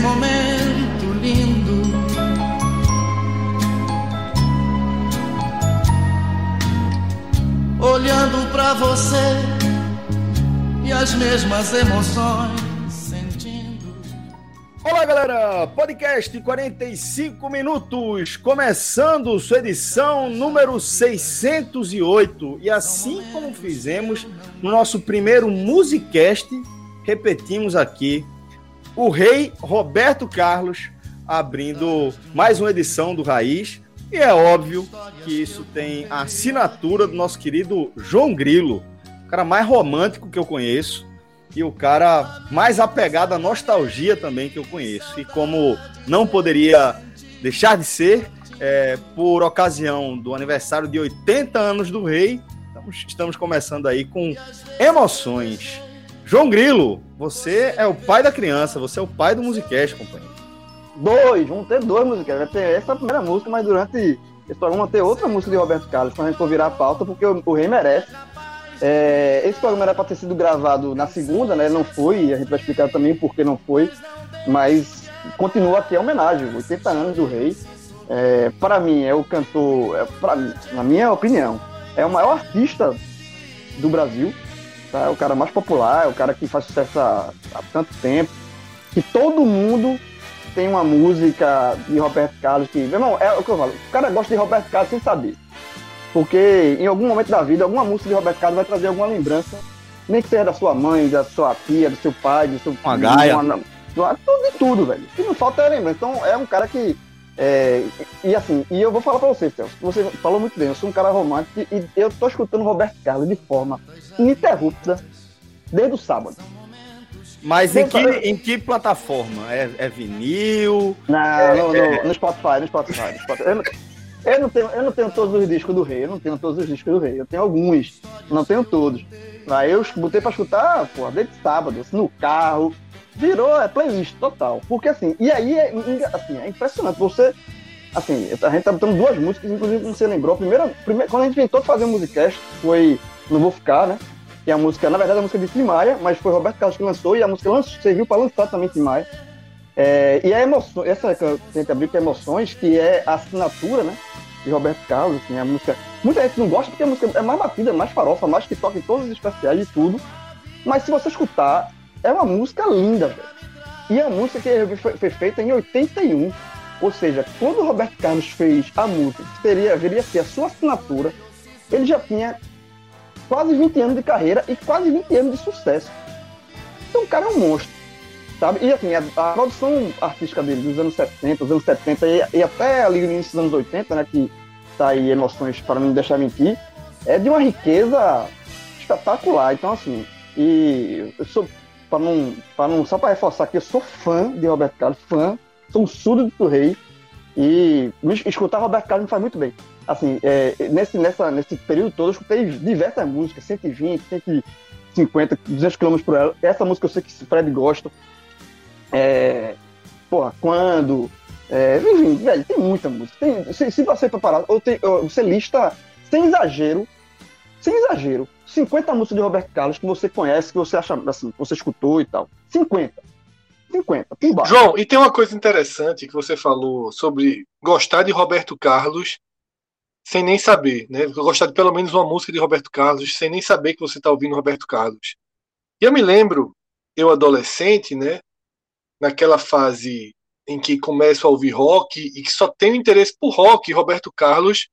Momento lindo. Olhando pra você e as mesmas emoções sentindo. Olá, galera! Podcast 45 minutos, começando sua edição número 608. E assim como fizemos no nosso primeiro Musicast, repetimos aqui o rei Roberto Carlos abrindo mais uma edição do Raiz. E é óbvio que isso tem a assinatura do nosso querido João Grilo, o cara mais romântico que eu conheço e o cara mais apegado à nostalgia também que eu conheço. E como não poderia deixar de ser, é, por ocasião do aniversário de 80 anos do rei, estamos, estamos começando aí com emoções. João Grilo, você é o pai da criança, você é o pai do Musicast, companheiro. Dois, vamos ter dois músicas. Vai ter essa primeira música, mas durante esse programa ter outra música de Roberto Carlos, quando a gente for virar a pauta, porque o, o rei merece. É, esse programa era para ter sido gravado na segunda, né? Não foi, e a gente vai explicar também por que não foi, mas continua aqui a homenagem, 80 anos do rei. É, para mim, é o cantor, é, pra na minha opinião, é o maior artista do Brasil, tá? É o cara mais popular, é o cara que faz sucesso há, há tanto tempo, que todo mundo tem uma música de Roberto Carlos que, meu irmão, é o que eu falo, o cara gosta de Roberto Carlos sem saber. Porque em algum momento da vida, alguma música de Roberto Carlos vai trazer alguma lembrança, nem que seja da sua mãe, da sua tia, do seu pai, do seu Uma gaia. uma- uma- tudo de tudo, velho. O que não falta é lembrança. Então é um cara que. É, e assim, e eu vou falar pra você, Celso, você falou muito bem, eu sou um cara romântico e eu tô escutando Roberto Carlos de forma ininterrupta desde o sábado. Mas em que, em que plataforma? É, é vinil? Não, É, no, no- é. no Spotify, no Spotify. no Spotify. Eu, não, eu, não tenho, eu não tenho todos os discos do rei, eu não tenho todos os discos do rei, eu tenho alguns, não tenho todos. Aí eu botei pra escutar, pô, desde sábado, assim, no carro, virou é, playlist total. Porque assim, e aí é, assim, é impressionante, você. Assim, a gente tá botando duas músicas, inclusive como você lembrou, a primeira, primeira, quando a gente tentou fazer um musicast, foi Não Vou Ficar, né? Que é a música, na verdade, é a música de Tim Maia, mas foi Roberto Carlos que lançou, e a música lançou, serviu para lançar também Tim Maia. É, e a emoção, essa que eu tento abrir que é emoções, que é a assinatura, né? De Roberto Carlos, assim, a música. Muita gente não gosta porque a música é mais batida, mais farofa, mais que toca em todos os especiais e tudo. Mas se você escutar, é uma música linda, velho. E uma música que foi, foi feita em 81. Ou seja, quando o Roberto Carlos fez a música, que seria, viria a ser a sua assinatura, ele já tinha quase 20 anos de carreira e quase 20 anos de sucesso. Então o cara é um monstro. Sabe? E assim, a, a produção artística dele dos anos 70, dos anos 70 e, e até ali no início dos anos 80, né, que tá aí emoções para não deixar mentir, é de uma riqueza espetacular. Então, assim, e eu sou, para não, pra não, só para reforçar que eu sou fã de Roberto Carlos, fã, sou um surdo do rei, e escutar Roberto Carlos me faz muito bem. Assim, é, nesse, nessa, nesse período todo, eu escutei diversas músicas, 120, 150, 200 km por hora. Essa música eu sei que Fred gosta. É, porra, quando. É, enfim, velho, tem muita música. Tem, se, se você preparar, ou tem, ou você lista, sem exagero, sem exagero, 50 músicas de Roberto Carlos que você conhece, que você acha assim, você escutou e tal. 50. 50, por baixo. João, e tem uma coisa interessante que você falou sobre gostar de Roberto Carlos sem nem saber, né? Gostar de pelo menos uma música de Roberto Carlos sem nem saber que você está ouvindo Roberto Carlos. E eu me lembro, eu adolescente, né? Naquela fase em que começo a ouvir rock e que só tenho interesse por rock, Roberto Carlos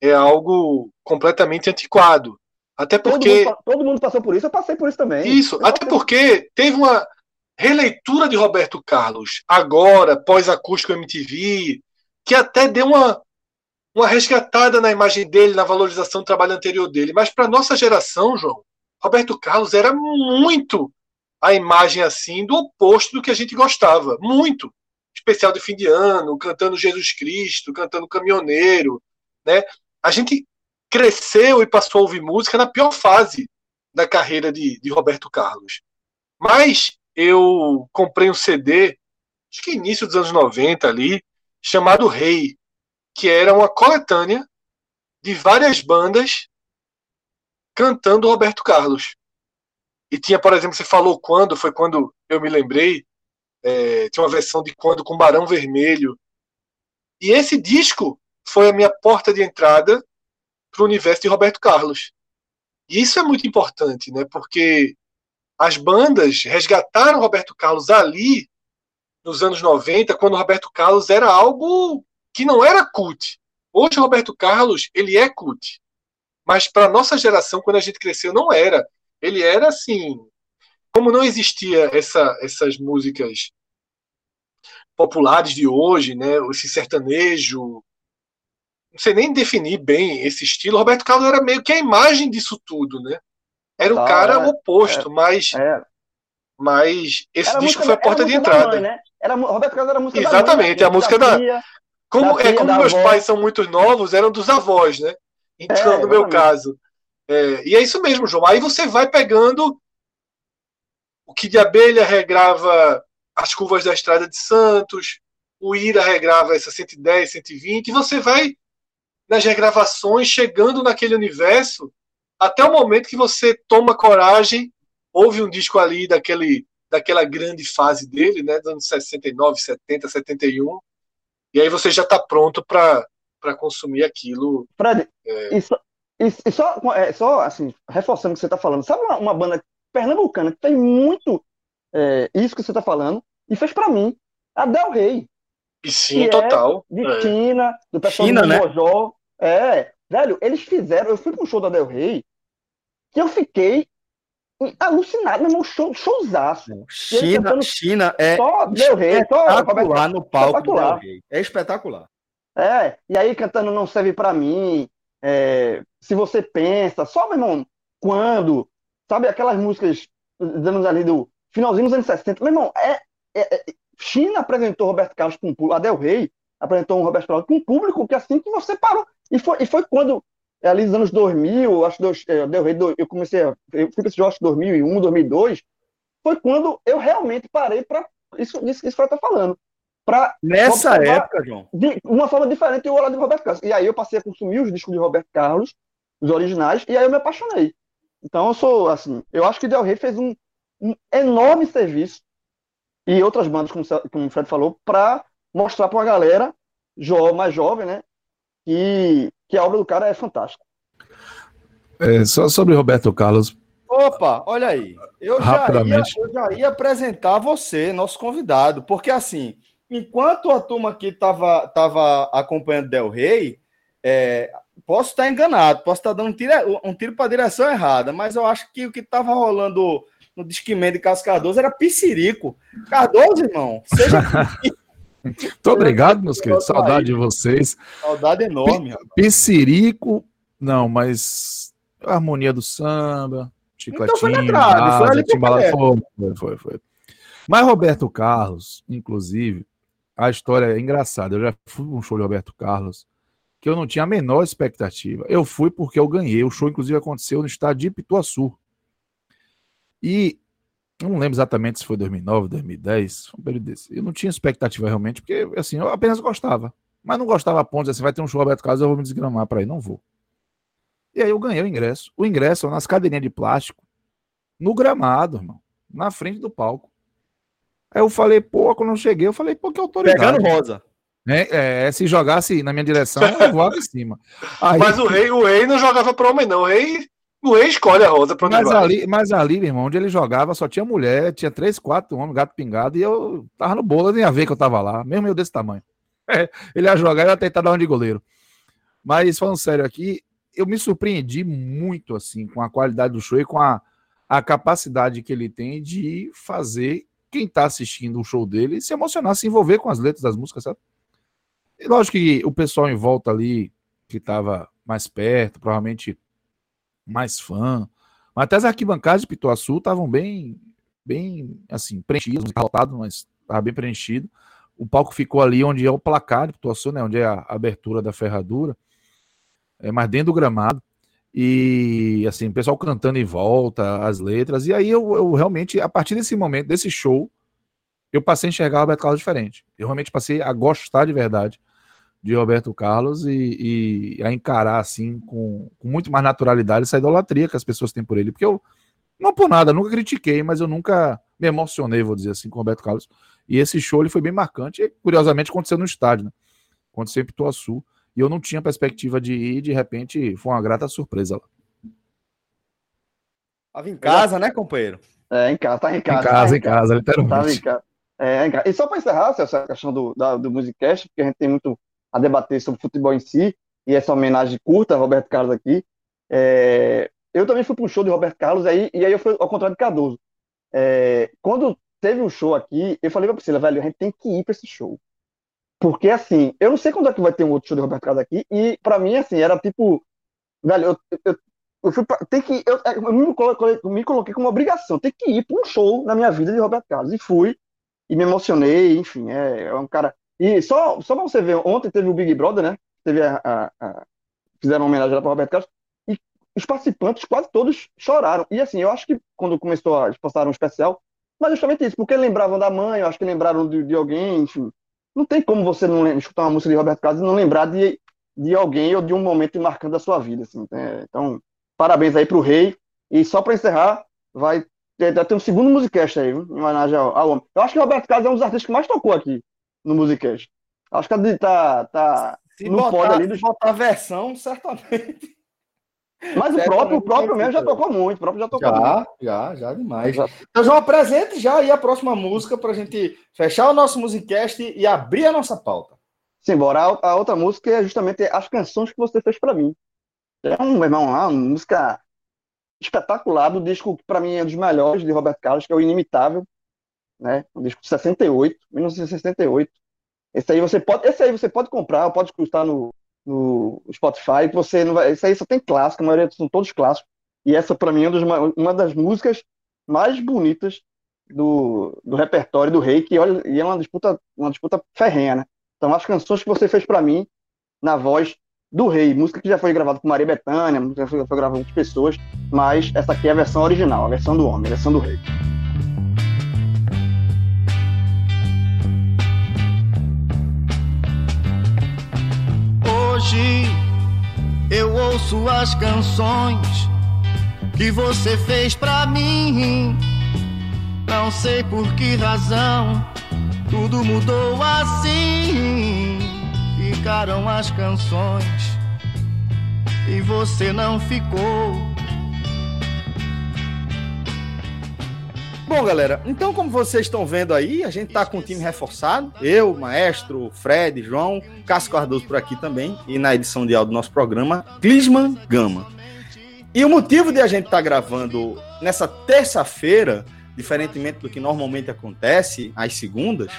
é algo completamente antiquado. Até porque. Todo mundo, todo mundo, passou por isso, eu passei por isso também. Isso, eu até porque teve uma releitura de Roberto Carlos, agora, pós-acústico MTV, que até deu uma, uma resgatada na imagem dele, na valorização do trabalho anterior dele. Mas para nossa geração, João, Roberto Carlos era muito a imagem assim do oposto do que a gente gostava. Muito. Especial de fim de ano, cantando Jesus Cristo, cantando Caminhoneiro. Né? A gente cresceu e passou a ouvir música na pior fase da carreira de, de Roberto Carlos. Mas eu comprei um CD, acho que início dos anos 90 ali, chamado Rei, que era uma coletânea de várias bandas cantando Roberto Carlos. E tinha, por exemplo, você falou quando, foi quando eu me lembrei, é, tinha uma versão de quando com Barão Vermelho. E esse disco foi a minha porta de entrada para o universo de Roberto Carlos. E isso é muito importante, né? Porque as bandas resgataram Roberto Carlos ali nos anos 90, quando Roberto Carlos era algo que não era cult. Hoje Roberto Carlos, ele é cult. Mas para nossa geração, quando a gente cresceu, não era. Ele era assim, como não existia essa, essas músicas populares de hoje, né, esse sertanejo, não sei nem definir bem esse estilo. Roberto Carlos era meio que a imagem disso tudo, né? Era o cara é, oposto, é, mas é. mas esse era disco música, foi a porta de entrada. Mãe, né? Era Roberto Carlos era a música Exatamente, da mãe, a música da, da como da é como meus avó. pais são muito novos, eram dos avós, né? Então, é, no meu caso. É, e é isso mesmo, João. Aí você vai pegando o que de abelha regrava as curvas da estrada de Santos, o Ira regrava essa 110, 120, e você vai nas regravações, chegando naquele universo, até o momento que você toma coragem, ouve um disco ali daquele, daquela grande fase dele, né, dos anos 69, 70, 71, e aí você já está pronto para consumir aquilo. Fred, é... e, só, e, e só, é, só assim, reforçando o que você está falando, sabe uma, uma, banda pernambucana que tem muito é, isso que você está falando, e fez para mim, a Del Rey. E sim, total. É de é. China, do pessoal China, do né? É, velho, eles fizeram. Eu fui pro show da Del Rey que eu fiquei alucinado, meu irmão, show, showzaço. China, China é só Del Rey, espetacular no palco espetacular. do Del Rey. É espetacular. É, e aí cantando Não Serve Pra Mim, é, Se Você Pensa, só, meu irmão, quando, sabe aquelas músicas anos ali do finalzinho dos anos 60, meu irmão, é, é, é China apresentou Roberto Carlos com o público, a Del Rey apresentou um Roberto Carlos com o público que assim que você parou, e foi, e foi quando, ali nos anos 2000, acho que é, eu comecei, a, eu fui para esse jogo, acho 2001, 2002, foi quando eu realmente parei para, isso, isso, isso que está falando, para Nessa época, João? De uma forma diferente o lado de Roberto Carlos. E aí eu passei a consumir os discos de Roberto Carlos, os originais, e aí eu me apaixonei. Então eu sou, assim, eu acho que Del Rey fez um, um enorme serviço, e outras bandas, como, como o Fred falou, para mostrar para a galera jo mais jovem, né, que, que a obra do cara é fantástica. É, só sobre Roberto Carlos. Opa, olha aí. Eu. Já ia, eu já ia apresentar você, nosso convidado, porque assim, enquanto a turma aqui estava tava acompanhando Del Rey, é, posso estar enganado, posso estar dando um tiro, um tiro para a direção errada, mas eu acho que o que estava rolando no Disquimento de Cascadoso era Piscirico. Cardoso, irmão, seja Muito obrigado, meus queridos. Saudade de vocês. Saudade enorme. Piscirico, não, mas a harmonia do samba, chicletinho, então foi, trave, foi, ali foi, foi, foi. Mas Roberto Carlos, inclusive, a história é engraçada. Eu já fui um show de Roberto Carlos que eu não tinha a menor expectativa. Eu fui porque eu ganhei. O show, inclusive, aconteceu no estádio de Pituaçu. E eu não lembro exatamente se foi 2009, 2010, um período desse. Eu não tinha expectativa realmente, porque assim, eu apenas gostava. Mas não gostava a ponto de assim, vai ter um show Roberto Carlos, eu vou me desgramar para ir, não vou. E aí eu ganhei o ingresso. O ingresso nas cadeirinhas de plástico, no gramado, irmão, na frente do palco. Aí eu falei, pô, quando eu cheguei, eu falei, pô, que autoridade. Pegando rosa. É, é, se jogasse na minha direção, eu voava em cima. Aí, Mas o rei, o rei não jogava para homem, não. O rei o ex escolhe a rosa para mas ali, mas ali, meu irmão, onde ele jogava, só tinha mulher, tinha três, quatro homens, gato pingado, e eu tava no bolo, nem a ver que eu tava lá, mesmo eu desse tamanho. É, ele ia jogar, eu ia tentar dar um de goleiro. Mas falando sério aqui, eu me surpreendi muito assim com a qualidade do show e com a, a capacidade que ele tem de fazer quem está assistindo o show dele se emocionar, se envolver com as letras das músicas, sabe? E lógico que o pessoal em volta ali, que estava mais perto, provavelmente mais fã, mas até as arquibancadas de Pituaçu estavam bem, bem, assim, preenchidas, lotado, mas estava bem preenchido. O palco ficou ali onde é o placar de Pituaçu, né, onde é a abertura da ferradura, é, mas dentro do gramado. E assim, o pessoal cantando em volta, as letras. E aí eu, eu realmente, a partir desse momento, desse show, eu passei a enxergar o Roberto Carlos diferente. Eu realmente passei a gostar de verdade de Roberto Carlos e, e a encarar assim com, com, muito mais naturalidade essa idolatria que as pessoas têm por ele. Porque eu, não por nada, nunca critiquei, mas eu nunca me emocionei, vou dizer assim, com o Roberto Carlos. E esse show ele foi bem marcante. E, curiosamente, aconteceu no estádio, né? Aconteceu em Pituaçu. E eu não tinha perspectiva de ir, de repente foi uma grata surpresa lá. Tava em casa, né, companheiro? É, em casa, tá em casa. Em casa, tá em casa, literalmente. Tava em casa. É, em casa. E só para encerrar essa questão do, da, do Musicast, porque a gente tem muito a debater sobre futebol em si, e essa homenagem curta a Roberto Carlos aqui. É, eu também fui para um show de Roberto Carlos, aí, e aí eu fui ao contrário de Cardoso. É, quando teve um show aqui, eu falei para Priscila, velho, a gente tem que ir para esse show. Porque, assim, eu não sei quando é que vai ter um outro show de Roberto Carlos aqui, e para mim, assim, era tipo, velho, eu, eu, eu fui pra, tem que, eu, eu me, coloquei, me coloquei como obrigação, tem que ir para um show na minha vida de Roberto Carlos, e fui, e me emocionei, enfim, é, é um cara, e só, só pra você ver, ontem teve o Big Brother, né, teve a, a, a fizeram uma homenagem lá para Roberto Carlos, e os participantes quase todos choraram, e assim, eu acho que quando começou a, postar um especial, mas justamente isso, porque lembravam da mãe, eu acho que lembraram de, de alguém, enfim, não tem como você não escutar uma música de Roberto Carlos e não lembrar de, de alguém ou de um momento marcando a sua vida. Assim, né? Então, parabéns aí pro Rei. E só para encerrar, vai ter, ter um segundo musicast aí, viu? em homenagem ao, ao, homem. Eu acho que o Roberto Carlos é um dos artistas que mais tocou aqui no musicast. Acho que ele tá, tá se no botar, ali do... se botar a versão, certamente. Mas o próprio, o próprio mesmo já tocou muito, o próprio já tocou já, muito. Já, já, demais. Já. Então, João, apresente já aí a próxima música para a gente fechar o nosso musicast e abrir a nossa pauta. Simbora, a, a outra música é justamente as canções que você fez para mim. É um, irmão, uma música espetacular do disco que para mim é um dos melhores de Roberto Carlos, que é o Inimitável, né? Um disco de 68, 1968. Esse aí você pode, esse aí você pode comprar, pode custar no no Spotify, que você não vai. Isso aí só tem clássico, a maioria são todos clássicos. E essa, para mim, é uma das músicas mais bonitas do, do repertório do Rei, que olha, e é uma disputa, uma disputa ferrenha, né? Então, as canções que você fez para mim, na voz do Rei, música que já foi gravada com Maria Bethânia, já foi, foi gravada com outras pessoas, mas essa aqui é a versão original, a versão do homem, a versão do Rei. Eu ouço as canções que você fez pra mim. Não sei por que razão tudo mudou assim. Ficaram as canções e você não ficou. Bom, galera, então como vocês estão vendo aí, a gente tá com o time reforçado. Eu, Maestro, Fred, João, Cássio Cardoso por aqui também. E na edição de áudio do nosso programa, Clisman Gama. E o motivo de a gente estar tá gravando nessa terça-feira, diferentemente do que normalmente acontece às segundas,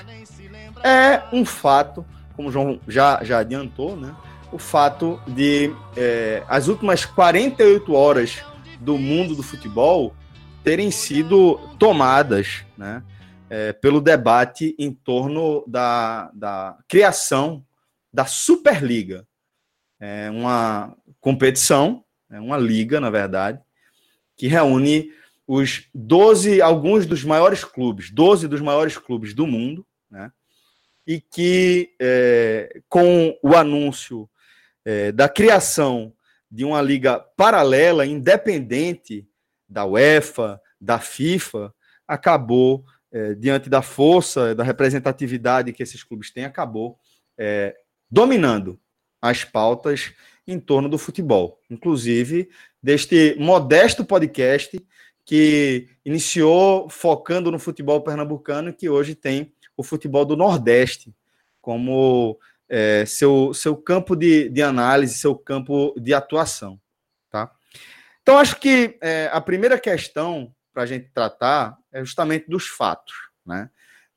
é um fato, como o João já, já adiantou, né? O fato de é, as últimas 48 horas do mundo do futebol terem sido tomadas né, é, pelo debate em torno da, da criação da Superliga. É uma competição, é uma liga, na verdade, que reúne os 12, alguns dos maiores clubes, 12 dos maiores clubes do mundo, né? E que, é, com o anúncio é, da criação de uma liga paralela, independente da UEFA, da FIFA, acabou, é, diante da força, da representatividade que esses clubes têm, acabou é, dominando as pautas em torno do futebol. Inclusive, deste modesto podcast que iniciou focando no futebol pernambucano e que hoje tem o futebol do Nordeste como é, seu, seu campo de, de análise, seu campo de atuação. Então, acho que é, a primeira questão para a gente tratar é justamente dos fatos, né?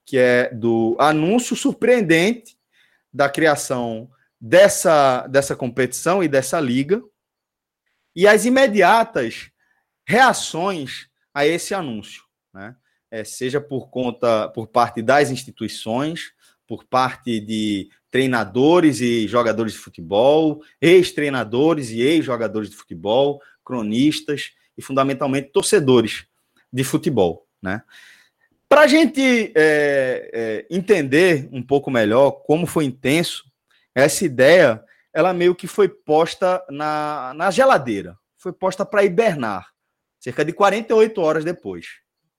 que é do anúncio surpreendente da criação dessa, dessa competição e dessa liga e as imediatas reações a esse anúncio, né? É, seja por conta, por parte das instituições, por parte de treinadores e jogadores de futebol, ex-treinadores e ex-jogadores de futebol, cronistas e fundamentalmente torcedores de futebol, né? Para a gente é, é, entender um pouco melhor como foi intenso, essa ideia, ela meio que foi posta na, na geladeira, foi posta para hibernar, cerca de 48 horas depois.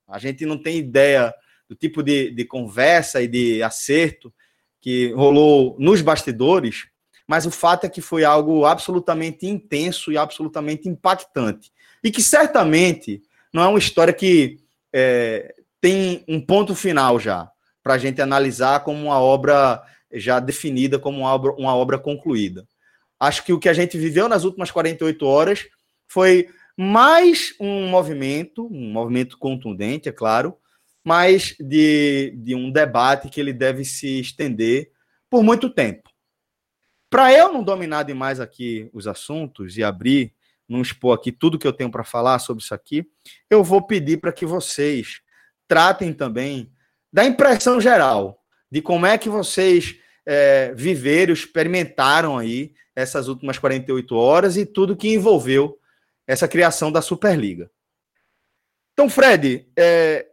A gente não tem ideia do tipo de, de conversa e de acerto que rolou nos bastidores, mas o fato é que foi algo absolutamente intenso e absolutamente impactante. E que certamente não é uma história que é, tem um ponto final já, para a gente analisar como uma obra já definida como uma obra, uma obra concluída. Acho que o que a gente viveu nas últimas 48 horas foi mais um movimento, um movimento contundente, é claro, mas de, de um debate que ele deve se estender por muito tempo. Para eu não dominar demais aqui os assuntos e abrir, não expor aqui tudo que eu tenho para falar sobre isso aqui, eu vou pedir para que vocês tratem também da impressão geral, de como é que vocês é, viveram, experimentaram aí essas últimas 48 horas e tudo que envolveu essa criação da Superliga. Então, Fred, é,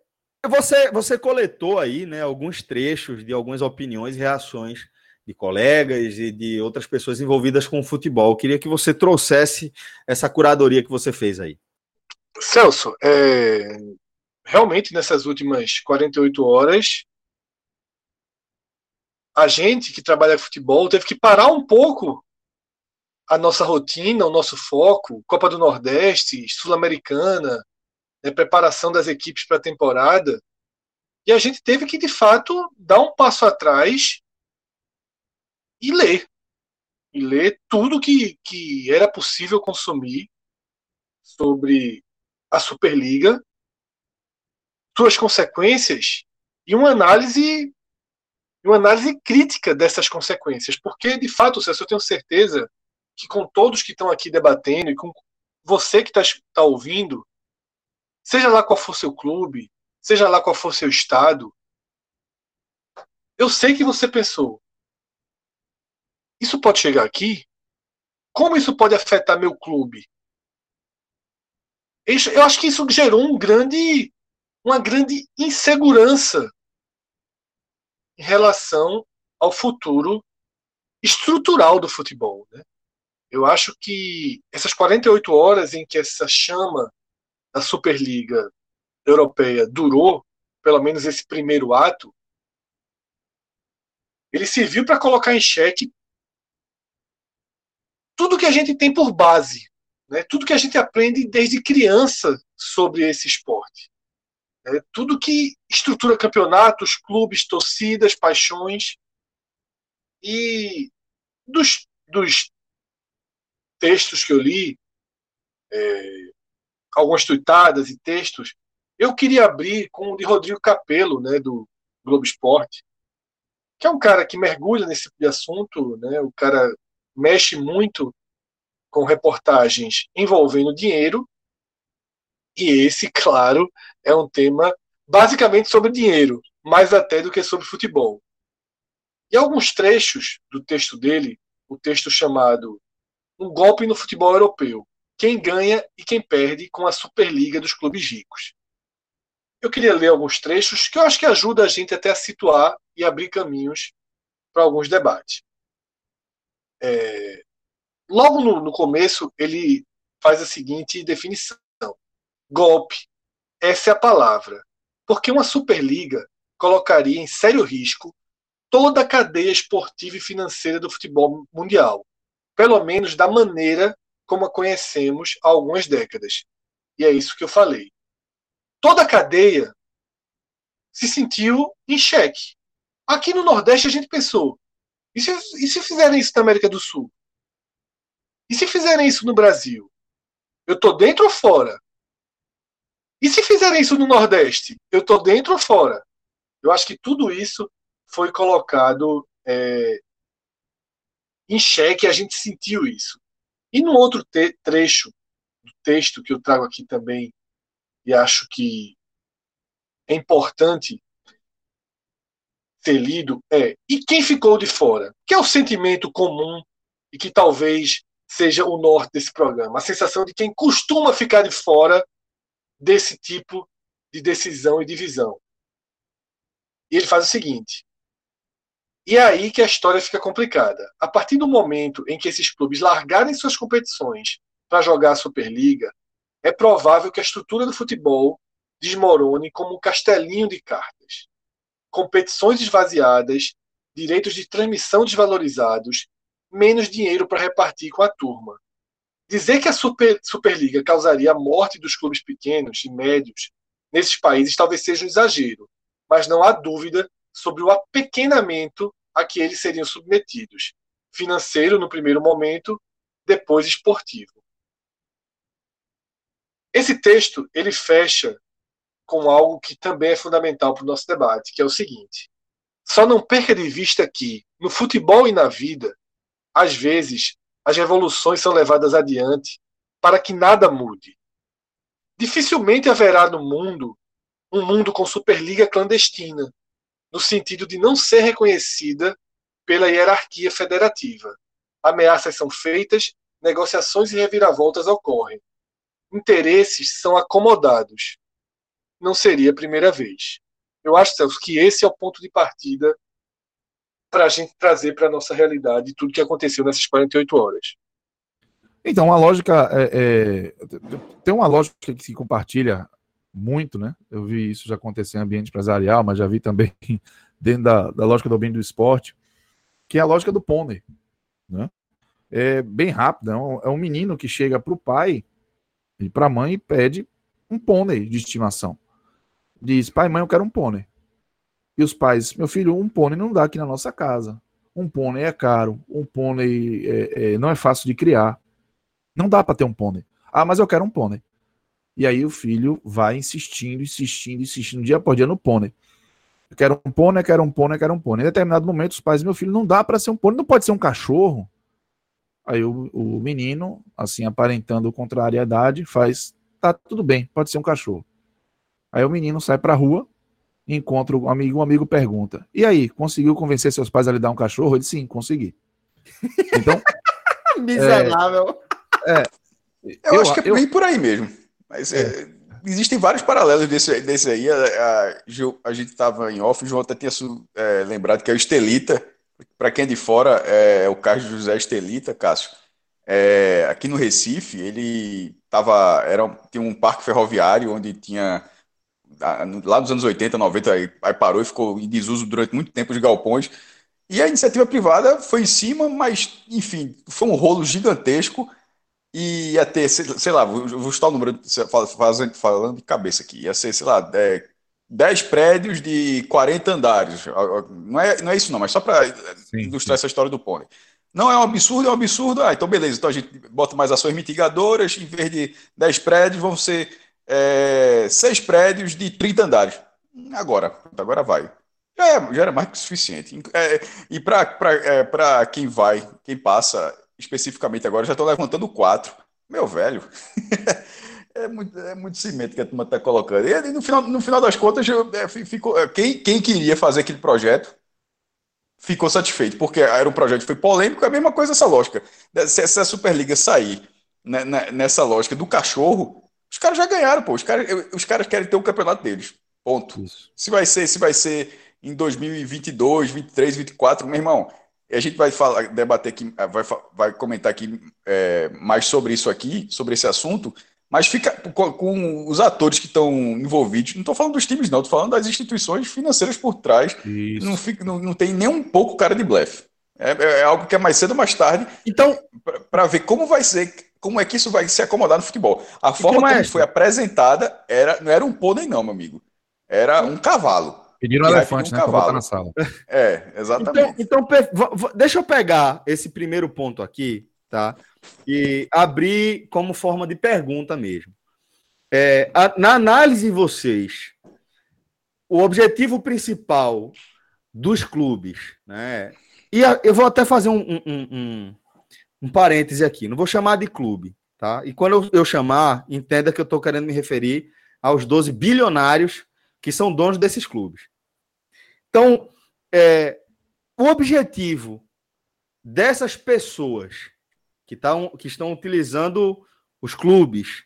você, você coletou aí né, alguns trechos de algumas opiniões e reações de colegas e de outras pessoas envolvidas com o futebol. Eu queria que você trouxesse essa curadoria que você fez aí. Celso, é, realmente nessas últimas 48 horas, a gente que trabalha futebol teve que parar um pouco a nossa rotina, o nosso foco, Copa do Nordeste, Sul-Americana, né, preparação das equipes para a temporada. E a gente teve que, de fato, dar um passo atrás e ler. E ler tudo que, que era possível consumir sobre a Superliga, suas consequências e uma análise uma análise crítica dessas consequências, porque de fato, eu tenho certeza que com todos que estão aqui debatendo e com você que está tá ouvindo, seja lá qual for seu clube, seja lá qual for seu estado, eu sei que você pensou: isso pode chegar aqui? Como isso pode afetar meu clube? Eu acho que isso gerou um grande, uma grande insegurança em relação ao futuro estrutural do futebol. Né? Eu acho que essas 48 horas em que essa chama da Superliga Europeia durou, pelo menos esse primeiro ato, ele serviu para colocar em xeque tudo que a gente tem por base, né? tudo que a gente aprende desde criança sobre esse esporte. Né? Tudo que estrutura campeonatos, clubes, torcidas, paixões. E dos, dos textos que eu li, é, algumas tuitadas e textos, eu queria abrir com o de Rodrigo Capello, né, do Globo Esporte, que é um cara que mergulha nesse tipo assunto, né, o cara mexe muito com reportagens envolvendo dinheiro, e esse, claro, é um tema basicamente sobre dinheiro, mais até do que sobre futebol. E alguns trechos do texto dele, o texto chamado Um golpe no futebol europeu, quem ganha e quem perde com a Superliga dos clubes ricos. Eu queria ler alguns trechos que eu acho que ajuda a gente até a situar e abrir caminhos para alguns debates. É, logo no, no começo, ele faz a seguinte definição: golpe. Essa é a palavra. Porque uma Superliga colocaria em sério risco toda a cadeia esportiva e financeira do futebol mundial, pelo menos da maneira como a conhecemos há algumas décadas. E é isso que eu falei. Toda a cadeia se sentiu em xeque. Aqui no Nordeste a gente pensou: E se, e se fizerem isso na América do Sul? E se fizerem isso no Brasil? Eu tô dentro ou fora? E se fizerem isso no Nordeste? Eu tô dentro ou fora? Eu acho que tudo isso foi colocado é, em xeque, a gente sentiu isso. E no outro trecho do texto que eu trago aqui também, e acho que é importante ser lido, é e quem ficou de fora? Que é o sentimento comum e que talvez seja o norte desse programa. A sensação de quem costuma ficar de fora desse tipo de decisão e divisão. E ele faz o seguinte: e é aí que a história fica complicada. A partir do momento em que esses clubes largarem suas competições para jogar a Superliga, é provável que a estrutura do futebol desmorone como um castelinho de cartas. Competições esvaziadas, direitos de transmissão desvalorizados, menos dinheiro para repartir com a turma. Dizer que a Super, Superliga causaria a morte dos clubes pequenos e médios nesses países talvez seja um exagero, mas não há dúvida sobre o apequenamento a que eles seriam submetidos, financeiro no primeiro momento, depois esportivo. Esse texto ele fecha com algo que também é fundamental para o nosso debate, que é o seguinte: só não perca de vista que no futebol e na vida, às vezes as revoluções são levadas adiante para que nada mude. Dificilmente haverá no mundo um mundo com superliga clandestina, no sentido de não ser reconhecida pela hierarquia federativa. Ameaças são feitas, negociações e reviravoltas ocorrem. Interesses são acomodados. Não seria a primeira vez. Eu acho, Celso, que esse é o ponto de partida para a gente trazer para a nossa realidade tudo que aconteceu nessas 48 horas. Então, a lógica é, é, tem uma lógica que se compartilha muito, né? Eu vi isso já acontecer em ambiente empresarial, mas já vi também dentro da, da lógica do bem do esporte, que é a lógica do pônei, né? É bem rápido, é um, é um menino que chega para o pai e para a mãe e pede um pônei de estimação. Diz, pai, mãe, eu quero um pônei. E os pais, meu filho, um pônei não dá aqui na nossa casa. Um pônei é caro, um pônei é, é, não é fácil de criar. Não dá para ter um pônei. Ah, mas eu quero um pônei. E aí o filho vai insistindo, insistindo, insistindo, dia por dia no pônei. Eu quero um pônei, quero um pônei, quero um pônei. Em determinado momento, os pais, meu filho, não dá para ser um pônei, não pode ser um cachorro. Aí o, o menino, assim, aparentando contrariedade, faz, tá tudo bem, pode ser um cachorro. Aí o menino sai pra rua, encontra um amigo, um amigo pergunta: E aí, conseguiu convencer seus pais a lhe dar um cachorro? Ele sim, consegui. Então. Miserável. É, é, eu, eu, acho que é bem por aí mesmo. Mas é. É, existem vários paralelos desse, desse aí. A, a, a gente estava em off, o João até tinha é, lembrado que é o Estelita. Para quem é de fora, é, é, o Carlos José Estelita, Cássio. É, aqui no Recife, ele tava, era, tinha um parque ferroviário onde tinha lá nos anos 80, 90, aí, aí, parou e ficou em desuso durante muito tempo os galpões. E a iniciativa privada foi em cima, mas, enfim, foi um rolo gigantesco e ia ter, sei lá, vou, vou chutar o número fazendo, falando de cabeça aqui, ia ser, sei lá, é, 10 prédios de 40 andares. Não é, não é isso, não, mas só para ilustrar sim. essa história do pônei. Não é um absurdo, é um absurdo. Ah, então beleza, então a gente bota mais ações mitigadoras, em vez de 10 prédios, vão ser é, 6 prédios de 30 andares. Agora, agora vai. Já, é, já era mais que suficiente. É, e para é, quem vai, quem passa especificamente agora, já estou levantando quatro. Meu velho, é, muito, é muito cimento que a turma está colocando. E no final, no final das contas, eu, é, ficou, é, quem, quem queria fazer aquele projeto ficou satisfeito, porque era um projeto que foi polêmico, é a mesma coisa essa lógica. Se, se a Superliga sair né, né, nessa lógica do cachorro, os caras já ganharam, pô. Os caras, os caras querem ter o campeonato deles. Ponto. Isso. Se vai ser, se vai ser em 2022, 23, 24, meu irmão, a gente vai falar, debater aqui, vai, vai comentar aqui é, mais sobre isso aqui, sobre esse assunto, mas fica com, com os atores que estão envolvidos. Não estou falando dos times, não, estou falando das instituições financeiras por trás. Não, fica, não, não tem nem um pouco cara de blefe. É, é, é algo que é mais cedo ou mais tarde. Então, para ver como vai ser, como é que isso vai se acomodar no futebol. A forma como, é como foi apresentada era, não era um pônei, não, meu amigo. Era um cavalo. Pediram um elefante, né? Pra botar na sala. É, exatamente. Então, então, deixa eu pegar esse primeiro ponto aqui, tá? E abrir como forma de pergunta mesmo. É, a, na análise de vocês, o objetivo principal dos clubes, né? E a, eu vou até fazer um, um, um, um, parêntese aqui, não vou chamar de clube, tá? E quando eu, eu chamar, entenda que eu estou querendo me referir aos 12 bilionários que são donos desses clubes. Então, é, o objetivo dessas pessoas que, tão, que estão utilizando os clubes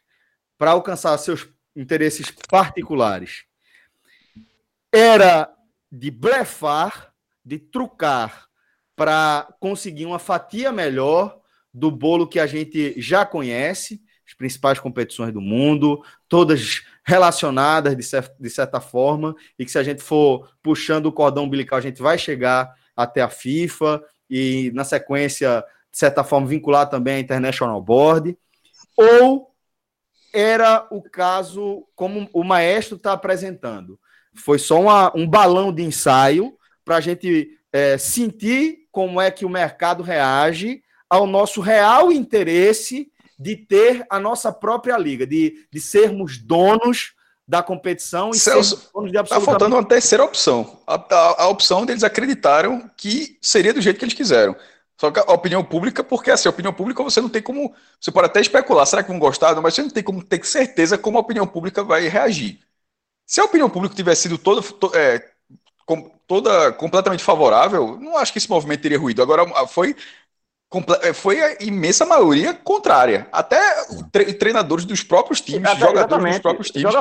para alcançar seus interesses particulares era de blefar, de trucar para conseguir uma fatia melhor do bolo que a gente já conhece, as principais competições do mundo, todas relacionadas de, cer de certa forma, e que se a gente for puxando o cordão umbilical, a gente vai chegar até a FIFA e, na sequência, de certa forma, vincular também a International Board, ou era o caso como o maestro está apresentando. Foi só uma, um balão de ensaio para a gente é, sentir como é que o mercado reage ao nosso real interesse de ter a nossa própria liga, de, de sermos donos da competição e Celso, donos de absolutamente... Tá faltando uma terceira opção. A, a, a, opção deles acreditaram que seria do jeito que eles quiseram. Só que a opinião pública, porque assim, a opinião pública você não tem como. Você pode até especular, será que vão gostar? Mas você não tem como ter certeza como a opinião pública vai reagir. Se a opinião pública tivesse sido toda, é, com, toda completamente favorável, não acho que esse movimento teria ruído. Agora foi foi a imensa maioria contrária. Até treinadores dos próprios times, Até, jogadores dos próprios times.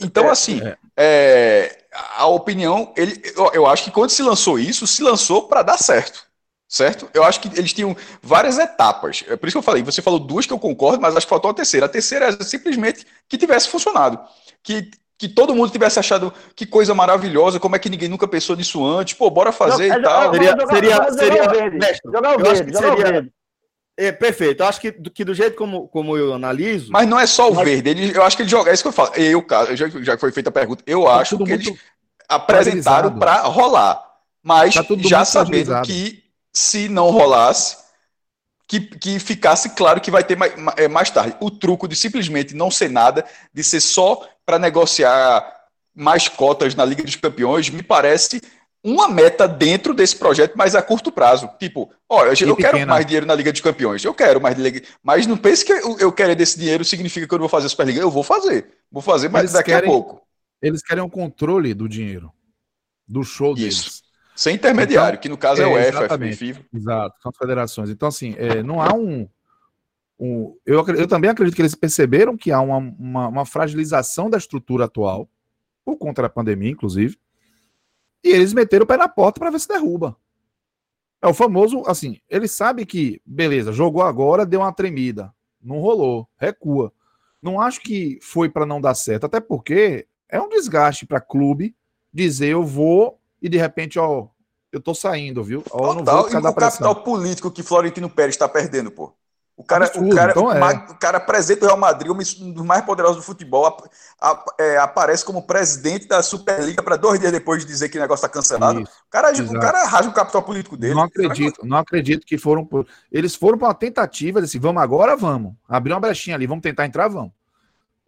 então, é, assim, é. É, a opinião, ele, eu, eu, acho que quando se lançou isso, se lançou para dar certo. Certo? Eu acho que eles tinham várias etapas. É por isso que eu falei. Você falou duas que eu concordo, mas acho que faltou a terceira. A terceira é simplesmente que tivesse funcionado. Que que todo mundo tivesse achado que coisa maravilhosa, como é que ninguém nunca pensou nisso antes, pô, bora fazer não, e tal. Seria, jogar, seria, jogar, seria, jogar o verde, mestre, jogar o verde, jogar seria, o verde. É, perfeito. Eu acho que, que do jeito como, como eu analiso. Mas não é só o mas... verde. Ele, eu acho que ele joga. É isso que eu falo. Eu, já, já foi feita a pergunta. Eu tá acho que eles apresentaram para rolar. Mas tá já sabendo que se não rolasse, que, que ficasse claro que vai ter mais, é, mais tarde. O truco de simplesmente não ser nada, de ser só para negociar mais cotas na Liga dos Campeões, me parece uma meta dentro desse projeto, mas a curto prazo. Tipo, olha, eu, eu quero mais dinheiro na Liga dos Campeões, eu quero mais dinheiro, mas não pense que eu, eu quero desse dinheiro significa que eu não vou fazer a Superliga. Eu vou fazer, vou fazer, mas eles daqui querem, a pouco. Eles querem o um controle do dinheiro, do show Isso. deles. Sem intermediário, então, que no caso é, é o EFA, FIFA. Exato, são as federações. Então, assim, é, não há um, um, eu, eu também acredito que eles perceberam que há uma, uma, uma fragilização da estrutura atual, por conta da pandemia, inclusive, e eles meteram o pé na porta para ver se derruba. É o famoso, assim, ele sabe que, beleza, jogou agora, deu uma tremida, não rolou, recua. Não acho que foi para não dar certo, até porque é um desgaste para clube dizer eu vou e de repente, ó, eu tô saindo, viu? Ó, Total, e o capital político que Florentino Pérez está perdendo, pô. O cara, Absurdo, o, cara, então é. o cara apresenta o Real Madrid, um dos mais poderosos do futebol, a, a, é, aparece como presidente da Superliga para dois dias depois de dizer que o negócio está cancelado. Isso, o, cara, o cara rasga o capital político dele. Não acredito, não acredito que foram. Por... Eles foram para uma tentativa de assim, vamos agora, vamos. Abrir uma brechinha ali, vamos tentar entrar, vamos.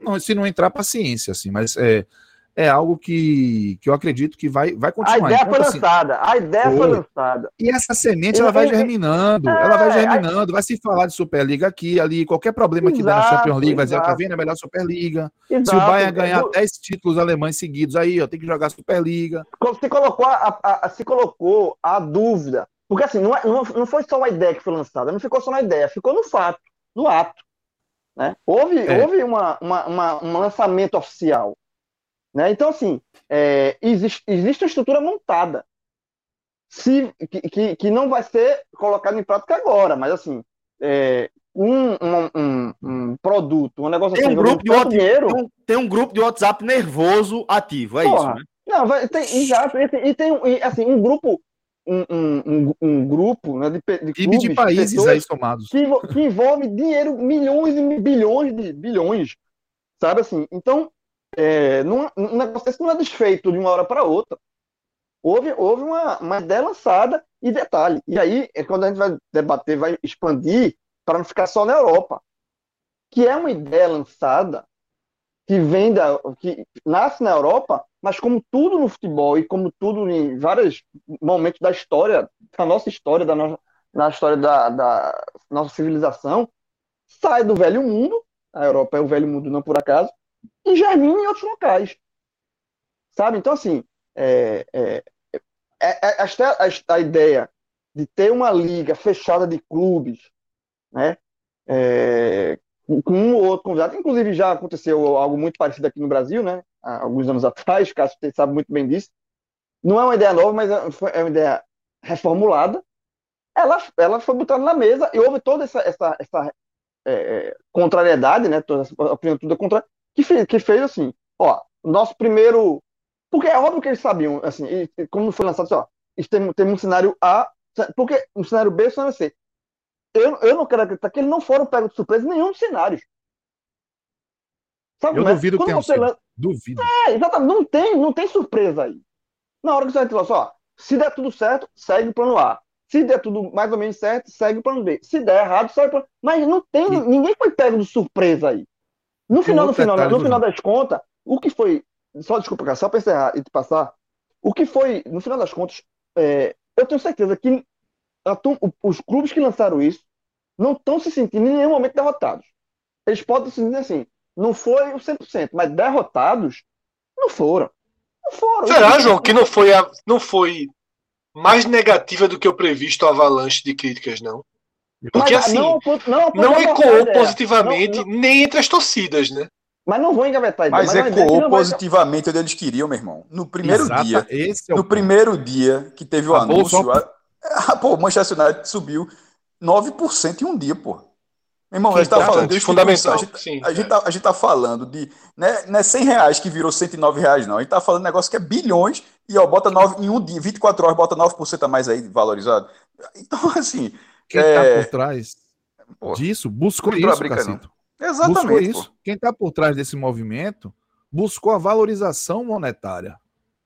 Não, se não entrar, paciência, assim, mas é, é algo que, que eu acredito que vai, vai continuar. A ideia então, foi assim, lançada, a ideia foi, foi lançada. E essa semente ela vai germinando, é, ela vai germinando, vai se falar de Superliga aqui, ali, qualquer problema exato, que der na Champions League, vai dizer, tá vendo, é a melhor Superliga. Exato. Se o Bayern ganhar 10 títulos alemães seguidos, aí, ó, tem que jogar Superliga. Se colocou a, a, a se colocou a dúvida, porque assim, não, é, não, não foi só uma ideia que foi lançada, não ficou só na ideia, ficou no fato, no ato. Né? Houve, é. houve uma, uma, uma, um lançamento oficial. Né? Então, assim, é, existe, existe uma estrutura montada se, que, que não vai ser colocada em prática agora, mas assim, é, um, um, um, um, produto, um negócio tem assim, um grupo de WhatsApp, dinheiro... tem, um, tem um grupo de WhatsApp nervoso ativo, é Porra, isso, né? Não, vai, tem, exato, e tem, e tem e, assim, um grupo um, um, um, grupo né, de, de, clubes, de países aí somados. Que, que, envolve dinheiro, milhões e bilhões de bilhões, sabe assim? Então, é, não, um negócio desse não é desfeito de uma hora para outra. Houve, houve uma, uma ideia lançada e detalhe. E aí é quando a gente vai debater, vai expandir para não ficar só na Europa. Que é uma ideia lançada que vem da. que nasce na Europa, mas como tudo no futebol e como tudo em vários momentos da história, da nossa história, da nossa, na história da, da nossa civilização, sai do velho mundo, a Europa é o velho mundo não por acaso, e germina em outros locais. Sabe? Então, assim, é, é, é, é a, a, ideia de ter uma liga fechada de clubes, né? É, com um ou outro convidado, inclusive já aconteceu algo muito parecido aqui no Brasil, né? Há alguns anos atrás, Cássio sabe muito bem disso. Não é uma ideia nova, mas é, é uma ideia reformulada. Ela, ela foi botada na mesa e houve toda essa, essa, essa é, contrariedade, né? Toda essa opinião toda contrária, que fez, que fez assim, ó, nosso primeiro porque é óbvio que eles sabiam, assim, e, como foi lançado, assim, ó, tem, tem um cenário A, porque um cenário B e um cenário C. Eu, eu não quero acreditar que eles não foram pegos de surpresa em nenhum dos cenários. Sabe eu é? duvido que tenha sido. Duvido. É, exatamente. Não tem, não tem surpresa aí. Na hora que você vai falar só, se der tudo certo, segue o plano A. Se der tudo mais ou menos certo, segue o plano B. Se der errado, segue o plano Mas não tem. E... Ninguém foi pego de surpresa aí. No final, no final, no final das contas, o que foi só desculpa, cara, só para encerrar e te passar, o que foi, no final das contas, é, eu tenho certeza que a, os clubes que lançaram isso não estão se sentindo em nenhum momento derrotados. Eles podem se sentir assim, não foi o 100%, mas derrotados não foram. Não foram. Será, João, que não foi, a, não foi mais negativa do que o previsto a avalanche de críticas, não? Porque mas, assim, não, não, não ecoou positivamente não, nem entre as torcidas, né? Mas não vou engavetar ideia. Mas, mas ecoou positivamente onde eles queriam, meu irmão. No primeiro Exato, dia. É no primeiro dia que teve o a anúncio. A, a, pô, o Manchester United subiu 9% em um dia, pô. Meu irmão, a gente tá falando de fundamental. A gente, sim, a, gente tá, a gente tá falando de. Né, não é 100 reais que virou 109 reais, não. A gente tá falando de negócio que é bilhões e, ó, bota 9 em um dia, 24 horas, bota 9% a mais aí valorizado. Então, assim. Quem tá é... por trás pô, disso buscou isso, Cacito. Exatamente. Buscou isso. Pô. Quem está por trás desse movimento buscou a valorização monetária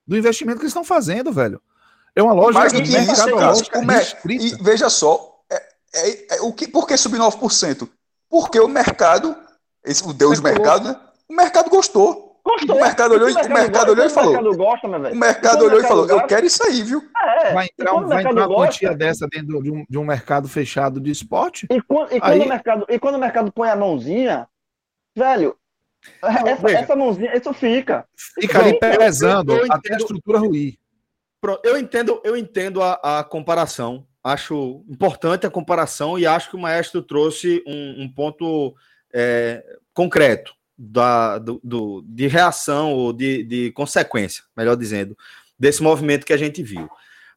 do investimento que eles estão fazendo, velho. É uma lógica Mas, de mercadológica E veja só, é, é, é, o que, por que subir 9%? Porque o mercado, esse, o Deus do mercado, né? O mercado gostou. Gostou. O mercado olhou, o mercado, o mercado olhou e falou. O mercado, gosta, né, o mercado olhou e falou: gosta, Eu quero isso aí, viu? É, vai entrar, vai entrar uma gosta, quantia dessa dentro de um, de um mercado fechado de esporte? E quando, e, quando aí... o mercado, e quando o mercado põe a mãozinha, velho, essa, essa mãozinha, isso fica. Fica ali pesando eu, eu até a estrutura ruir. Eu entendo, eu entendo a, a, comparação. Acho importante a comparação e acho que o maestro trouxe um, um ponto é, concreto da, do, do, de reação ou de, de consequência, melhor dizendo, desse movimento que a gente viu.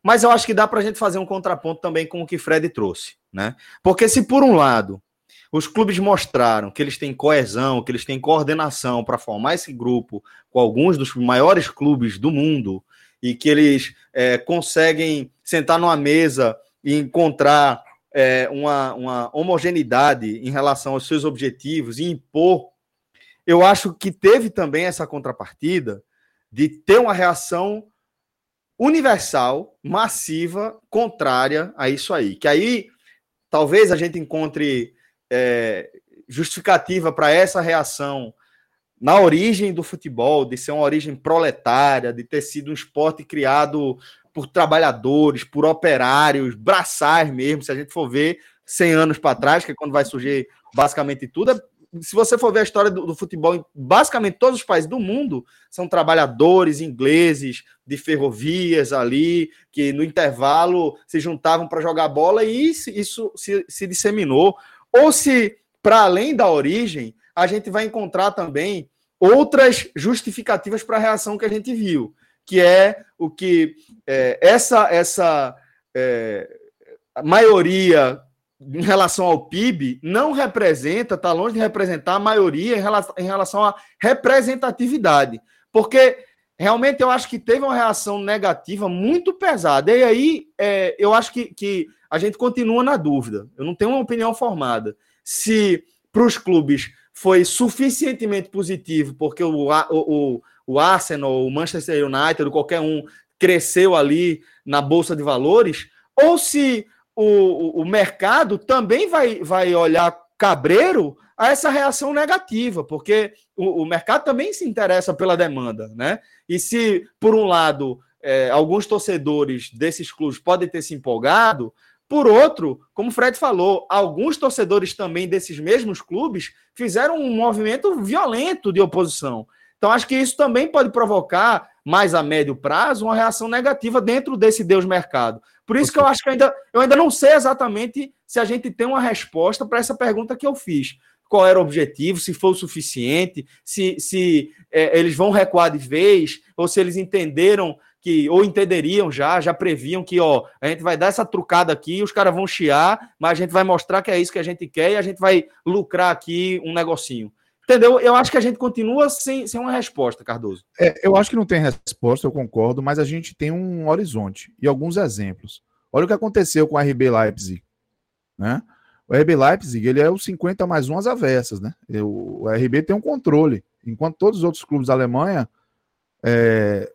Mas eu acho que dá para a gente fazer um contraponto também com o que Fred trouxe, né? Porque se por um lado os clubes mostraram que eles têm coesão, que eles têm coordenação para formar esse grupo com alguns dos maiores clubes do mundo e que eles é, conseguem sentar numa mesa e encontrar é, uma, uma homogeneidade em relação aos seus objetivos e impor eu acho que teve também essa contrapartida de ter uma reação universal, massiva, contrária a isso aí. Que aí talvez a gente encontre é, justificativa para essa reação na origem do futebol, de ser uma origem proletária, de ter sido um esporte criado por trabalhadores, por operários, braçais mesmo, se a gente for ver 100 anos para trás, que é quando vai surgir basicamente tudo, é se você for ver a história do, do, futebol, basicamente todos os países do mundo são trabalhadores ingleses de ferrovias ali, que no intervalo se juntavam para jogar bola e isso, isso se, se disseminou. Ou se, para além da origem, a gente vai encontrar também outras justificativas para a reação que a gente viu, que é o que é, essa, essa é, maioria em relação ao PIB, não representa, está longe de representar a maioria em relação, em relação à representatividade. Porque realmente eu acho que teve uma reação negativa muito pesada. E aí é, eu acho que, que a gente continua na dúvida. Eu não tenho uma opinião formada. Se para os clubes foi suficientemente positivo, porque o, o, o Arsenal, o Manchester United, ou qualquer um, cresceu ali na Bolsa de Valores, ou se o, o mercado também vai, vai olhar cabreiro a essa reação negativa, porque o, o, mercado também se interessa pela demanda, né? E se, por um lado, é, alguns torcedores desses clubes podem ter se empolgado, por outro, como o Fred falou, alguns torcedores também desses mesmos clubes fizeram um movimento violento de oposição. Então, acho que isso também pode provocar, mais a médio prazo, uma reação negativa dentro desse Deus mercado. Por isso que eu acho que ainda, eu ainda não sei exatamente se a gente tem uma resposta para essa pergunta que eu fiz. Qual era o objetivo, se foi o suficiente, se, se é, eles vão recuar de vez, ou se eles entenderam que, ou entenderiam já, já previam que, ó, a gente vai dar essa trucada aqui, os caras vão chiar, mas a gente vai mostrar que é isso que a gente quer e a gente vai lucrar aqui um negocinho. Entendeu? Eu acho que a gente continua sem, sem uma resposta, Cardoso. É, eu acho que não tem resposta, eu concordo, mas a gente tem um horizonte e alguns exemplos. Olha o que aconteceu com a RB Leipzig. Né? O RB Leipzig ele é o 50 mais 1 às avessas. Né? O RB tem um controle. Enquanto todos os outros clubes da Alemanha, é,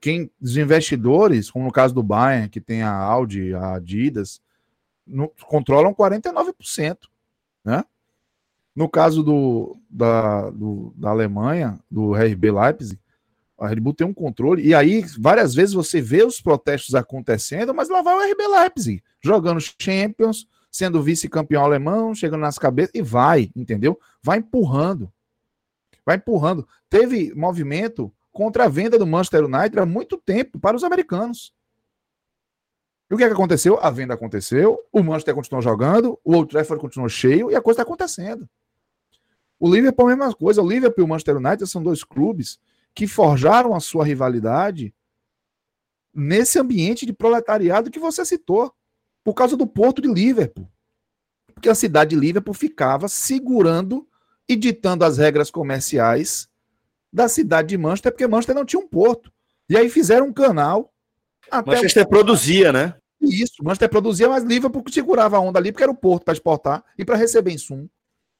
quem, os investidores, como no caso do Bayern, que tem a Audi, a Adidas, no, controlam 49%. Né? No caso do, da, do, da Alemanha, do RB Leipzig, a Red Bull tem um controle, e aí várias vezes você vê os protestos acontecendo, mas lá vai o RB Leipzig, jogando Champions, sendo vice-campeão alemão, chegando nas cabeças, e vai, entendeu? Vai empurrando. Vai empurrando. Teve movimento contra a venda do Manchester United há muito tempo para os americanos. E o que, é que aconteceu? A venda aconteceu, o Manchester continuou jogando, o Old Trafford continuou cheio e a coisa está acontecendo. O Liverpool é a mesma coisa. O Liverpool e o Manchester United são dois clubes que forjaram a sua rivalidade nesse ambiente de proletariado que você citou, por causa do porto de Liverpool. Porque a cidade de Liverpool ficava segurando e ditando as regras comerciais da cidade de Manchester, porque Manchester não tinha um porto. E aí fizeram um canal. Manchester o... produzia, né? Isso, Manchester produzia, mas Liverpool segurava a onda ali, porque era o porto para exportar e para receber insumo.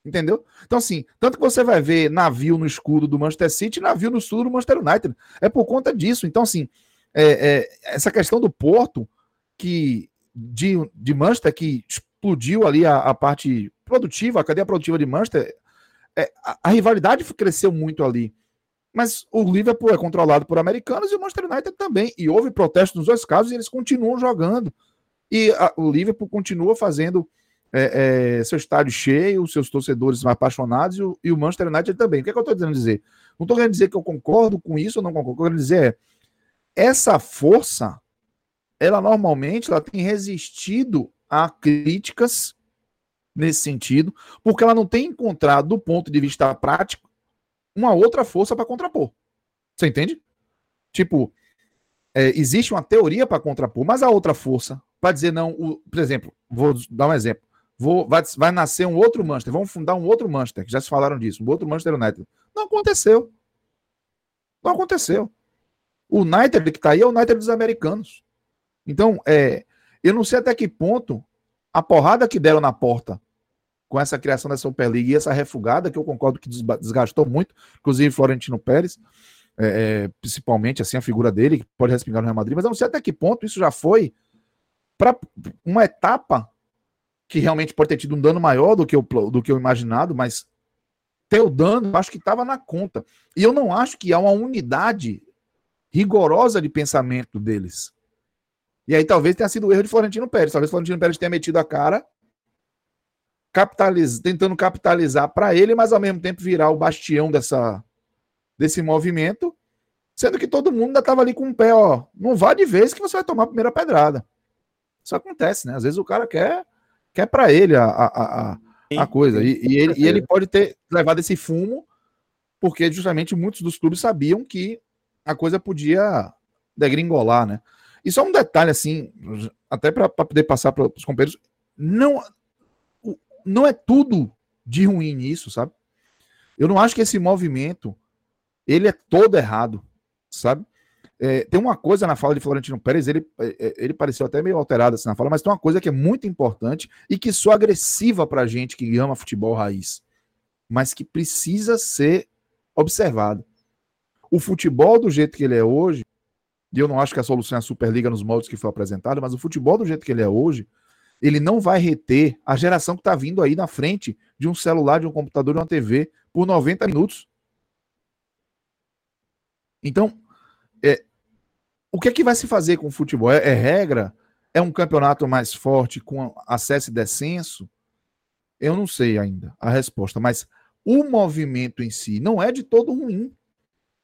Entendeu? Então, assim, tanto que você vai ver navio no escudo do Manchester City e navio no escudo do Manchester United. É por conta disso. Então, assim, é, é, essa questão do Porto, que de, de Manchester, que explodiu ali a, a parte produtiva, a cadeia produtiva de Manchester, é, a, a, rivalidade cresceu muito ali. Mas o Liverpool é controlado por americanos e o Manchester United também. E houve protestos nos dois casos e eles continuam jogando. E a, o Liverpool continua fazendo é, é, seu estádio cheio, seus torcedores apaixonados e o, e o Manchester United também. O que, é que eu estou querendo dizer? Não estou querendo dizer que eu concordo com isso ou não concordo. O que eu quero dizer é essa força, ela normalmente ela tem resistido a críticas nesse sentido, porque ela não tem encontrado, do ponto de vista prático, uma outra força para contrapor. Você entende? Tipo, é, existe uma teoria para contrapor, mas a outra força para dizer não, o, por exemplo, vou dar um exemplo. Vou, vai, vai nascer um outro Manchester, vamos fundar um outro Manchester, que já se falaram disso, um outro Manchester United. Não aconteceu. Não aconteceu. O United que está aí é o United dos americanos. Então, é, eu não sei até que ponto a porrada que deram na porta com essa criação da Superliga e essa refugada, que eu concordo que desgastou muito, inclusive Florentino Pérez, é, é, principalmente assim a figura dele, que pode respingar no Real Madrid, mas eu não sei até que ponto isso já foi para uma etapa que realmente pode ter tido um dano maior do que o, do que o imaginado, mas ter o dano, acho que estava na conta. E eu não acho que há uma unidade rigorosa de pensamento deles. E aí talvez tenha sido o erro de Florentino Pérez. Talvez Florentino Pérez tenha metido a cara capitaliz... tentando capitalizar para ele, mas ao mesmo tempo virar o bastião dessa, desse movimento, sendo que todo mundo ainda estava ali com o pé, ó, não vá de vez que você vai tomar a primeira pedrada. Isso acontece, né? Às vezes o cara quer quer para ele a, a, a, a coisa. E, e, ele, e ele pode ter levado esse fumo, porque justamente muitos dos clubes sabiam que a coisa podia degringolar, né? E só um detalhe, assim, até para poder passar para os companheiros, não, não é tudo de ruim nisso, sabe? Eu não acho que esse movimento ele é todo errado, sabe? É, tem uma coisa na fala de Florentino Pérez, ele, é, é, ele pareceu até meio alterado assim na fala, mas tem uma coisa que é muito importante e que só agressiva pra gente que ama futebol raiz, mas que precisa ser observado. O futebol do jeito que ele é hoje e eu não acho que a solução é a Superliga nos moldes que foi apresentado, mas o futebol do jeito que ele é hoje, ele não vai reter a geração que está vindo aí na frente de um celular, de um computador, de uma TV por 90 minutos. Então, o que é que vai se fazer com o futebol? É, é regra? É um campeonato mais forte com acesso e descenso? Eu não sei ainda a resposta, mas o movimento em si não é de todo ruim,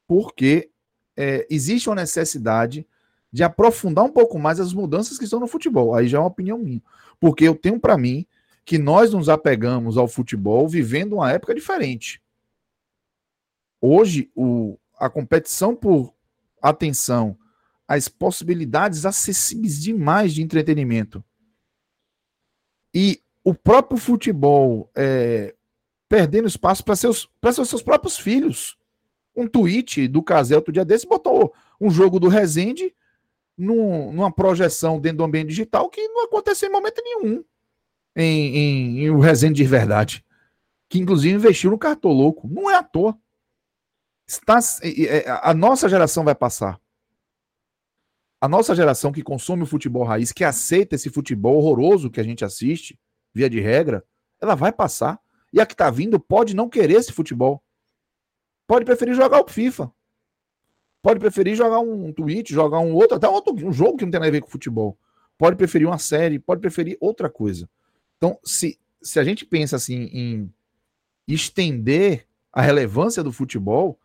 porque é, existe uma necessidade de aprofundar um pouco mais as mudanças que estão no futebol. Aí já é uma opinião minha. Porque eu tenho para mim que nós nos apegamos ao futebol vivendo uma época diferente. Hoje, o, a competição por atenção as possibilidades acessíveis demais de entretenimento. E o próprio futebol é, perdendo espaço para seus, seus, seus próprios filhos. Um tweet do Casel outro dia desse botou um jogo do Resende num, numa projeção dentro do ambiente digital que não aconteceu em momento nenhum em, em, em o Resende de verdade. Que inclusive investiu no cartoloco. Não é à toa. Está, a nossa geração vai passar a nossa geração que consome o futebol raiz, que aceita esse futebol horroroso que a gente assiste, via de regra, ela vai passar. E a que está vindo pode não querer esse futebol. Pode preferir jogar o FIFA. Pode preferir jogar um tweet, jogar um outro, até outro, um jogo que não tem nada a ver com futebol. Pode preferir uma série, pode preferir outra coisa. Então, se, se a gente pensa assim em estender a relevância do futebol,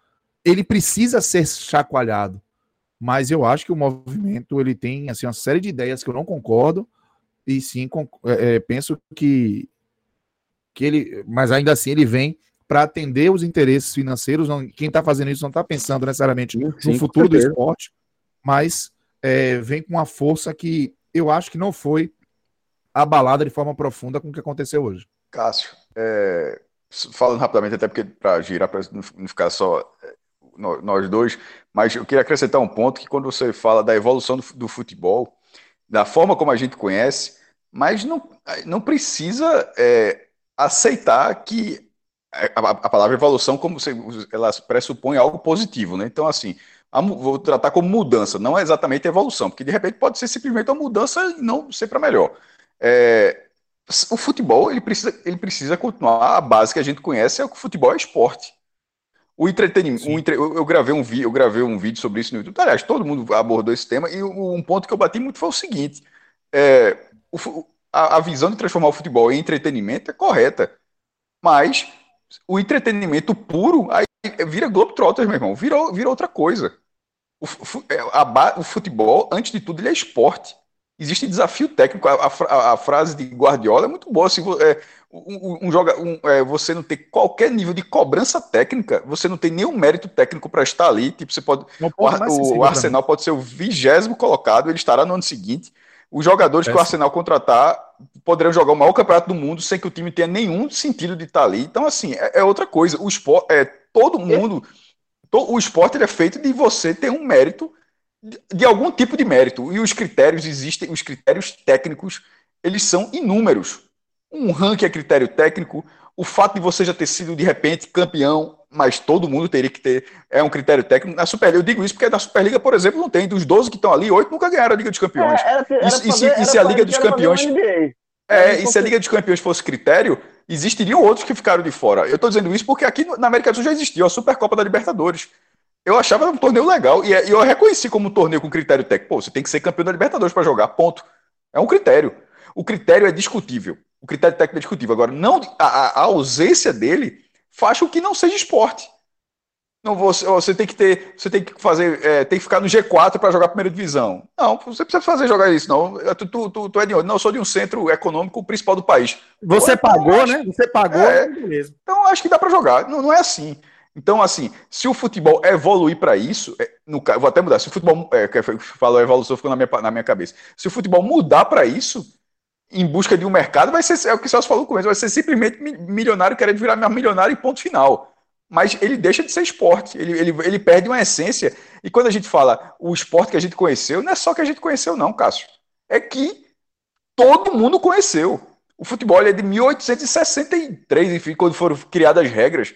ele precisa ser chacoalhado mas eu acho que o movimento ele tem assim, uma série de ideias que eu não concordo, e sim é, é, penso que, que ele, mas ainda assim ele vem para atender os interesses financeiros. Não, quem está fazendo isso não está pensando necessariamente sim, no futuro do esporte, mas é, vem com uma força que eu acho que não foi abalada de forma profunda com o que aconteceu hoje. Cássio, é, falando rapidamente, até porque para girar, para não ficar só é, nós dois, mas eu queria acrescentar um ponto que quando você fala da evolução do, futebol, da forma como a gente conhece, mas não, não precisa é, aceitar que a, a, palavra evolução, como você, ela pressupõe algo positivo, né? Então, assim, a, vou tratar como mudança, não é exatamente evolução, porque de repente pode ser simplesmente uma mudança e não ser para melhor. É, o futebol ele precisa, ele precisa continuar a base que a gente conhece é que o futebol é esporte. O entretenimento, um entre... eu, gravei um vídeo, eu gravei um vídeo sobre isso no YouTube. Aliás, todo mundo abordou esse tema e um ponto que eu bati muito foi o seguinte: é, o, a, visão de transformar o futebol em entretenimento é correta, mas o entretenimento puro aí vira Globetrotters, meu irmão, vira, vira outra coisa. O, é, a, o futebol, antes de tudo, ele é esporte. Existe desafio técnico. A, a, a frase de Guardiola é muito boa. Assim, é, um, um, joga, um, é, você não tem qualquer nível de cobrança técnica, você não tem nenhum mérito técnico para estar ali. Tipo, você pode. O, o Arsenal pode ser o vigésimo colocado, ele estará no ano seguinte. Os jogadores é. que o Arsenal contratar poderão jogar o maior campeonato do mundo sem que o time tenha nenhum sentido de estar ali. Então, assim, é, é outra coisa. O esporte, é, todo mundo. To, o esporte é feito de você ter um mérito, de, de algum tipo de mérito. E os critérios existem, os critérios técnicos, eles são inúmeros um ranking é critério técnico, o fato de você já ter sido de repente campeão, mas todo mundo teria que ter, é um critério técnico. Na Superliga, eu digo isso porque na Superliga, por exemplo, não tem. Dos 12 que estão ali, 8 nunca ganharam a Liga dos Campeões. É, era, era e, se, e se a Liga dos Campeões. É, e se a Liga dos Campeões fosse critério, existiriam outros que ficaram de fora. Eu estou dizendo isso porque aqui na América do Sul já existiu a Supercopa da Libertadores. Eu achava um torneio legal e, é, e eu reconheci como um torneio com critério técnico. Pô, você tem que ser campeão da Libertadores para jogar, ponto. É um critério. O critério é discutível o critério técnico é discutível. Agora, não, a, a ausência dele faz com que não seja esporte. Não, você, você tem que ter, você tem que fazer, é, tem que ficar no G4 para jogar primeira divisão. Não, você precisa fazer jogar isso, não. Tu, tu, tu, tu é de onde? Não, eu sou de um centro econômico principal do país. Você então, pagou, acho, né? Você pagou, é, beleza. Então acho que dá para jogar. Não, não é assim. Então, assim, se o futebol evoluir para isso, é, no, vou até mudar. Se o futebol, é, falou evolução, ficou na minha, na minha cabeça. Se o futebol mudar para isso, em busca de um mercado, vai ser é o que o Celso falou com ele, vai ser simplesmente milionário querendo virar milionário e ponto final. Mas ele deixa de ser esporte, ele, ele, ele perde uma essência. E quando a gente fala o esporte que a gente conheceu, não é só que a gente conheceu, não, Cássio. É que todo mundo conheceu. O futebol é de 1863, enfim, quando foram criadas as regras.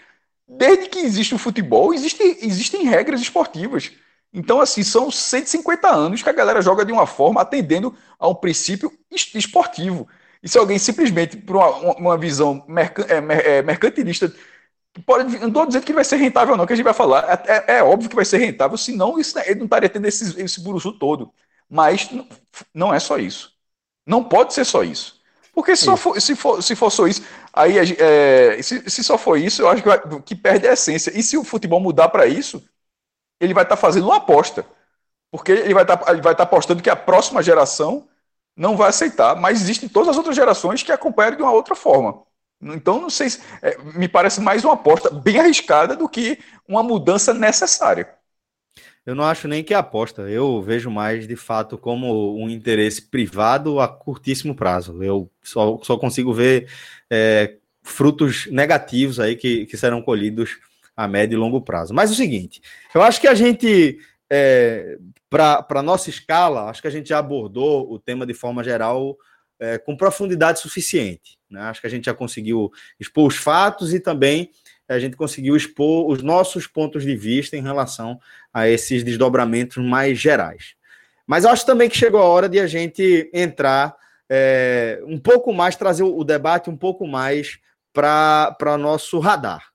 Desde que existe o futebol, existe, existem regras esportivas. Então, assim, são 150 anos que a galera joga de uma forma atendendo a um princípio esportivo. E se alguém simplesmente, por uma, uma visão é, é, mercantilista, pode, não estou dizendo que vai ser rentável, não, que a gente vai falar. É, é, é óbvio que vai ser rentável, senão isso, ele não estaria tendo esse, esse buruçu todo. Mas não é só isso. Não pode ser só isso. Porque se, só for, se, for, se for só isso, aí é, se, se só for isso, eu acho que, vai, que perde a essência. E se o futebol mudar para isso, ele vai estar tá fazendo uma aposta. Porque ele vai estar tá, estar tá apostando que a próxima geração não vai aceitar, mas existem todas as outras gerações que acompanham de uma outra forma. Então, não sei se. É, me parece mais uma aposta bem arriscada do que uma mudança necessária. Eu não acho nem que é aposta. Eu vejo mais, de fato, como um interesse privado a curtíssimo prazo. Eu só, só consigo ver é, frutos negativos aí que, que serão colhidos a médio e longo prazo. Mas é o seguinte, eu acho que a gente, é, para nossa escala, acho que a gente já abordou o tema de forma geral é, com profundidade suficiente. Né? Acho que a gente já conseguiu expor os fatos e também a gente conseguiu expor os nossos pontos de vista em relação a esses desdobramentos mais gerais. Mas acho também que chegou a hora de a gente entrar é, um pouco mais, trazer o debate um pouco mais para nosso radar.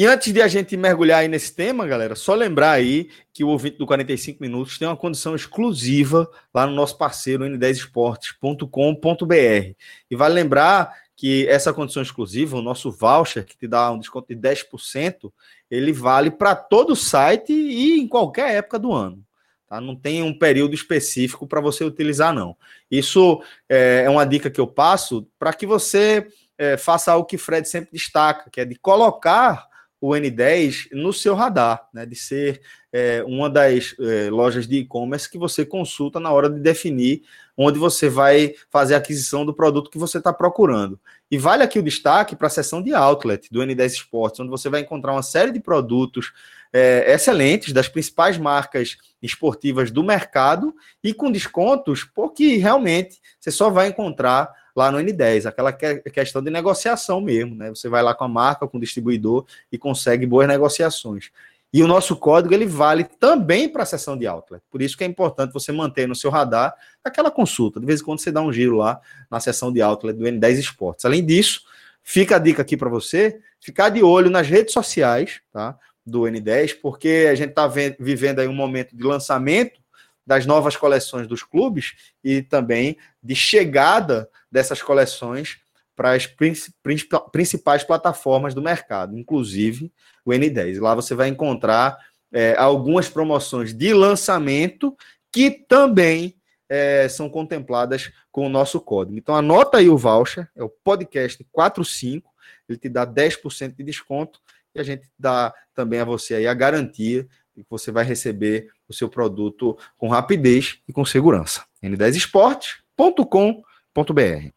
E antes de a gente mergulhar aí nesse tema, galera, só lembrar aí que o ouvinte do 45 Minutos tem uma condição exclusiva lá no nosso parceiro n10esportes.com.br. E vale lembrar que essa condição exclusiva, o nosso voucher, que te dá um desconto de 10%, ele vale para todo o site e em qualquer época do ano. Tá? Não tem um período específico para você utilizar, não. Isso é, é uma dica que eu passo para que você é, faça algo que Fred sempre destaca, que é de colocar o N10 no seu radar, né, de ser é, uma das é, lojas de e-commerce que você consulta na hora de definir onde você vai fazer a aquisição do produto que você está procurando. E vale aqui o destaque para a seção de outlet do N10 Sports, onde você vai encontrar uma série de produtos é, excelentes das principais marcas esportivas do mercado e com descontos, porque realmente você só vai encontrar lá no N10, aquela questão de negociação mesmo, né? Você vai lá com a marca, com o distribuidor e consegue boas negociações. E o nosso código ele vale também para a sessão de outlet. Por isso que é importante você manter no seu radar aquela consulta. De vez em quando você dá um giro lá na sessão de outlet do N10 Esportes. Além disso, fica a dica aqui para você ficar de olho nas redes sociais, tá? Do N10, porque a gente está vivendo aí um momento de lançamento das novas coleções dos clubes e também de chegada dessas coleções para as principais plataformas do mercado, inclusive o N10. Lá você vai encontrar é, algumas promoções de lançamento que também é, são contempladas com o nosso código. Então anota aí o voucher, é o podcast 45, ele te dá 10% de desconto e a gente dá também a você aí a garantia de que você vai receber o seu produto com rapidez e com segurança. n10esportes.com.br.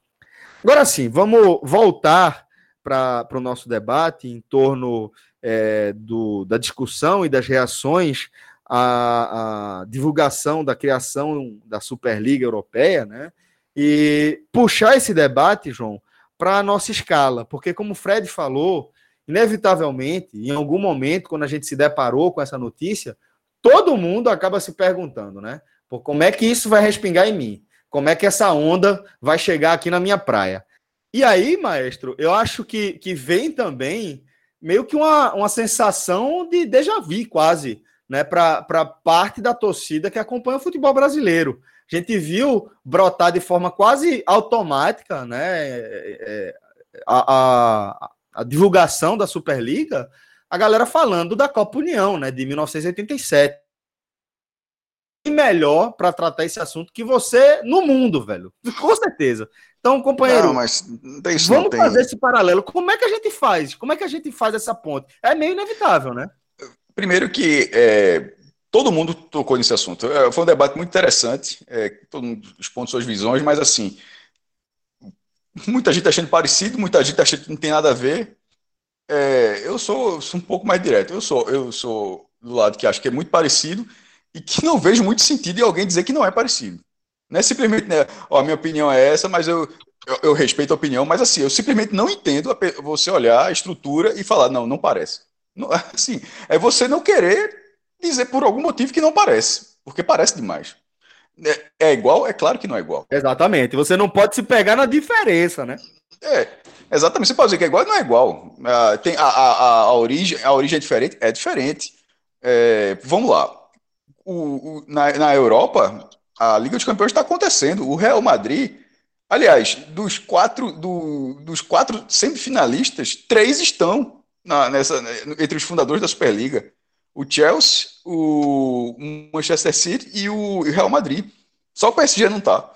Agora sim, vamos voltar para o nosso debate em torno é, do, da discussão e das reações à, à, divulgação da criação da Superliga Europeia, né? E puxar esse debate, João, para a nossa escala, porque como o Fred falou, inevitavelmente, em algum momento, quando a gente se deparou com essa notícia, todo mundo acaba se perguntando, né? Como é que isso vai respingar em mim? Como é que essa onda vai chegar aqui na minha praia? E aí, maestro, eu acho que, que vem também meio que uma, uma sensação de déjà vu, quase, né? Para parte da torcida que acompanha o futebol brasileiro. A gente viu brotar de forma quase automática, né? É, é, a, a, a divulgação da Superliga a galera falando da Copa União, né, de 1987. E melhor para tratar esse assunto que você no mundo, velho. Com certeza. Então, companheiro, não, mas tem isso, vamos fazer esse paralelo. Como é que a gente faz? Como é que a gente faz essa ponte? É meio inevitável, né? Primeiro que é, todo mundo tocou nesse assunto. É, foi um debate muito interessante, é, todo mundo expõe suas visões, mas assim, muita gente tá achando parecido, muita gente tá achando que não tem nada a ver. É, eu sou, sou, um pouco mais direto. Eu sou, eu sou do lado que acho que é muito parecido e que não vejo muito sentido em alguém dizer que não é parecido. Não é simplesmente, né, ó, a minha opinião é essa, mas eu, eu, eu, respeito a opinião, mas assim, eu simplesmente não entendo você olhar a estrutura e falar, não, não parece. Não, assim, é você não querer dizer por algum motivo que não parece, porque parece demais. É, é, igual? É claro que não é igual. Exatamente. Você não pode se pegar na diferença, né? É, exatamente. Você pode dizer que é igual, não é igual. Ah, tem a, a, a, a, origem, a origem é diferente? É diferente. É, vamos lá. O, o, na, na Europa, a Liga dos Campeões está acontecendo. O Real Madrid, aliás, dos quatro, do, dos quatro semifinalistas, três estão na, nessa, entre os fundadores da Superliga o Chelsea, o Manchester City e o Real Madrid. Só o PSG não está.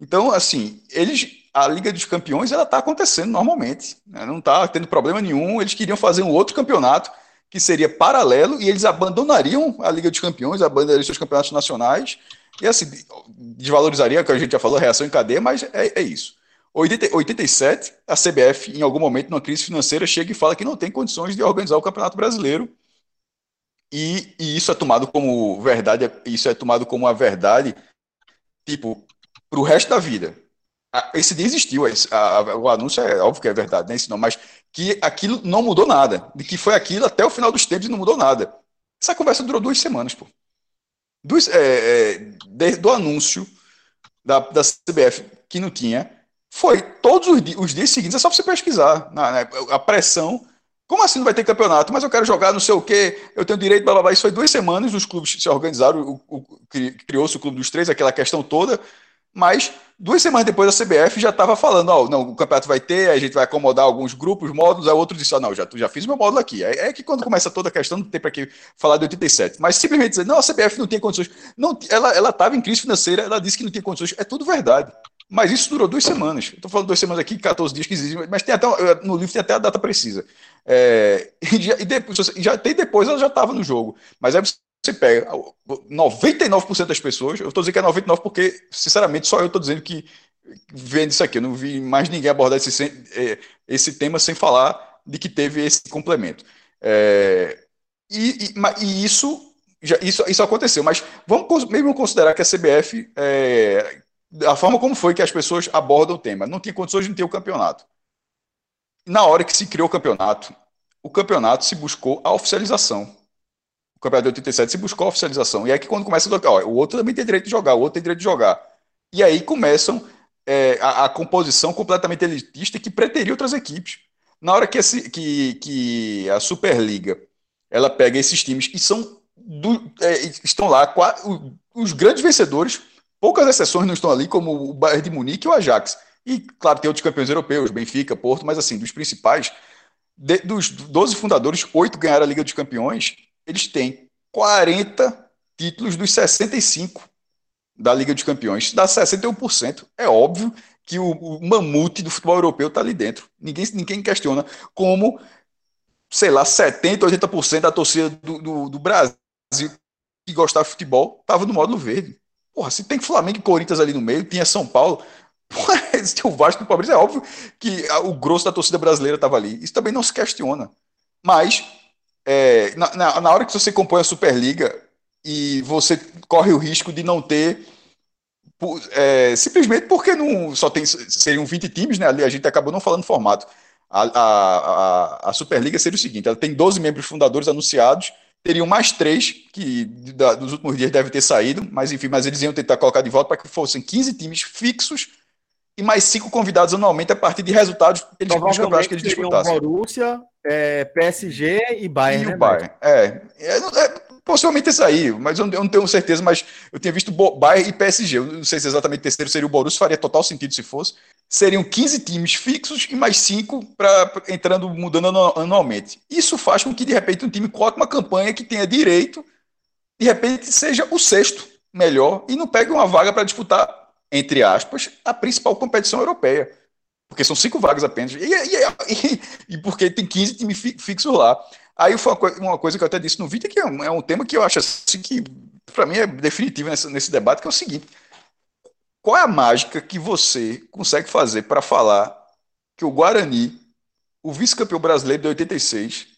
Então, assim, eles, a Liga dos Campeões, ela está acontecendo normalmente. Né? Não está tendo problema nenhum. Eles queriam fazer um outro campeonato que seria paralelo e eles abandonariam a Liga dos Campeões, abandonariam seus campeonatos nacionais e assim, desvalorizaria, que a gente já falou, reação em cadeia, mas é, é isso. 80, 87, a CBF, em algum momento, numa crise financeira, chega e fala que não tem condições de organizar o Campeonato Brasileiro e, e, isso é tomado como verdade, isso é tomado como uma verdade, tipo, para o resto da vida. Esse dia existiu, a, a, o anúncio é óbvio que é verdade, né? Não, mas que aquilo não mudou nada. De que foi aquilo até o final dos tempos e não mudou nada. Essa conversa durou duas semanas, pô. Duas, é, é, do anúncio da, da CBF que não tinha, foi todos os, os dias seguintes, é só você pesquisar. Na, na, a pressão como assim não vai ter campeonato? Mas eu quero jogar não sei o quê, eu tenho direito, blá blá blá. Isso foi duas semanas, os clubes se organizaram, criou-se o clube dos três, aquela questão toda. Mas duas semanas depois a CBF já estava falando: ó, oh, não, o campeonato vai ter, a gente vai acomodar alguns grupos, módulos. Aí outro disse: oh, não, já, já fiz meu módulo aqui. É, é que quando começa toda a questão, não tem para que falar de 87. Mas simplesmente dizer: não, a CBF não tem condições. Não, ela estava em crise financeira, ela disse que não tinha condições. É tudo verdade. Mas isso durou duas semanas. Estou falando duas semanas aqui, 14 dias, 15 dias, mas tem até, no livro tem até a data precisa. É, e, já, e depois, já tem depois, ela já estava no jogo. Mas aí você pega 99% das pessoas, eu estou dizendo que é 99% porque, sinceramente, só eu estou dizendo que vendo isso aqui, eu não vi mais ninguém abordar esse, é, esse tema sem falar de que teve esse complemento. É, e, e, e, isso, isso, isso aconteceu, mas vamos mesmo considerar que a CBF é, a forma como foi que as pessoas abordam o tema. Não tinha condições de não ter o campeonato. Na hora que se criou o campeonato, o campeonato se buscou a oficialização. O campeonato de 87 se buscou a oficialização. E é que quando começa a ó, o outro também tem direito de jogar, o outro tem direito de jogar. E aí começam é, a, a, composição completamente elitista que preteria outras equipes. Na hora que, esse, que, que a Superliga ela pega esses times que são do, é, estão lá, os grandes vencedores Poucas exceções não estão ali, como o Bayern de Munique e o Ajax. E, claro, tem outros campeões europeus, Benfica, Porto, mas, assim, dos principais, de, dos 12 fundadores, oito ganharam a Liga dos Campeões. Eles têm 40 títulos dos 65 da Liga dos Campeões. Dá 61%. É óbvio que o, o mamute do futebol europeu está ali dentro. Ninguém, ninguém questiona como, sei lá, 70%, 80% da torcida do, do, do Brasil que gostava de futebol estava no módulo verde. Porra, se tem Flamengo e Corinthians ali no meio, tinha São Paulo. Porra, tem o Vasco e o Palmeiras. É óbvio que o grosso da torcida brasileira estava ali. Isso também não se questiona. Mas, é, na, na, na, hora que você compõe a Superliga e você corre o risco de não ter. É, simplesmente porque não só tem seriam 20 times, né? Ali a gente acabou não falando formato. A, a, a, a Superliga seria o seguinte: ela tem 12 membros fundadores anunciados teriam mais três, que da, dos últimos dias devem ter saído, mas enfim, mas eles iam tentar colocar de volta para que fossem 15 times fixos e mais cinco convidados anualmente a partir de resultados eles, dos campeonatos que eles disputassem. Borussia, é, PSG e Bayern. E né, o Bayern, é, é, é, Possivelmente esse aí, mas eu não tenho certeza, mas eu tinha visto Bayern e PSG. Eu não sei se exatamente o terceiro seria o Borussia, faria total sentido se fosse. Seriam 15 times fixos e mais 5 para entrando, mudando anualmente. Isso faz com que, de repente, um time coloque uma campanha que tenha direito, de repente, seja o sexto melhor e não pegue uma vaga para disputar, entre aspas, a principal competição europeia. Porque são cinco vagas apenas. E, e, e, e porque tem 15 times fixos lá. Aí foi uma coisa que eu até disse no vídeo, que é um, é um tema que eu acho assim que, para mim, é definitivo nesse, nesse debate, que é o seguinte: qual é a mágica que você consegue fazer para falar que o Guarani, o vice-campeão brasileiro de 86,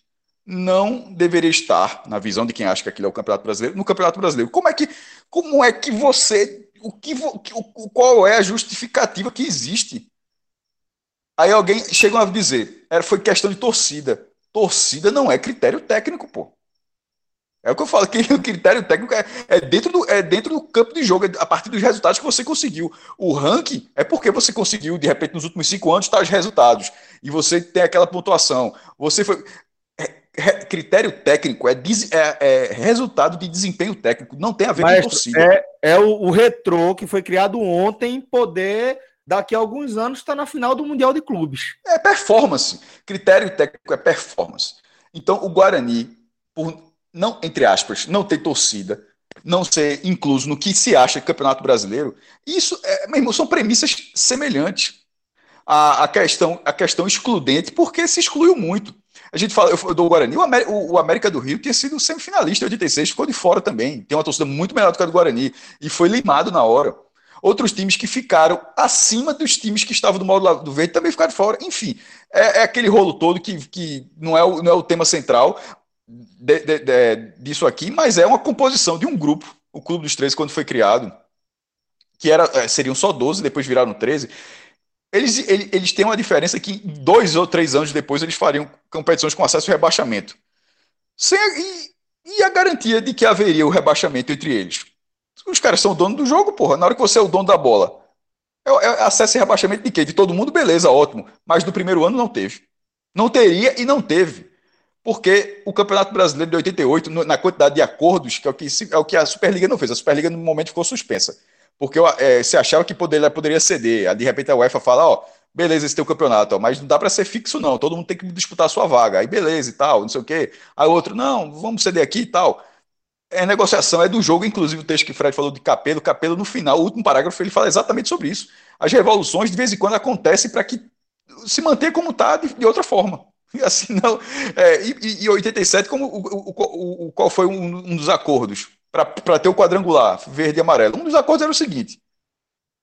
não deveria estar, na visão de quem acha que aquilo é o Campeonato Brasileiro, no Campeonato Brasileiro? Como é que, como é que você. O que, o, qual é a justificativa que existe? Aí alguém chega a dizer, era, foi questão de torcida. Torcida não é critério técnico, pô. É o que eu falo, que o critério técnico é, é, dentro do, é dentro do campo de jogo, é a partir dos resultados que você conseguiu. O ranking é porque você conseguiu, de repente, nos últimos cinco anos, tais resultados. E você tem aquela pontuação. Você foi. É, critério técnico é, é, é, resultado de desempenho técnico, não tem a ver Maestro, com torcida. É, é o, o retrô que foi criado ontem poder daqui a alguns anos estar tá na final do Mundial de Clubes. É performance. Critério técnico é performance. Então, o Guarani, por não, entre aspas, não ter torcida, não ser incluso no que se acha Campeonato Brasileiro, isso, é, meu irmão, são premissas semelhantes. A, questão, a questão excludente, porque se excluiu muito. A gente fala, eu dou o Guarani, o América do Rio tinha sido semifinalista em 86, ficou de fora também. Tem uma torcida muito melhor do que a do Guarani, e foi limado na hora. Outros times que ficaram acima dos times que estavam do modo do verde também ficaram fora. Enfim, é, é aquele rolo todo que, que não, é o, não é o tema central de, de, de, disso aqui, mas é uma composição de um grupo, o Clube dos 13, quando foi criado, que era, é, seriam só 12, depois viraram 13. Eles, eles, eles têm uma diferença que dois ou três anos depois eles fariam competições com acesso ao rebaixamento. Sem, e, e a garantia de que haveria o rebaixamento entre eles? Os caras são o dono do jogo, porra. Na hora que você é o dono da bola. É, é acesso e rebaixamento de quê? De todo mundo, beleza, ótimo. Mas no primeiro ano não teve. Não teria e não teve. Porque o Campeonato Brasileiro de 88, na quantidade de acordos, que é o que, é o que a Superliga não fez. A Superliga, no momento, ficou suspensa. Porque é, você achava que poderia, poderia ceder. De repente a UEFA fala, ó, beleza, esse teu campeonato, ó, mas não dá para ser fixo, não. Todo mundo tem que disputar a sua vaga. Aí beleza e tal, não sei o quê. Aí outro, não, vamos ceder aqui e tal é negociação, é do jogo, inclusive o texto que o Fred falou de Capelo, Capelo no final, o último parágrafo, ele fala exatamente sobre isso. As revoluções de vez em quando acontecem para que se manter como está de, de, outra forma. E assim não. É, e, e 87, como o, o, o, qual foi um, um dos acordos para ter o quadrangular verde e amarelo? Um dos acordos era o seguinte: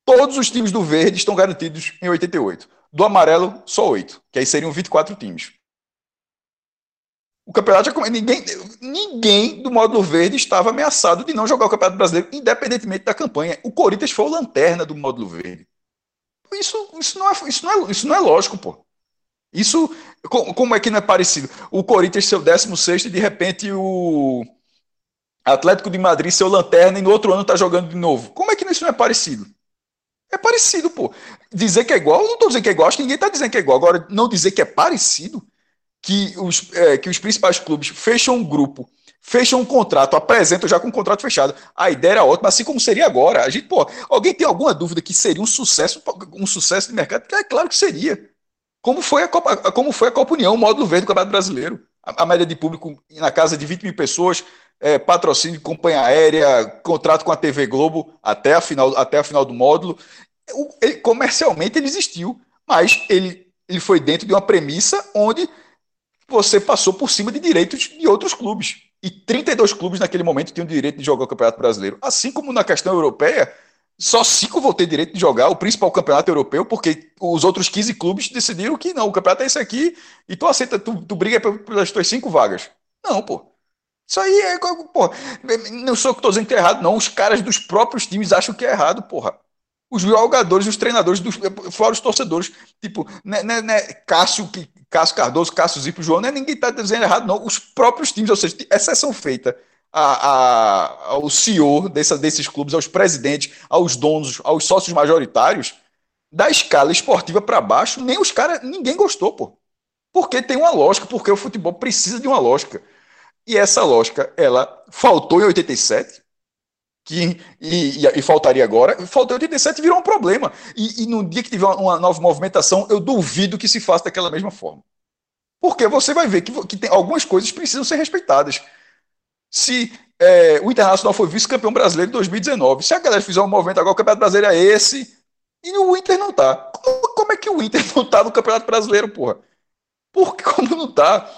todos os times do verde estão garantidos em 88. Do amarelo, só oito, que aí seriam 24 times. O campeonato já ninguém, ninguém do módulo verde estava ameaçado de não jogar o Campeonato Brasileiro, independentemente da campanha. O Corinthians foi o lanterna do módulo verde. Isso, isso, não, é, isso, não, é, isso não é lógico, pô. Isso, como é que não é parecido? O Corinthians seu 16 e de repente o Atlético de Madrid seu lanterna e no outro ano tá jogando de novo. Como é que isso não é parecido? É parecido, pô. Dizer que é igual, não tô dizendo que é igual, acho que ninguém tá dizendo que é igual. Agora, não dizer que é parecido, que os, é, que os principais clubes fecham um grupo, fecham um contrato, apresentam já com um contrato fechado. A ideia era ótima, assim como seria agora. A gente, pô, alguém tem alguma dúvida que seria um sucesso, um sucesso de mercado? É claro que seria. Como foi a Copa, como foi a Copa União, o módulo verde do Campeonato Brasileiro. A, a média de público na casa de 20 mil pessoas, é, patrocínio de companhia aérea, contrato com a TV Globo até a final, até a final do módulo. Ele, comercialmente ele existiu, mas ele, ele foi dentro de uma premissa onde você passou por cima de direitos de outros clubes. E 32 clubes naquele momento tinham direito de jogar o Campeonato Brasileiro. Assim como na questão europeia, só cinco vão ter direito de jogar o principal campeonato europeu, porque os outros 15 clubes decidiram que não, o campeonato é esse aqui, e tu aceita, tu, tu briga pelas tuas cinco vagas. Não, pô. Isso aí é. Pô, não sou que estou dizendo que é errado, não. Os caras dos próprios times acham que é errado, porra. Os jogadores, os treinadores, dos, fora os torcedores. Tipo, né, né, né, Cássio, que Cássio Cardoso, Cássio Zipo, João, não é ninguém está dizendo errado, não. Os próprios times, ou seja, exceção feita a, a, ao CEO dessa, desses clubes, aos presidentes, aos donos, aos sócios majoritários, da escala esportiva para baixo, nem os caras, ninguém gostou, pô. Porque tem uma lógica, porque o futebol precisa de uma lógica. E essa lógica, ela faltou em 87, que, e, e, e, faltaria agora, faltou 87 e virou um problema. E, e no dia que tiver uma, uma, nova movimentação, eu duvido que se faça daquela mesma forma. Porque você vai ver que, que tem, algumas coisas precisam ser respeitadas. Se é, o Internacional foi vice-campeão brasileiro em 2019, se a galera fizer um movimento agora, o Campeonato Brasileiro é esse, e o Inter não tá. Como, como é que o Inter não tá no Campeonato Brasileiro, porra? Porque como não tá?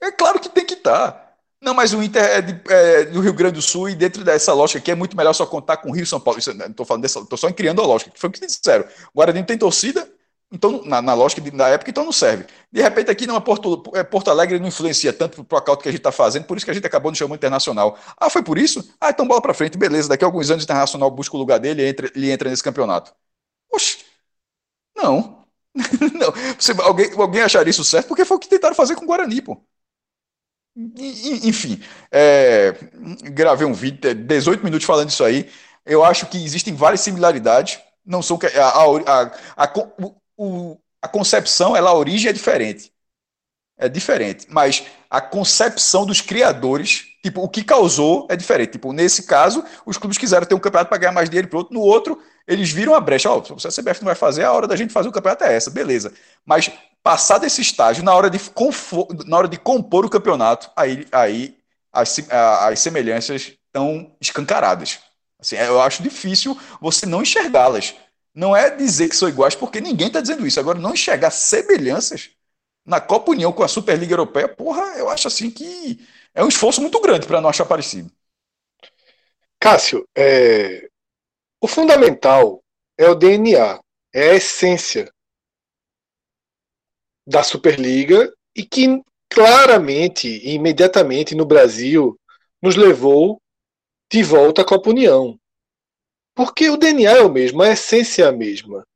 É claro que tem que estar. Tá. Não, mas o Inter é, de, é, do Rio Grande do Sul e dentro dessa lógica aqui é muito melhor só contar com Rio e São Paulo. Não tô falando dessa, tô só criando a lógica, que foi o que disseram. O Guarani tem torcida, então na, na lógica da época, então não serve. De repente aqui não, Porto, é, Porto Alegre não influencia tanto para o acaute que a gente está fazendo, por isso que a gente acabou no chamando internacional. Ah, foi por isso? Ah, então bola para frente, beleza. Daqui a alguns anos o internacional busca o lugar dele e entra, ele entra nesse campeonato. Oxe, não. não. Você, alguém, alguém acharia isso certo? Porque foi o que tentaram fazer com o Guarani, pô. Enfim, é, gravei um vídeo, 18 minutos falando isso aí. Eu acho que existem várias similaridades. Não são a, a, a, a concepção, ela, a origem é diferente. É diferente, mas a concepção dos criadores, tipo, o que causou é diferente. Tipo, nesse caso, os clubes quiseram ter um campeonato para ganhar mais dinheiro para outro. No outro, eles viram a brecha. Ó, oh, se a CBF não vai fazer, a hora da gente fazer o campeonato é essa, beleza. Mas passar desse estágio, na hora de, na hora de compor o campeonato, aí, aí as, as semelhanças estão escancaradas. Assim, eu acho difícil você não enxergá-las. Não é dizer que são iguais, porque ninguém está dizendo isso. Agora, não enxergar semelhanças na Copa União com a Superliga Europeia, porra, eu acho assim que é um esforço muito grande para não achar parecido. Cássio, é... o fundamental é o DNA, é a essência da Superliga e que claramente e imediatamente no Brasil nos levou de volta à Copa União. Porque o DNA é o mesmo, a essência é a mesma.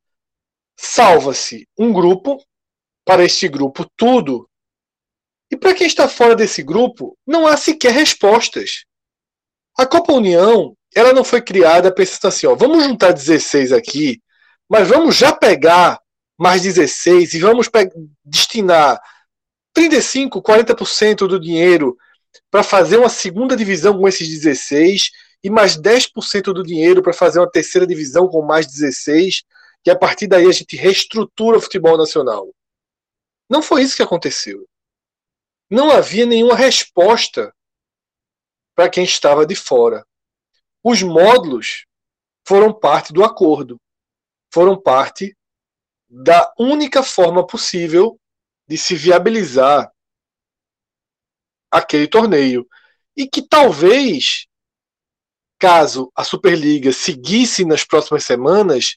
Salva-se um grupo, para este grupo tudo, e para quem está fora desse grupo, não há sequer respostas. A Copa União, ela não foi criada pensando assim, ó, vamos juntar 16 aqui, mas vamos já pegar mais 16 e vamos destinar 35, 40% do dinheiro para fazer uma segunda divisão com esses 16 e mais 10% do dinheiro para fazer uma terceira divisão com mais 16 e a partir daí a gente reestrutura o futebol nacional. Não foi isso que aconteceu. Não havia nenhuma resposta para quem estava de fora. Os módulos foram parte do acordo, foram parte da única forma possível de se viabilizar aquele torneio. E que talvez, caso a Superliga seguisse nas próximas semanas,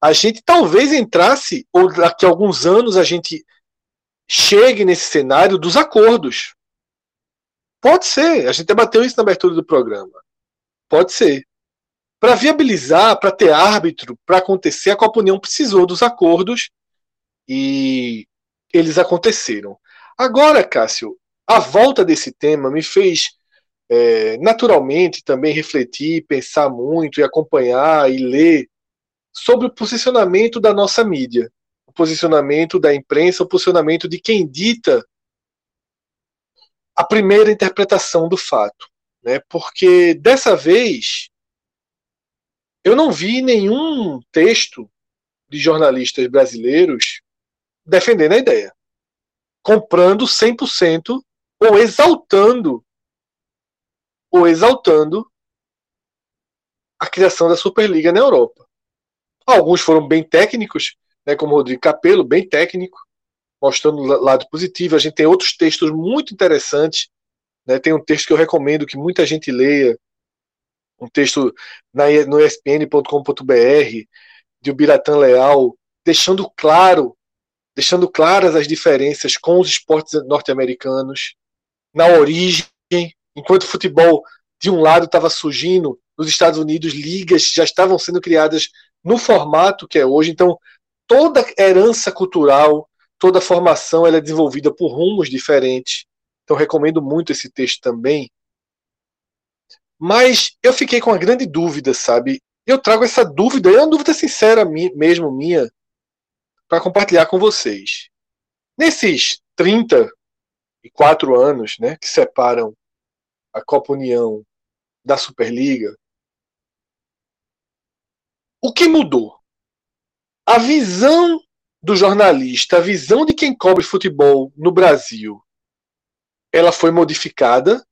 a gente talvez entrasse, ou daqui a alguns anos a gente chegue nesse cenário dos acordos. Pode ser, a gente debateu isso na abertura do programa. Pode ser. Para viabilizar, para ter árbitro, para acontecer, a Copa União precisou dos acordos e eles aconteceram. Agora, Cássio, a volta desse tema me fez é, naturalmente também refletir, pensar muito e acompanhar e ler sobre o posicionamento da nossa mídia, o posicionamento da imprensa, o posicionamento de quem dita a primeira interpretação do fato. Né? Porque dessa vez eu não vi nenhum texto de jornalistas brasileiros defendendo a ideia, comprando 100% ou exaltando ou exaltando a criação da Superliga na Europa. Alguns foram bem técnicos, né, como Rodrigo Capello, bem técnico, mostrando o lado positivo. A gente tem outros textos muito interessantes. Né, tem um texto que eu recomendo que muita gente leia, um texto na, no espn.com.br de Ubiratan Leal, deixando claro, deixando claras as diferenças com os esportes norte-americanos, na origem, enquanto o futebol de um lado estava surgindo, nos Estados Unidos ligas já estavam sendo criadas no formato que é hoje, então toda herança cultural, toda formação ela é desenvolvida por rumos diferentes. Então recomendo muito esse texto também. Mas eu fiquei com uma grande dúvida, sabe? Eu trago essa dúvida, é uma dúvida sincera mesmo minha, para compartilhar com vocês. Nesses 34 anos né, que separam a Copa União da Superliga, o que mudou? A visão do jornalista, a visão de quem cobre futebol no Brasil, ela foi modificada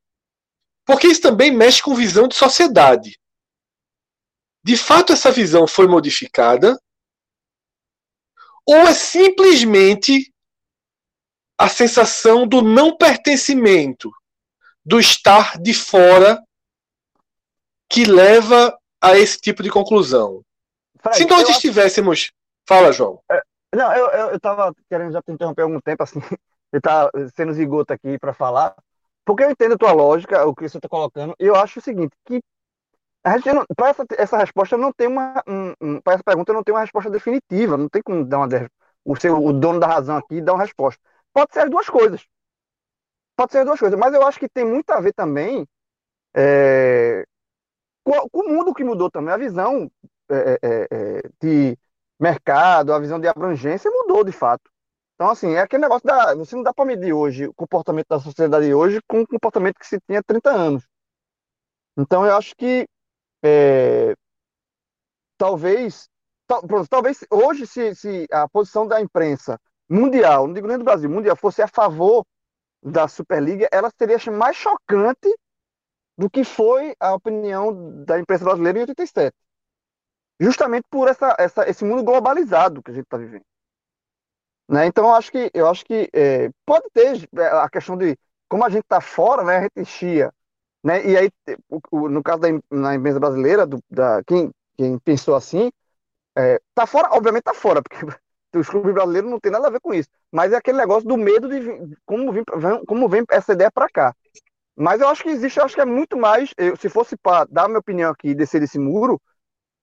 porque isso também mexe com visão de sociedade. De fato, essa visão foi modificada? Ou é simplesmente a sensação do não pertencimento, do estar de fora, que leva a esse tipo de conclusão? Fred, Se nós estivéssemos. Acho... Fala, João. É, não, eu, eu, eu tava querendo já te interromper algum tempo, assim, ele tá sendo zigoto aqui para falar, porque eu entendo a tua lógica, o que você está colocando, e eu acho o seguinte, que para essa, essa resposta não tem uma. Um, para essa pergunta não tem uma resposta definitiva, não tem como dar uma. O, seu, o dono da razão aqui dar uma resposta. Pode ser as duas coisas. pode ser duas coisas, mas eu acho que tem muito a ver também é, com, com, o mundo que mudou também, a visão é, é, é, de mercado, a visão de abrangência mudou de fato. Então, assim, é aquele negócio da. Você não dá para medir hoje o comportamento da sociedade hoje com o comportamento que se tinha há 30 anos. Então, eu acho que é, talvez, tal, talvez hoje, se, se a posição da imprensa mundial, não digo nem do Brasil, mundial, fosse a favor da Superliga, ela seria mais chocante do que foi a opinião da imprensa brasileira em 87. Justamente por essa, essa, esse mundo globalizado que a gente está vivendo. Né? Então, eu acho que, eu acho que é, pode ter é, a questão de como a gente está fora, né, a gente enchia. Né? E aí, o, o, no caso da na imprensa brasileira, do, da, quem, quem pensou assim, é, tá fora, obviamente tá fora, porque os clubes brasileiros não tem nada a ver com isso. Mas é aquele negócio do medo de como vem, como vem essa ideia para cá. Mas eu acho que existe, eu acho que é muito mais, eu, se fosse para dar minha opinião aqui e descer desse muro,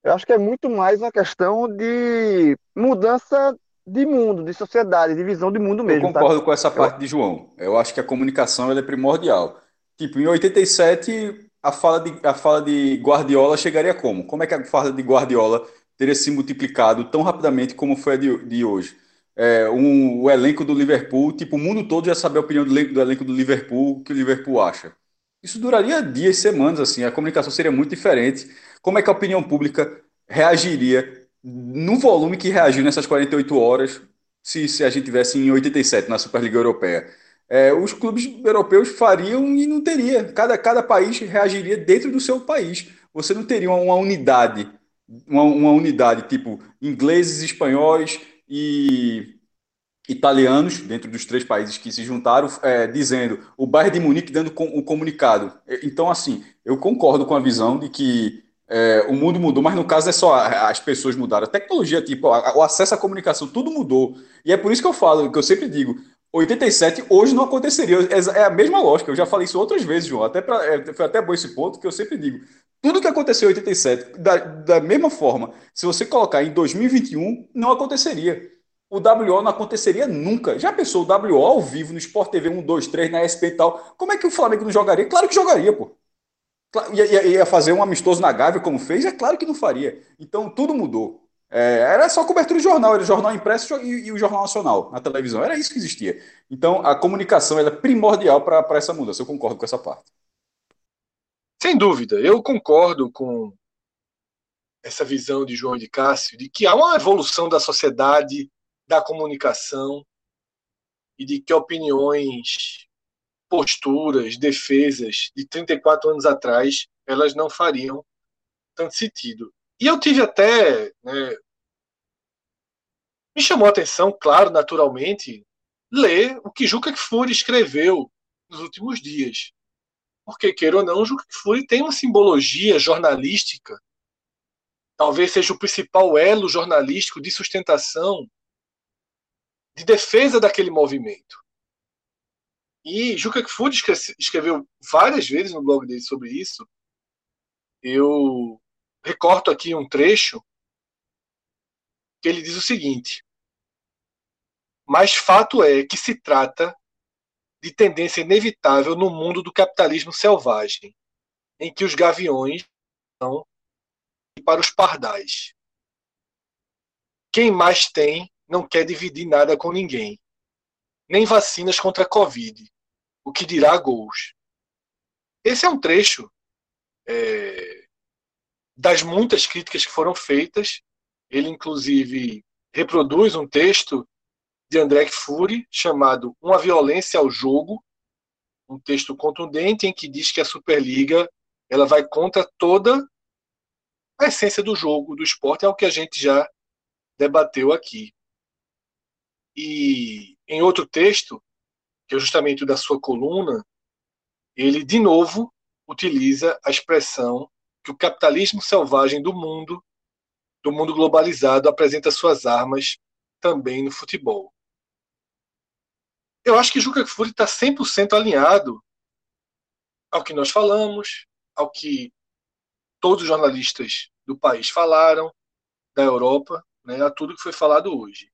eu acho que é muito mais uma questão de mudança de mundo, de sociedade, de visão de mundo mesmo. Eu concordo tá? com essa parte de João. Eu acho que a comunicação é primordial. Tipo, em 87, a fala, de, a fala de Guardiola chegaria como? Como é que a fala de Guardiola teria se multiplicado tão rapidamente como foi a de, de hoje? É, um, o elenco do Liverpool, tipo, o mundo todo já sabe a opinião do, do elenco do Liverpool, o que o Liverpool acha. Isso duraria dias, semanas, assim, a comunicação seria muito diferente. Como é que a opinião pública reagiria no volume que reagiu nessas 48 horas se, se a gente tivesse em 87 na Superliga Europeia? É, os clubes europeus fariam e não teria. Cada, cada país reagiria dentro do seu país. Você não teria uma, uma unidade, uma, uma unidade tipo ingleses, espanhóis e italianos, dentro dos três países que se juntaram, é, dizendo o Bayern de Munique dando com, o comunicado. Então, assim, eu concordo com a visão de que é, o mundo mudou, mas no caso é só as pessoas mudaram. A tecnologia, tipo, o acesso à comunicação, tudo mudou. E é por isso que eu falo, que eu sempre digo, 87 hoje não aconteceria. É, é a mesma lógica. Eu já falei isso outras vezes, João. Até pra, é, foi até bom esse ponto que eu sempre digo. Tudo que aconteceu em 87, da, da mesma forma, se você colocar em 2021, não aconteceria. O WO não aconteceria nunca. Já pensou o WO ao vivo no Sport TV 1, 2, 3, na SP e tal? Como é que o Flamengo não jogaria? Claro que jogaria, pô. Ia, ia, fazer um amistoso na Gávea como fez? É claro que não faria. Então tudo mudou. É, era só cobertura de jornal, era jornal impresso e, e, o jornal nacional na televisão. Era isso que existia. Então a comunicação é primordial para essa mudança. Eu concordo com essa parte. Sem dúvida, eu concordo com essa visão de João de Cássio de que há uma evolução da sociedade, da comunicação e de que opiniões, posturas, defesas de 34 anos atrás elas não fariam tanto sentido. E eu tive até. Né, me chamou a atenção, claro, naturalmente, ler o que Juca Kfouri escreveu nos últimos dias. Porque, queira ou não, Juca Kfouri tem uma simbologia jornalística. Talvez seja o principal elo jornalístico de sustentação, de defesa daquele movimento. E Juca Kfouri escreveu várias vezes no blog dele sobre isso. Eu recorto aqui um trecho que ele diz o seguinte: Mas fato é que se trata de tendência inevitável no mundo do capitalismo selvagem, em que os gaviões são para os pardais. Quem mais tem não quer dividir nada com ninguém, nem vacinas contra a Covid, o que dirá gols. Esse é um trecho é, das muitas críticas que foram feitas. Ele, inclusive, reproduz um texto de André Fury chamado Uma Violência ao Jogo, um texto contundente em que diz que a Superliga ela vai contra toda a essência do jogo, do esporte, é o que a gente já debateu aqui. E em outro texto, que é justamente o da sua coluna, ele de novo utiliza a expressão que o capitalismo selvagem do mundo, do mundo globalizado, apresenta suas armas também no futebol. Eu acho que Juca Kfouri está 100% alinhado ao que nós falamos, ao que todos os jornalistas do país falaram, da Europa, né, a tudo que foi falado hoje.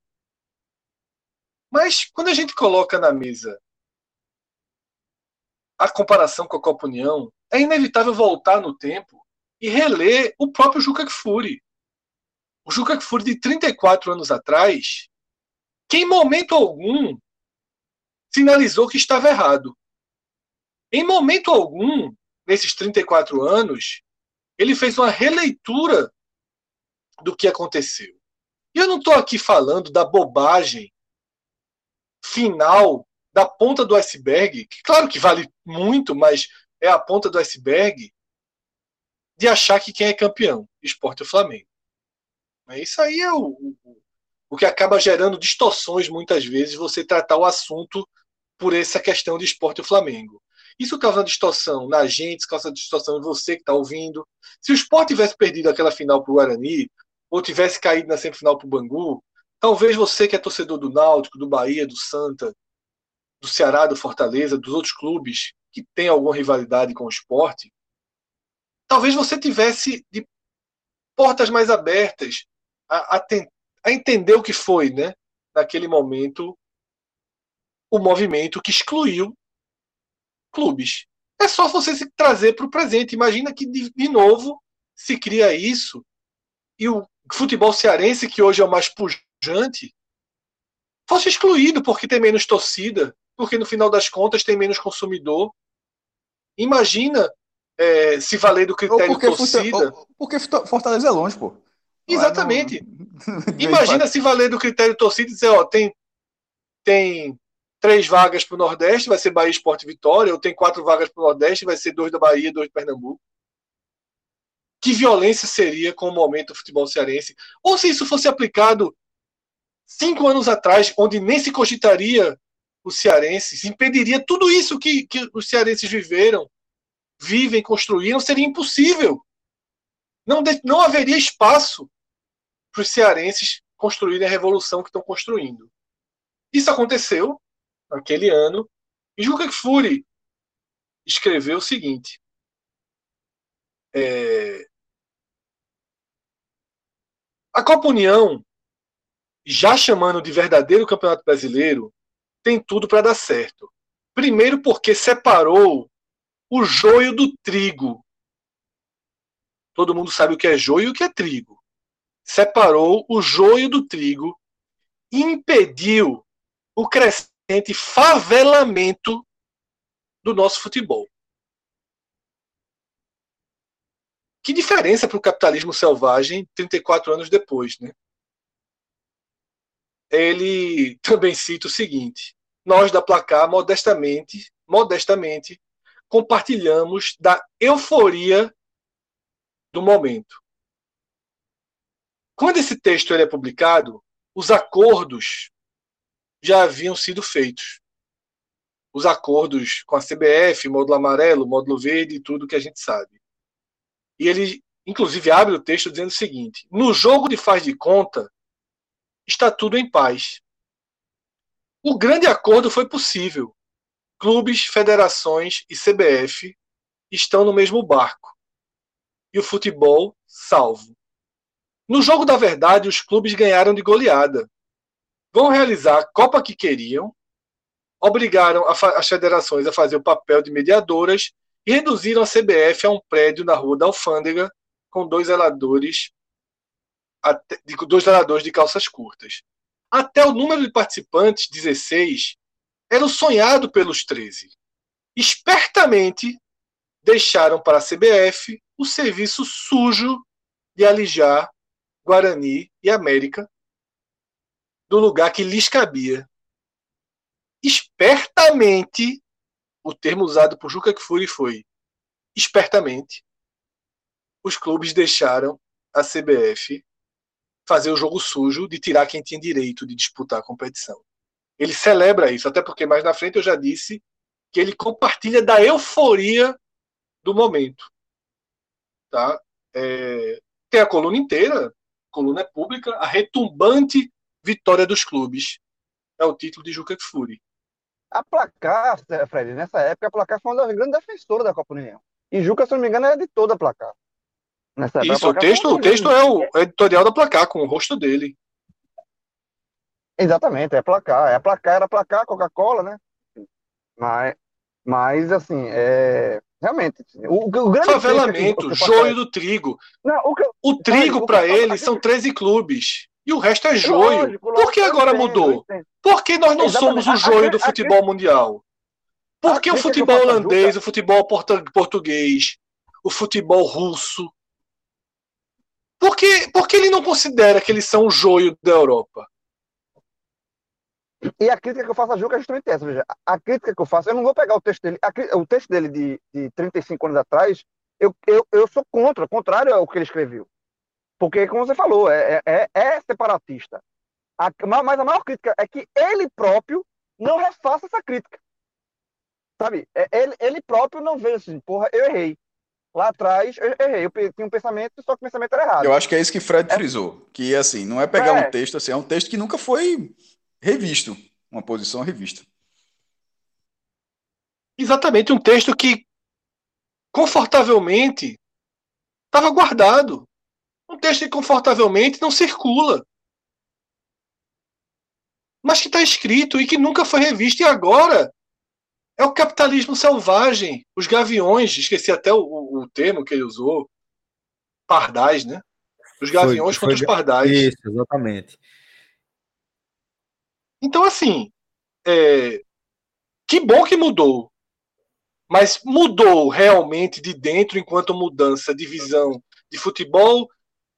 Mas quando a gente coloca na mesa a comparação com a Copa União, é inevitável voltar no tempo e reler o próprio Juca Kfouri. O Juca Kfouri de 34 anos atrás, que em momento algum sinalizou que estava errado. Em momento algum, nesses 34 anos, ele fez uma releitura do que aconteceu. E eu não estou aqui falando da bobagem final da ponta do iceberg, que claro que vale muito, mas é a ponta do iceberg, de achar que quem é campeão, esporte o Flamengo. Isso aí é o, o, o que acaba gerando distorções muitas vezes você tratar o assunto por essa questão de esporte e Flamengo. Isso causa distorção na gente, causa distorção em você que está ouvindo. Se o esporte tivesse perdido aquela final para o Guarani, ou tivesse caído na semifinal para o Bangu, talvez você que é torcedor do Náutico, do Bahia, do Santa, do Ceará, do Fortaleza, dos outros clubes que têm alguma rivalidade com o esporte, talvez você tivesse de portas mais abertas a, a, a entender o que foi, né, naquele momento, o movimento que excluiu clubes. É só você se trazer para o presente. Imagina que, de, de novo, se cria isso e o futebol cearense, que hoje é o mais pujante, fosse excluído porque tem menos torcida, porque no final das contas tem menos consumidor. Imagina é, se valer do critério porque torcida. Porque Fortaleza é longe, pô. Exatamente. Imagina se valer do critério torcida e dizer, ó, tem, tem três vagas para o Nordeste, vai ser Bahia Esporte Vitória, ou tem quatro vagas para o Nordeste, vai ser dois da Bahia, dois de Pernambuco. Que violência seria com o momento do futebol cearense? Ou se isso fosse aplicado cinco anos atrás, onde nem se cogitaria os cearenses, impediria tudo isso que, que os cearenses viveram, vivem, construíram, seria impossível. Não, não haveria espaço para os cearenses construírem a revolução que estão construindo. Isso aconteceu naquele ano, e Juca Kfouri escreveu o seguinte: é, a Copa União, já chamando de verdadeiro Campeonato Brasileiro, tem tudo para dar certo. Primeiro, porque separou o joio do trigo. Todo mundo sabe o que é joio e o que é trigo. Separou o joio do trigo e impediu o crescente favelamento do nosso futebol. Que diferença para o capitalismo selvagem 34 anos depois, né? Ele também cita o seguinte: nós da Placar, modestamente, modestamente, compartilhamos da euforia do momento. Quando esse texto ele é publicado, os acordos já haviam sido feitos. Os acordos com a CBF, módulo amarelo, módulo verde, tudo que a gente sabe. E ele, inclusive, abre o texto dizendo o seguinte: no jogo de faz de conta, está tudo em paz. O grande acordo foi possível. Clubes, federações e CBF estão no mesmo barco. E o futebol salvo. No jogo da verdade, os clubes ganharam de goleada. Vão realizar a Copa que queriam, obrigaram as federações a fazer o papel de mediadoras e reduziram a CBF a um prédio na Rua da Alfândega com dois zeladores, dois zeladores de calças curtas. Até o número de participantes, 16, era o sonhado pelos 13. Espertamente deixaram para a CBF o serviço sujo de alijar Guarani e América do lugar que lhes cabia. Espertamente, o termo usado por Juca Kfouri foi espertamente, os clubes deixaram a CBF fazer o jogo sujo de tirar quem tinha direito de disputar a competição. Ele celebra isso, até porque mais na frente eu já disse que ele compartilha da euforia do momento. Tá? É, tem a coluna inteira, a coluna é pública, a retumbante vitória dos clubes. É o título de Juca Kfouri. A placar, Fred, nessa época, a placar foi uma das grandes defensoras da Copa União. E Juca, se não me engano, é de toda a placar. Nessa Isso, o texto, o texto é o editorial da placar, com o rosto dele. Exatamente, é placar. É placar, era placar, Coca-Cola, né? Mas Mas, assim, é... realmente, o, o grande favelamento, joio do trigo. Não, o, que, o trigo para ele são 13 clubes. E o resto é joio. Lógico, Por que agora mudou? Por que nós não Exatamente. somos o joio do futebol mundial? Por que o futebol holandês, o futebol português, o futebol russo? Por que, por que ele não considera que eles são o joio da Europa? E a crítica que eu faço a Juca é justamente essa. Veja, a crítica que eu faço, eu não vou pegar o texto dele. A, o texto dele de, de 35 anos atrás, eu, eu, eu sou contra, contrário ao que ele escreveu. Porque, como você falou, é, é, é separatista. A, mas a maior crítica é que ele próprio não refaça essa crítica. Sabe? É, ele, ele próprio não vê assim, porra, eu errei. Lá atrás, eu errei. Eu tinha um pensamento, só que o pensamento era errado. Eu acho que é isso que Fred é. frisou. Que, assim, não é pegar é. um texto, assim, é um texto que nunca foi revisto. Uma posição revista. Exatamente, um texto que confortavelmente estava guardado. Um texto que confortavelmente não circula. Mas que está escrito e que nunca foi revisto. E agora é o capitalismo selvagem. Os gaviões, esqueci até o, o termo que ele usou. Pardais, né? Os gaviões foi, contra foi, os pardais. Isso, exatamente. Então, assim, é, que bom que mudou. Mas mudou realmente de dentro enquanto mudança de visão de futebol,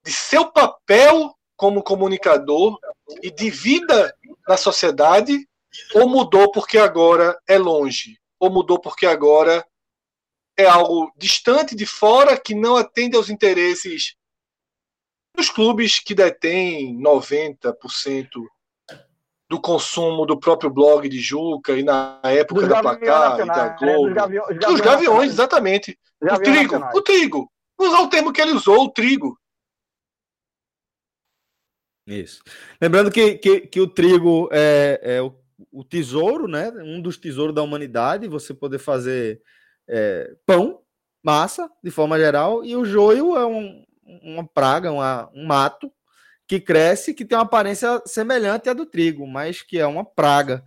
de seu papel como comunicador e de vida na sociedade, ou mudou porque agora é longe, ou mudou porque agora é algo distante de fora que não atende aos interesses dos clubes que detêm 90% do consumo do próprio blog de Juca e na época dos da Placar e da né? Globo. Né? Gaviões, os gaviões, gaviões exatamente. o trigo, nacionais. o trigo. Usar o termo que ele usou, o trigo. Isso. Lembrando que, que, que o trigo é, é o, o, tesouro, né? Um dos tesouros da humanidade, você poder fazer é, pão, massa, de forma geral, e o joio é um, uma praga, uma, um mato que cresce, que tem uma aparência semelhante à do trigo, mas que é uma praga.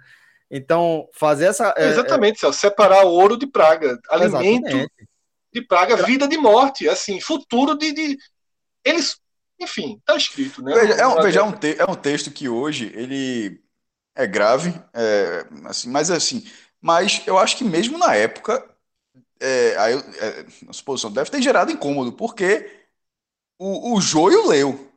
Então, fazer essa. É, Exatamente, é... separar o ouro de praga, alimento Exatamente. de praga, vida de morte, assim, futuro de. de... Eles. Enfim, tá escrito, né? Veja, é um, veja, é um, te, é um texto que hoje ele é grave, é, assim, mas assim, mas eu acho que mesmo na época, é, aí, é, a suposição deve ter gerado incômodo, porque o, o joio leu.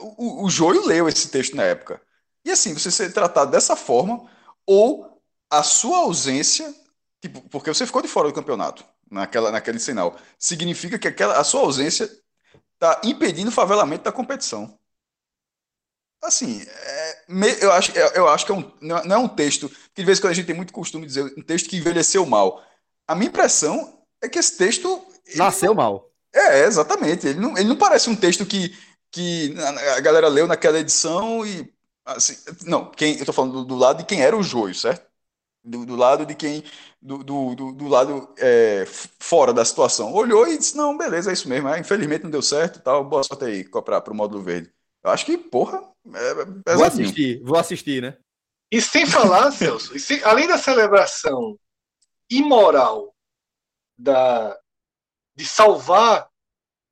O, o Joio leu esse texto na época. E assim, você ser tratado dessa forma, ou a sua ausência, tipo, porque você ficou de fora do campeonato, naquela, naquele sinal, significa que aquela, a sua ausência está impedindo o favelamento da competição. Assim, é, eu, acho, é, eu acho que é um, não é um texto, que de vez em quando a gente tem muito costume de dizer um texto que envelheceu mal. A minha impressão é que esse texto. Nasceu não, mal. É, exatamente. Ele não, ele não parece um texto que que a galera leu naquela edição e assim, não, quem eu tô falando do, do, lado de quem era o joio, certo? Do, do lado de quem do, do, do lado é, fora da situação. Olhou e disse: "Não, beleza, é isso mesmo. É, infelizmente não deu certo, tal. Boa sorte aí para o módulo verde". Eu acho que, porra, é, é vou assistir, vou assistir, né? E sem falar, Celso, sem, além da celebração imoral da de salvar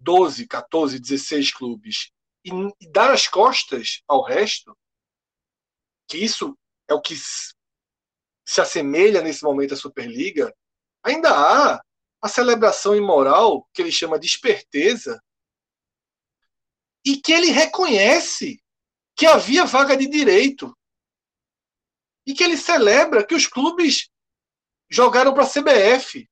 12, 14, 16 clubes e, e dar as costas ao resto, que isso é o que se assemelha nesse momento à Superliga, ainda há a celebração imoral, que ele chama de esperteza, e que ele reconhece que havia vaga de direito. E que ele celebra que os clubes jogaram para a CBF.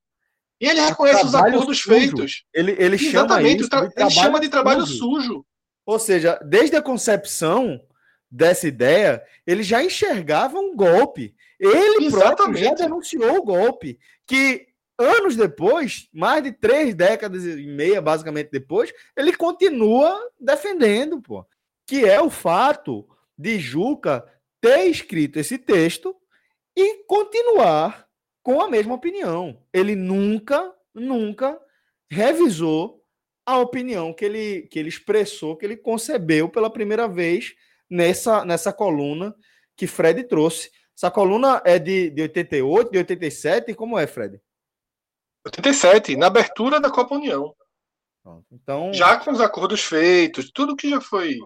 E ele reconhece os acordos sujo. feitos. Ele, ele chama isso ele chama de trabalho sujo. sujo. Ou seja, desde a concepção dessa ideia, ele já enxergava um golpe. Ele Exatamente. próprio já denunciou o golpe. Que anos depois, mais de três décadas e meia, basicamente depois, ele continua defendendo, pô. Que é o fato de Juca ter escrito esse texto e continuar com a mesma opinião. Ele nunca, nunca revisou a opinião que ele, que ele expressou, que ele concebeu pela primeira vez nessa, nessa coluna que Fred trouxe Essa coluna é de, de 88, de 87? Como é, Fred? 87, na abertura da Copa União. Então... Já com os acordos feitos, tudo que já foi.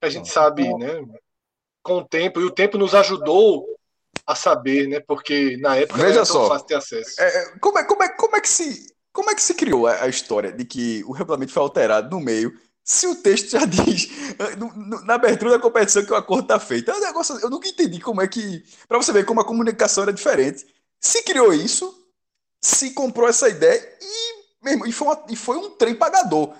A gente sabe, né? Com o tempo, e o tempo nos ajudou a saber, né? Porque na época Veja era só, fácil ter acesso. É, é, como, é, como, é, como, é que se, como é que se criou a, a história de que o regulamento foi alterado no meio se o texto já diz na abertura da competição que o acordo está feito. É um negócio, eu nunca entendi como é que. Para você ver como a comunicação era diferente. Se criou isso, se comprou essa ideia e, mesmo, e, foi, uma, e foi um trem pagador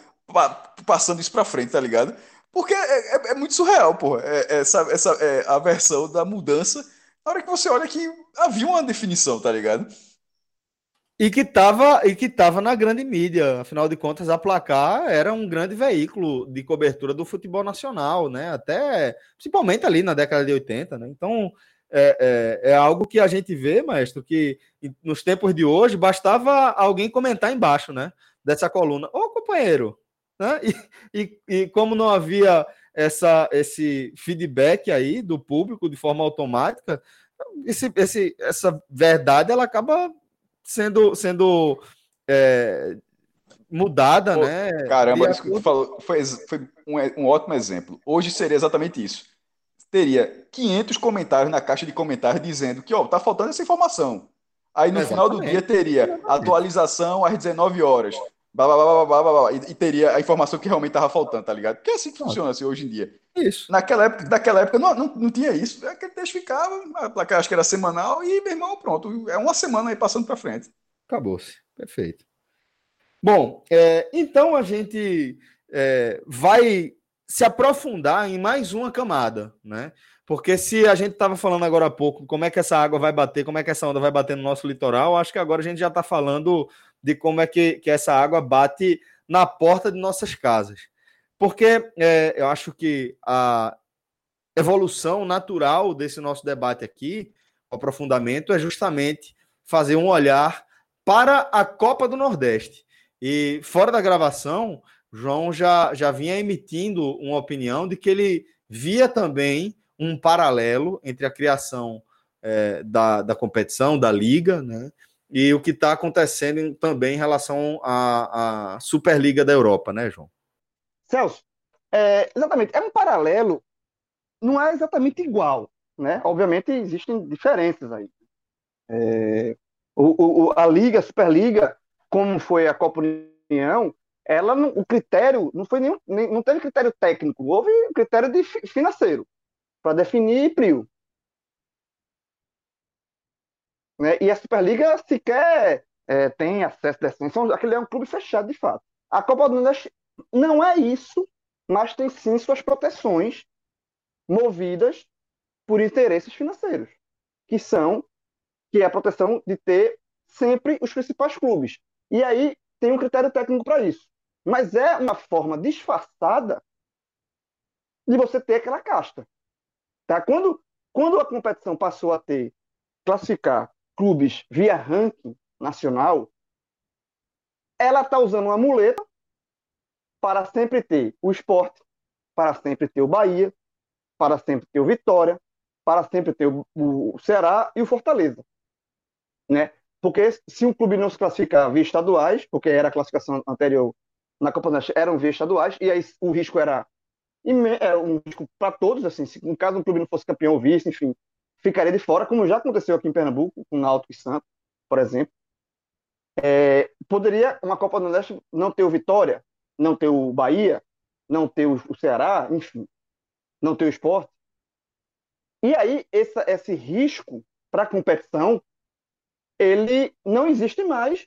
passando isso para frente, tá ligado? Porque é, é, é muito surreal, porra, é, é essa, essa é a versão da mudança. Na hora que você olha que havia uma definição, tá ligado? E que estava e que tava na grande mídia, afinal de contas, a Placar era um grande veículo de cobertura do futebol nacional, né? Até principalmente ali na década de 80, né? Então é, é, é algo que a gente vê, maestro, que nos tempos de hoje bastava alguém comentar embaixo, né? Dessa coluna, ô companheiro, né? E, e, e como não havia essa, esse feedback aí do público de forma automática, esse, esse, essa verdade ela acaba sendo, sendo é, mudada, Pô, né? Caramba, isso que tu falou foi, foi um, um ótimo exemplo. Hoje seria exatamente isso. Teria 500 comentários na caixa de comentários dizendo que, ó, tá faltando essa informação. Aí no final do dia teria atualização às 19 horas. Blá, blá, blá, blá, blá, blá, e, e teria a informação que realmente estava faltando, tá ligado? Porque é assim que funciona assim, hoje em dia. Isso. Naquela época, naquela época não, não, não tinha isso. Aquele texto ficava, a placa acho que era semanal, e, meu irmão, pronto. É uma semana aí passando para frente. Acabou-se. Perfeito. Bom, é, então a gente é, vai se aprofundar em mais uma camada, né? Porque se a gente estava falando agora há pouco como é que essa água vai bater, como é que essa onda vai bater no nosso litoral, acho que agora a gente já está falando de como é que, que essa água bate na porta de nossas casas. Porque é, eu acho que a evolução natural desse nosso debate aqui, o aprofundamento, é justamente fazer um olhar para a Copa do Nordeste. E fora da gravação, João já, já vinha emitindo uma opinião de que ele via também um paralelo entre a criação é, da, da competição, da liga, né? E o que está acontecendo também em relação à, à, Superliga da Europa, né, João? Celso, é, exatamente, é um paralelo, não é exatamente igual, né? Obviamente existem diferenças aí. É, o, o, a Liga, a Superliga, como foi a Copa União, ela o critério não foi nenhum, não teve critério técnico, houve critério de financeiro para definir PRIO. Né? E a Superliga sequer é, tem acesso a descensão, aquele é um clube fechado de fato. A Copa do Nordeste não é isso, mas tem sim suas proteções movidas por interesses financeiros, que são que é a proteção de ter sempre os principais clubes. E aí tem um critério técnico para isso. Mas é uma forma disfarçada de você ter aquela casta. Tá? Quando, quando a competição passou a ter, classificar clubes via ranking nacional, ela está usando uma muleta para sempre ter o esporte, para sempre ter o Bahia, para sempre ter o Vitória, para sempre ter o, o Ceará e o Fortaleza. Né? Porque se um clube não se classificar via estaduais, porque era a classificação anterior na Copa do eram via estaduais, e aí o risco era é um risco para todos, assim, se no caso um clube não fosse campeão ou vice, enfim, ficaria de fora, como já aconteceu aqui em Pernambuco, com Náutico e Santos, por exemplo. É, poderia uma Copa do Nordeste não ter o Vitória, não ter o Bahia, não ter o, o Ceará, enfim, não ter o esporte. E aí, essa, esse risco para a competição, ele não existe mais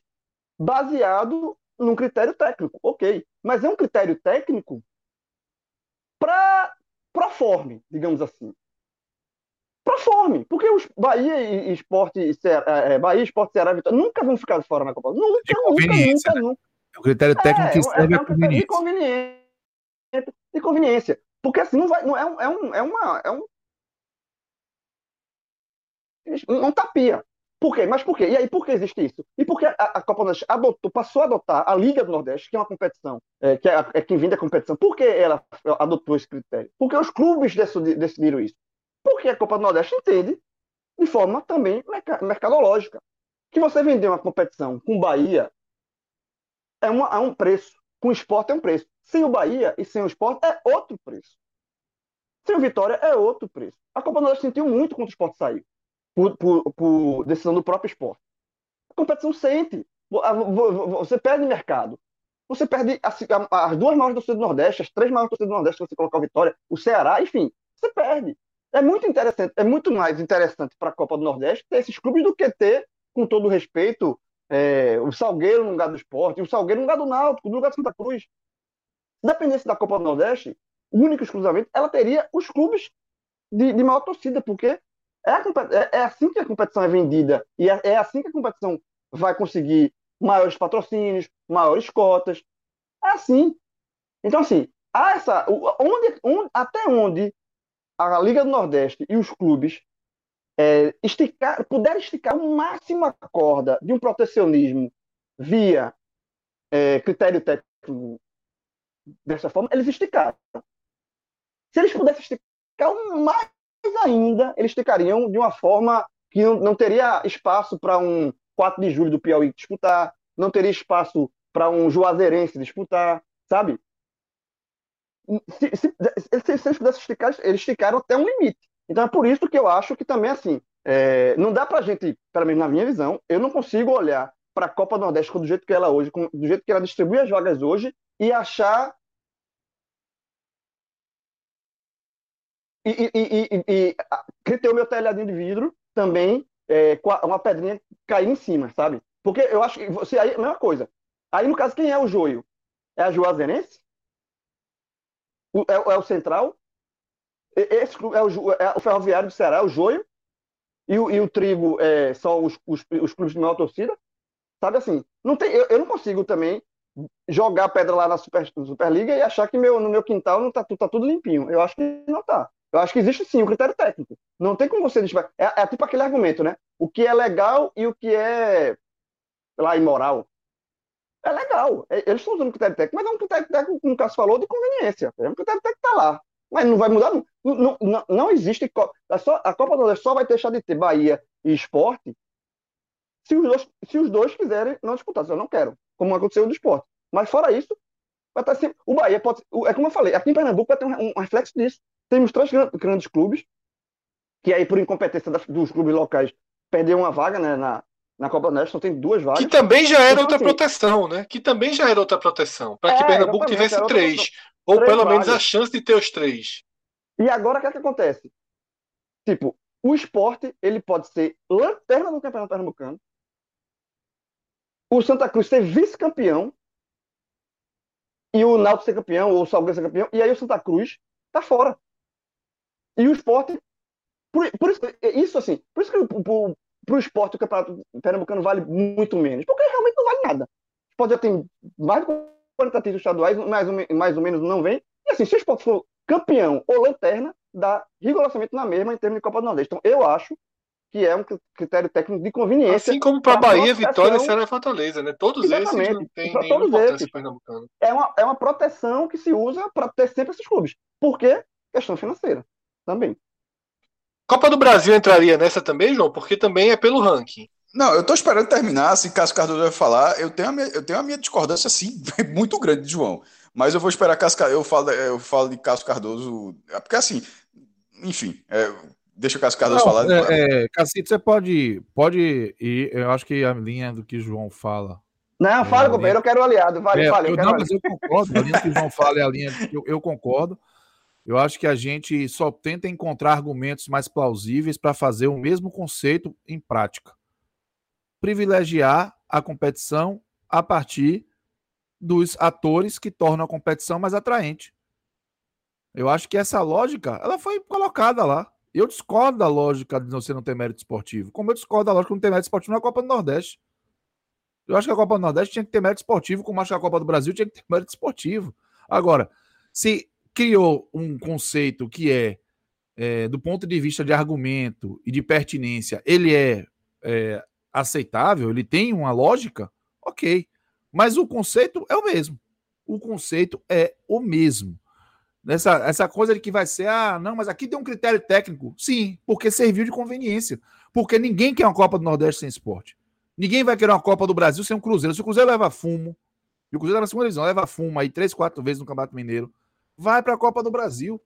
baseado num critério técnico, ok. Mas é um critério técnico para proforme, digamos assim. Proforme, porque os Bahia e Esporte, é, é, Bahia, Esporte, Ceará, Vitória nunca vão ficar de fora na Copa. Nunca, nunca, nunca, né? nunca. O critério técnico que é, serve é, um critério de conveniência. De conveniência. Porque assim, não vai, não é, um, é, um, é uma. É um, um tapia. Por quê? Mas por quê? E aí, por que existe isso? E por que a, a Copa Nordeste adotou, passou a adotar a Liga do Nordeste, que é uma competição, é, que é, é quem vem da competição? Por que ela adotou esse critério? Porque os clubes decidiram isso. Porque a Copa do Nordeste entende de forma também mercadológica. Que você vender uma competição com Bahia é, uma, é um preço, com o esporte é um preço. Sem o Bahia e sem o esporte é outro preço. Sem o Vitória é outro preço. A Copa do Nordeste sentiu muito quando o esporte saiu, por, por, por decisão do próprio esporte. A competição sente. Você perde mercado. Você perde as, as duas maiores torcidas do Nordeste, as três maiores torcidas do Nordeste, se você colocar o Vitória, o Ceará, enfim, você perde. É muito interessante, é muito mais interessante para a Copa do Nordeste ter esses clubes do que ter, com todo respeito, é, o Salgueiro no lugar do esporte, o Salgueiro no lugar do Náutico, no lugar do Santa Cruz. Se dependesse da Copa do Nordeste, único exclusivamente, ela teria os clubes de, de maior torcida, porque é, é, é, assim que a competição é vendida e é, é assim que a competição vai conseguir maiores patrocínios, maiores cotas. É assim. Então, assim, há essa, onde, onde, até onde a Liga do Nordeste e os clubes é, esticar, puderem esticar o máximo a corda de um protecionismo via é, critério técnico dessa forma, eles esticaram. Se eles pudessem esticar mais ainda, eles esticariam de uma forma que não, não teria espaço para um 4 de julho do Piauí disputar, não teria espaço para um Juazeirense disputar, sabe? Se, se, se, se, eles pudessem esticar, eles esticaram até um limite. Então é por isso que eu acho que também, assim, é, não dá para a gente, pelo menos na minha visão, eu não consigo olhar para a Copa do Nordeste do jeito que ela é hoje, do jeito que ela distribui as vagas hoje, e achar e, e, e, e, o meu telhadinho de vidro também é, uma pedrinha cair em cima, sabe? Porque eu acho que você aí, a mesma coisa. Aí, no caso, quem é o joio? É a Juazeirense? O, é, é, o Central? Esse é o, é o Ferroviário do Ceará, é o joio? E o, e o trigo é só os, os, os clubes de maior torcida? Sabe assim? Não tem, eu, eu não consigo também jogar pedra lá na Super, Superliga e achar que meu, no meu quintal não tá, tá tudo limpinho. Eu acho que não tá. Eu acho que existe sim um critério técnico. Não tem como você deixar. É, é tipo aquele argumento, né? O que é legal e o que é lá imoral. É legal. É, eles estão usando critério técnico, mas é um critério técnico, como o Cássio falou, de conveniência. É um critério técnico que está lá. Mas não vai mudar. Não, não, não existe. A, só, a Copa do Nordeste só vai deixar de ter Bahia e esporte se os dois, se os dois quiserem não disputar. Eu não quero, como aconteceu no esporte. Mas fora isso, vai estar sempre. O Bahia pode. É como eu falei, aqui em Pernambuco vai ter um, um reflexo disso. Temos três grandes clubes, que aí, por incompetência dos clubes locais, perderam uma vaga né, na, na Copa do Nordeste, então tem duas vagas. Que também já era então, outra assim, proteção, né? Que também já era outra proteção, para que é, Pernambuco tivesse três. Ou três pelo vagas. menos a chance de ter os três. E agora o que, é que acontece? Tipo, o esporte ele pode ser lanterna do Campeonato Pernambucano, o Santa Cruz ser vice-campeão, e o Náutico ser campeão, ou o Salgueiro ser campeão, e aí o Santa Cruz tá fora. E o esporte. Por, por isso, isso, assim, por isso que para o esporte o campeonato pernambucano vale muito menos. Porque realmente não vale nada. O esporte já tem mais de 40 títulos estaduais, mais, mais ou menos não vem. E assim, se o esporte for campeão ou lanterna, dá rigorosamente na mesma em termos de Copa do Nordeste. Então, eu acho que é um critério técnico de conveniência. Assim como para Bahia, Vitória, Ceará e Fortaleza, né? Todos Exatamente. esses não têm nenhuma todos esses. pernambucano. É uma, é uma proteção que se usa para ter sempre esses clubes. Por quê? Questão financeira também. Copa do Brasil entraria nessa também, João? Porque também é pelo ranking. Não, eu estou esperando terminar, se Cássio Cardoso vai falar, eu tenho a minha, eu tenho a minha discordância, sim, muito grande, João. Mas eu vou esperar Cássio, eu falo, eu falo de Cássio Cardoso, é porque assim, enfim, é, Deixa o Cássio Cardoso Não, falar. É, é, Cacito, você pode, pode ir. Eu acho que a linha do que João fala. Não, fala, é, companheiro, eu quero aliado. Vale, é, fale, eu, não, mas eu concordo. A linha que o João fala é a linha que eu, eu concordo. Eu acho que a gente só tenta encontrar argumentos mais plausíveis para fazer o mesmo conceito em prática. Privilegiar a competição a partir dos atores que tornam a competição mais atraente. Eu acho que essa lógica ela foi colocada lá. Eu discordo da lógica de você não ter mérito esportivo. Como eu discordo da lógica de não ter mérito esportivo na Copa do Nordeste. Eu acho que a Copa do Nordeste tinha que ter mérito esportivo, como acho que a Copa do Brasil tinha que ter mérito esportivo. Agora, se criou um conceito que é, é do ponto de vista de argumento e de pertinência, ele é, é aceitável, ele tem uma lógica, ok. Mas o conceito é o mesmo. O conceito é o mesmo. Essa, essa coisa de que vai ser, ah, não, mas aqui tem um critério técnico. Sim, porque serviu de conveniência. Porque ninguém quer uma Copa do Nordeste sem esporte. Ninguém vai querer uma Copa do Brasil sem um Cruzeiro. Se o Cruzeiro leva fumo, e o Cruzeiro na segunda divisão leva fumo aí três, quatro vezes no Campeonato Mineiro, vai para a Copa do Brasil.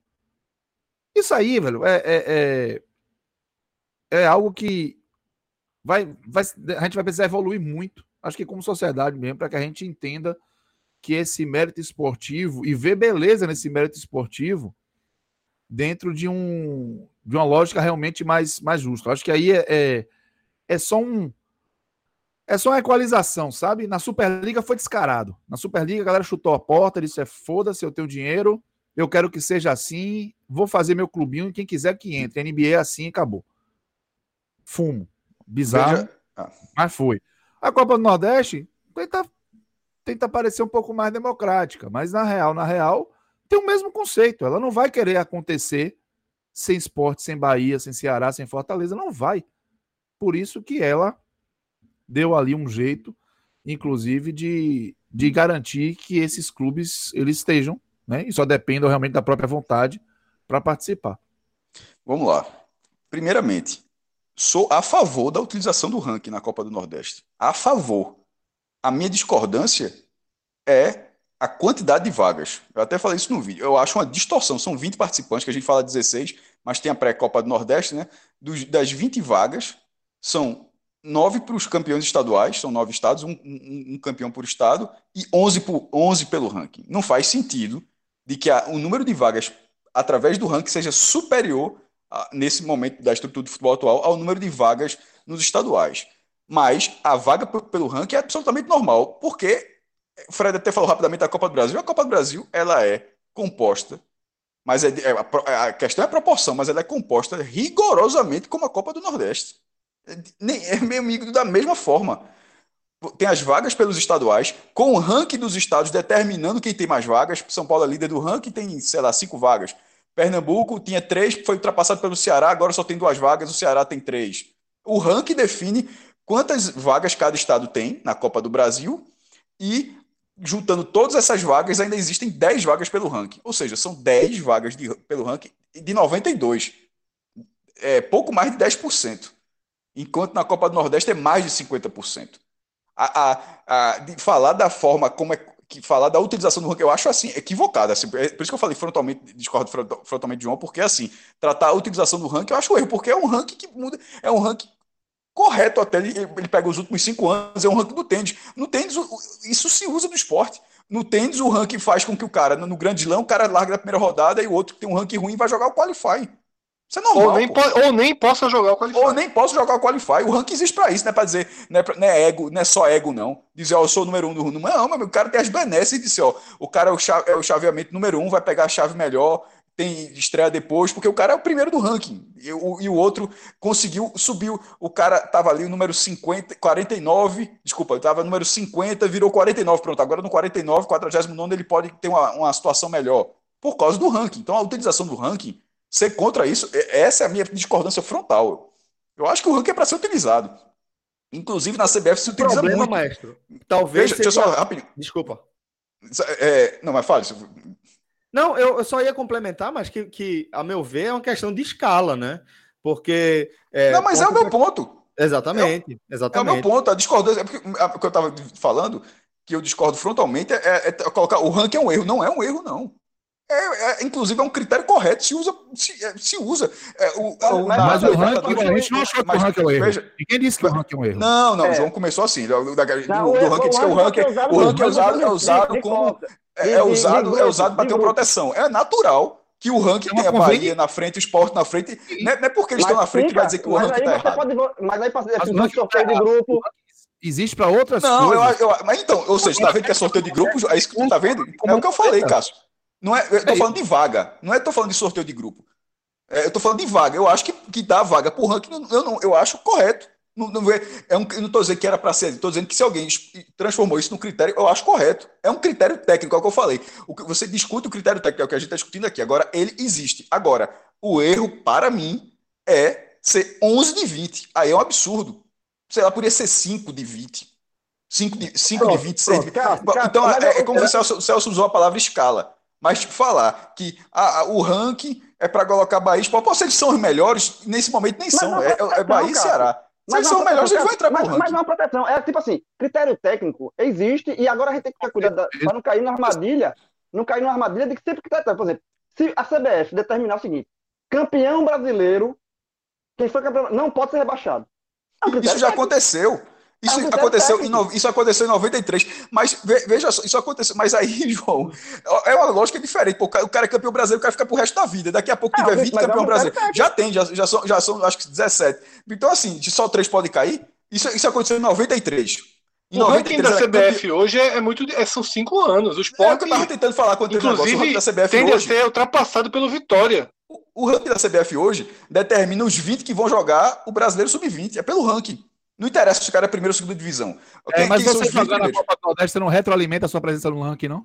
Isso aí, velho, é, é, é, é algo que vai, vai, a gente vai precisar evoluir muito. Acho que como sociedade mesmo, para que a gente entenda que esse mérito esportivo e ver beleza nesse mérito esportivo dentro de um de uma lógica realmente mais, mais justa. Acho que aí é, é, é só um é só uma equalização, sabe? Na Superliga foi descarado. Na Superliga a galera chutou a porta, disse é foda-se, eu tenho dinheiro, eu quero que seja assim, vou fazer meu clubinho e quem quiser que entre. NBA é assim acabou. Fumo. Bizarro, ah. mas foi. A Copa do Nordeste tenta, tenta parecer um pouco mais democrática, mas na real, na real, tem o mesmo conceito. Ela não vai querer acontecer sem esporte, sem Bahia, sem Ceará, sem Fortaleza. Não vai. Por isso que ela deu ali um jeito, inclusive, de, de garantir que esses clubes eles estejam, né? E só dependam realmente da própria vontade para participar. Vamos lá. Primeiramente, sou a favor da utilização do ranking na Copa do Nordeste. A favor. A minha discordância é a quantidade de vagas. Eu até falei isso no vídeo. Eu acho uma distorção. São 20 participantes, que a gente fala 16, mas tem a pré-Copa do Nordeste, né? Dos, das 20 vagas, são nove para os campeões estaduais, são nove estados, um, um, um, campeão por estado, e 11, por, 11 pelo ranking. Não faz sentido de que a, o número de vagas através do ranking seja superior nesse momento da estrutura do futebol atual, ao número de vagas nos estaduais. Mas a vaga pelo ranking é absolutamente normal, porque o Fred até falou rapidamente da Copa do Brasil. A Copa do Brasil ela é composta, mas é, é, a questão é a proporção, mas ela é composta rigorosamente como a Copa do Nordeste. É, é meu amigo da mesma forma. Tem as vagas pelos estaduais, com o ranking dos estados determinando quem tem mais vagas. São Paulo é líder do ranking, tem, sei lá, cinco vagas. Pernambuco tinha três, foi ultrapassado pelo Ceará, agora só tem duas vagas, o Ceará tem três. O ranking define quantas vagas cada estado tem na Copa do Brasil e, juntando todas essas vagas, ainda existem 10 vagas pelo ranking. Ou seja, são 10 vagas de, pelo ranking de 92. É pouco mais de 10%. Enquanto na Copa do Nordeste é mais de 50%. A, a, a, de falar da forma como é que falar da utilização do ranking, eu acho assim, equivocada. Assim, é por isso que eu falei frontalmente, discordo frontalmente de João, porque assim, tratar a utilização do ranking eu acho um erro, porque é um ranking que muda, é um ranking correto até, ele, ele pega os últimos cinco anos, é um ranking do tênis. No tênis, isso se usa no esporte. No tênis, o ranking faz com que o cara, no grande lã, o cara larga na primeira rodada e o outro que tem um ranking ruim vai jogar o qualify. Isso é normal. Ou nem, po ou nem possa jogar o Qualify. Ou nem posso jogar o Qualify. O ranking existe para isso, não é para dizer, não é, pra, não é, ego, não é só ego, não. Dizer, ó, eu sou o número um do Não, não, mas o cara tem as benesses e disse, ó, o cara é o, chave, é o chaveamento número um, vai pegar a chave melhor, tem estreia depois, porque o cara é o primeiro do ranking. E o, e o outro conseguiu, subiu. O cara tava ali, o número 50, 49, desculpa, tava número 50, virou 49. Pronto, agora no 49, 49, ele pode ter uma, uma situação melhor. Por causa do ranking. Então a utilização do ranking ser contra isso, essa é a minha discordância frontal. Eu acho que o ranking é para ser utilizado. Inclusive na CBF se utiliza problema, muito. maestro. Talvez. Deixa, seja... deixa eu só rapidinho. Desculpa. É, não, mas fale. Não, eu, eu, só ia complementar, mas que, que, a meu ver, é uma questão de escala, né? Porque. É, não, mas é o meu ponto. Exatamente. É, exatamente. É o meu ponto. A discordância. É porque, o que eu estava falando, que eu discordo frontalmente, é, é, colocar. O ranking é um erro. Não é um erro, não. É, é, inclusive é um critério correto, se usa. Se, é, se usa é, o, o, mas, mas o ranking, a gente não achou que o ranking é um erro. Veja, e quem disse que o ranking é um erro? Não, não, o é. João começou assim. Do, da, do, não, do ranking disse que o ranking, o ranking é usado, é usado como. É, usado, é usado para ter uma proteção. É natural que o ranking é tenha a Bahia na frente, o esporte na frente. Não é, não é porque eles mas, estão na frente que vai dizer que o ranking está errado. Pode, mas aí, para sorteio de grupo, existe para outras não, coisas. Não, mas então, ou seja, está vendo que é sorteio de grupos? É isso que tu está vendo? É o que eu falei, Cássio. Não é, eu tô é falando de vaga, não é tô falando de sorteio de grupo. É, eu tô falando de vaga. Eu acho que, que dá vaga por ranking, eu, não, eu acho correto. Não, não, é um, eu não estou dizendo que era para ser, estou dizendo que se alguém transformou isso num critério, eu acho correto. É um critério técnico, é o que eu falei. O que você discute o critério técnico, é o que a gente está discutindo aqui. Agora, ele existe. Agora, o erro, para mim, é ser 11 de 20. Aí é um absurdo. Sei lá, poderia ser 5 de 20. 5 de, 5 pronto, de 20, 6 de 20. Cara, cara, então, é, é, como o Celso, o Celso usou a palavra escala. Mas, tipo, falar que a, a, o ranking é para colocar Bahia e Sport. Eles são os melhores, nesse momento nem são. É, é, Bahia e Ceará. Se eles são os melhores, eles vão entrar mas, mas não é proteção. É tipo assim, critério técnico existe e agora a gente tem que ter cuidado para não cair na armadilha. Não cair na armadilha de que sempre critério. Por exemplo, se a CBF determinar o seguinte: campeão brasileiro, quem foi campeão, não pode ser rebaixado. É um isso já técnico. aconteceu. Isso, é aconteceu em, no, isso aconteceu em 93, mas veja só, isso aconteceu, mas aí, João, é uma lógica diferente. Pô, o cara é campeão brasileiro, o cara fica pro resto da vida. Daqui a pouco tiver 20 campeão brasileiro. Já tem, já, já, são, já são, acho que 17. Então, assim, só três podem cair. Isso, isso aconteceu em 93. Em o 93, ranking da CBF campe... hoje é, é muito. É, são cinco anos. O esporte. É, eu tava tentando falar quando inclusive, negócio, o da CBF tende hoje, a ser ultrapassado pelo Vitória. O, o ranking da CBF hoje determina os 20 que vão jogar o brasileiro sub-20. É pelo ranking. Não interessa se o cara é primeira ou segunda divisão. É, mas você jogar na Copa do Nordeste, você não retroalimenta a sua presença no ranking, não?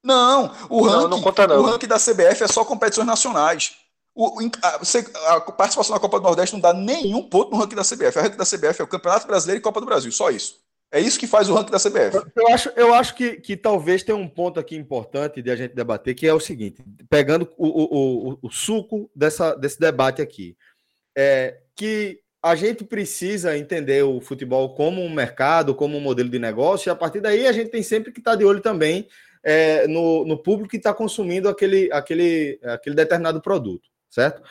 Não, o ranking, não, não conta, não. o ranking da CBF é só competições nacionais. O, a, a, participação na Copa do Nordeste não dá nenhum ponto no ranking da CBF. O ranking da CBF é o Campeonato Brasileiro e Copa do Brasil, só isso. É isso que faz o ranking da CBF. Eu acho, eu acho que, que talvez tenha um ponto aqui importante de a gente debater, que é o seguinte: pegando o, o, o, o suco dessa, desse debate aqui, é que a gente precisa entender o futebol como um mercado, como um modelo de negócio, e a partir daí a gente tem sempre que estar de olho também é, no, no, público que está consumindo aquele, aquele, aquele determinado produto, certo?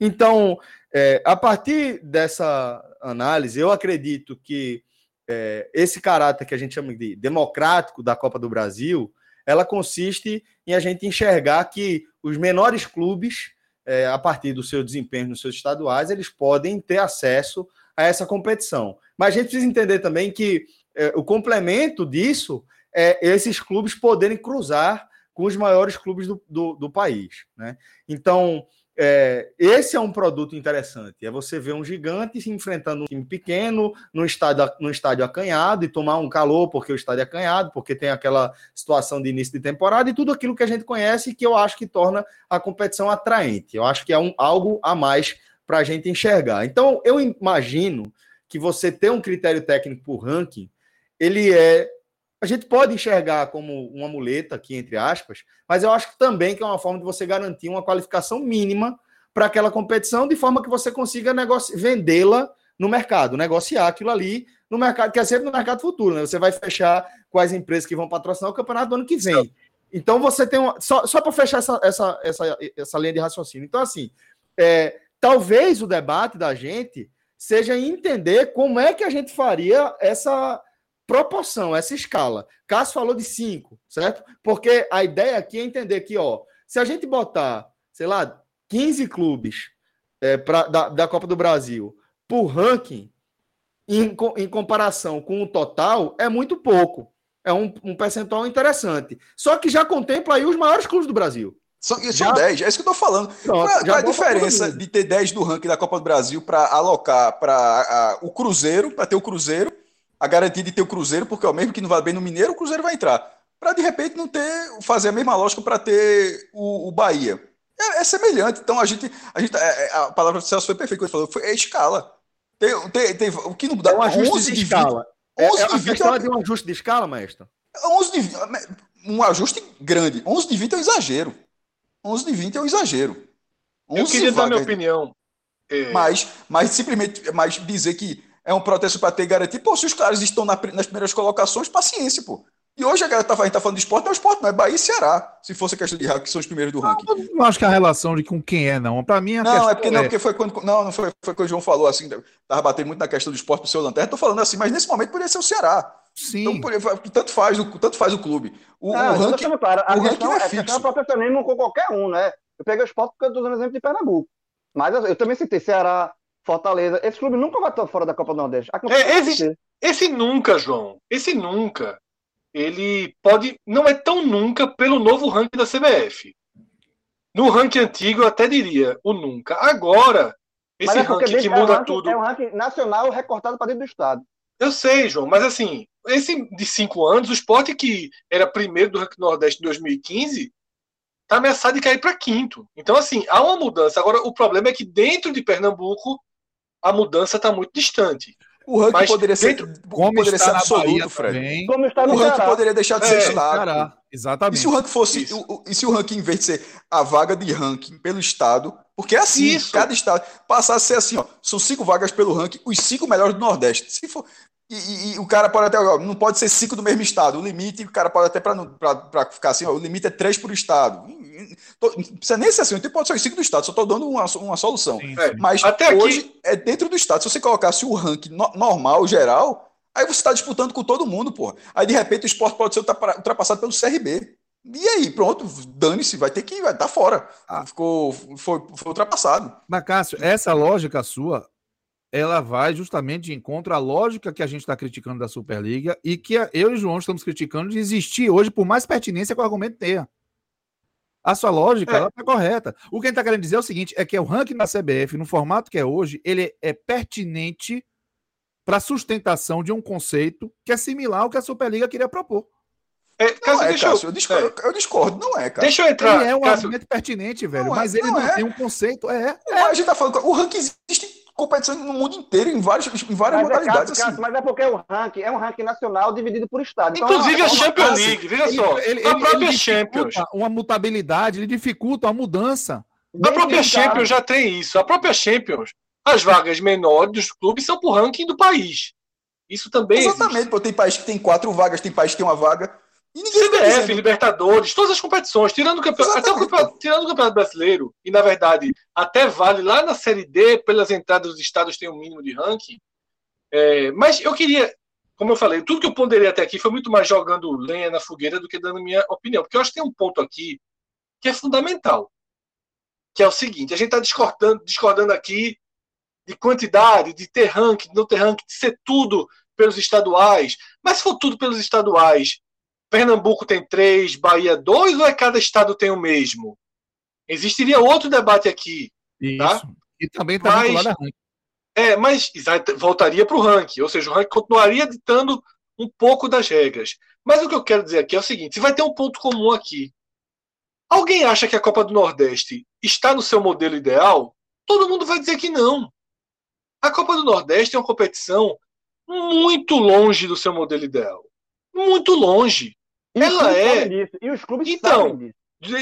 Então, é, a partir dessa análise, eu acredito que é, esse caráter que a gente chama de democrático da Copa do Brasil, ela consiste em a gente enxergar que os menores clubes é, a partir do seu desempenho nos seus estaduais, eles podem ter acesso a essa competição. Mas a gente precisa entender também que é, o complemento disso é esses clubes poderem cruzar com os maiores clubes do, do, do país. Né? Então, é, esse é um produto interessante. É você ver um gigante se enfrentando um time pequeno no estádio, no estádio acanhado e tomar um calor porque o estádio é acanhado, porque tem aquela situação de início de temporada e tudo aquilo que a gente conhece que eu acho que torna a competição atraente. Eu acho que é um, algo a mais para a gente enxergar. Então, eu imagino que você ter um critério técnico por ranking, ele é a gente pode enxergar como uma muleta aqui, entre aspas, mas eu acho que também que é uma forma de você garantir uma qualificação mínima para aquela competição, de forma que você consiga vendê-la no mercado, negociar aquilo ali no mercado, que é sempre no mercado futuro, né? Você vai fechar as empresas que vão patrocinar o campeonato do ano que vem. Então você tem uma. Só, só para fechar essa, essa, essa, essa linha de raciocínio. Então, assim, é, talvez o debate da gente seja entender como é que a gente faria essa proporção, essa escala. Cássio falou de cinco, certo? Porque a ideia aqui é entender que, ó, se a gente botar, sei lá, 15 clubes é, pra, da, da Copa do Brasil por ranking, em, em comparação com o total, é muito pouco. É um, um percentual interessante. Só que já contempla aí os maiores clubes do Brasil. São, são já, 10, é isso que eu estou falando. Pronto, qual, qual é a diferença de ter 10 do ranking da Copa do Brasil para alocar para o Cruzeiro, para ter o Cruzeiro, a garantia de ter o Cruzeiro, porque é o mesmo que não vai bem no Mineiro, o Cruzeiro vai entrar. Para de repente não ter, fazer a mesma lógica para ter o, o Bahia. É, é, semelhante. Então a gente, a gente, é, é a palavra do Celso foi perfeita, ele falou, foi é escala. Tem, tem, tem, o que não dá é um ajuste 11 de escala. 11 é, de 20 é, de um ajuste de escala, mestre? 11 de 20, um ajuste grande. 11 de 20 é um exagero. 11 de 20 é um exagero. Eu queria dar minha opinião. Mas, mas simplesmente mas dizer que é um protesto para ter garantia. Pô, se os caras estão na, nas primeiras colocações, paciência, pô. E hoje a galera tá, a gente tá falando de esporte, não é esporte, não é Bahia e Ceará. Se fosse a questão de ranking, que são os primeiros do ranking. Não, não acho que a relação de com quem é, não. Para mim, a Não, é porque, é... não, porque foi quando. Não, não foi, foi quando o João falou assim, tava batendo muito na questão do esporte pro seu Lanterna. Tô falando assim, mas nesse momento poderia ser o Ceará. Sim. Então, tanto faz, tanto faz o clube. O, é, o ranking, claro. a o ranking é, é fixo. É protecionismo com qualquer um, né? Eu peguei o esporte porque eu tô dando exemplo de Pernambuco. Mas eu, eu também citei Ceará, Fortaleza. Esse clube nunca vai estar fora da Copa do Nordeste. É, esse, esse nunca, João. Esse nunca. Ele pode. Não é tão nunca pelo novo ranking da CBF. No ranking antigo, eu até diria o nunca. Agora, esse é ranking que muda é ranking, tudo. É um ranking nacional recortado para dentro do Estado. Eu sei, João, mas assim, esse de cinco anos, o esporte que era primeiro do ranking Nordeste em 2015 está ameaçado de cair para quinto. Então, assim, há uma mudança. Agora, o problema é que dentro de Pernambuco a mudança está muito distante. O ranking poderia ser, como poderia ser absoluto, Fred. Como está o ranking poderia deixar de ser é, estado. Exatamente. E se o ranking fosse. e se o ranking, em vez de ser a vaga de ranking pelo estado, porque é assim, Isso. cada estado passar a ser assim, ó. São cinco vagas pelo ranking, os cinco melhores do Nordeste. Se for. E, e, e o cara pode até. Ó, não pode ser cinco do mesmo estado. O limite, o cara pode até para ficar assim, ó, o limite é três por estado. Não precisa nem ser assim, então pode ser cinco do estado, só estou dando uma, uma solução. Sim, sim. Mas até hoje aqui... é dentro do estado. Se você colocasse o ranking no, normal, geral, Aí você está disputando com todo mundo, porra. Aí de repente o esporte pode ser ultrapassado pelo CRB. E aí, pronto, dane-se, vai ter que vai estar tá fora. Ah. Ficou, foi, foi ultrapassado. Mas, Cássio, essa lógica sua, ela vai justamente de encontro à lógica que a gente está criticando da Superliga e que eu e o João estamos criticando de existir hoje, por mais pertinência que o argumento tenha. A sua lógica, é. ela está correta. O que a gente está querendo dizer é o seguinte, é que o ranking da CBF, no formato que é hoje, ele é pertinente para sustentação de um conceito que é similar ao que a Superliga queria propor. É, Cássio, é, Cássio, eu, discordo, é. eu, discordo, não é, cara. Deixa eu entrar. Ele é um Cássio... argumento pertinente, velho, não é, mas ele não, não é. tem um conceito. É, é. A gente tá falando, o ranking existe competição no mundo inteiro, em, vários, em várias mas modalidades. É, assim. mas é porque o ranking é um ranking nacional dividido por estado. Então, Inclusive a Champions League, veja só. Ele, ele, a própria ele Champions. Uma mutabilidade, ele dificulta a mudança. A própria Champions já tem isso. A própria Champions, as vagas menores dos clubes são por ranking do país. Isso também Exatamente, existe. pô, tem país que tem quatro vagas, tem país que tem uma vaga. CBF, tá Libertadores, todas as competições, tirando o, campeonato, até o campeonato, tirando o Campeonato Brasileiro, e na verdade até vale lá na Série D, pelas entradas dos estados tem um mínimo de ranking. É, mas eu queria, como eu falei, tudo que eu ponderei até aqui foi muito mais jogando lenha na fogueira do que dando minha opinião, porque eu acho que tem um ponto aqui que é fundamental, que é o seguinte: a gente está discordando, discordando aqui de quantidade, de ter ranking, de não ter ranking, de ser tudo pelos estaduais. Mas se for tudo pelos estaduais, Pernambuco tem três, Bahia dois, ou é cada estado tem o mesmo? Existiria outro debate aqui. Tá? Isso. Tá? E também está mas, vinculado a ranking. É, mas voltaria para o ranking, ou seja, o ranking continuaria ditando um pouco das regras. Mas o que eu quero dizer aqui é o seguinte: se vai ter um ponto comum aqui. Alguém acha que a Copa do Nordeste está no seu modelo ideal? Todo mundo vai dizer que não. A Copa do Nordeste é uma competição muito longe do seu modelo ideal. Muito longe. E ela é. Disso. E os clubes então,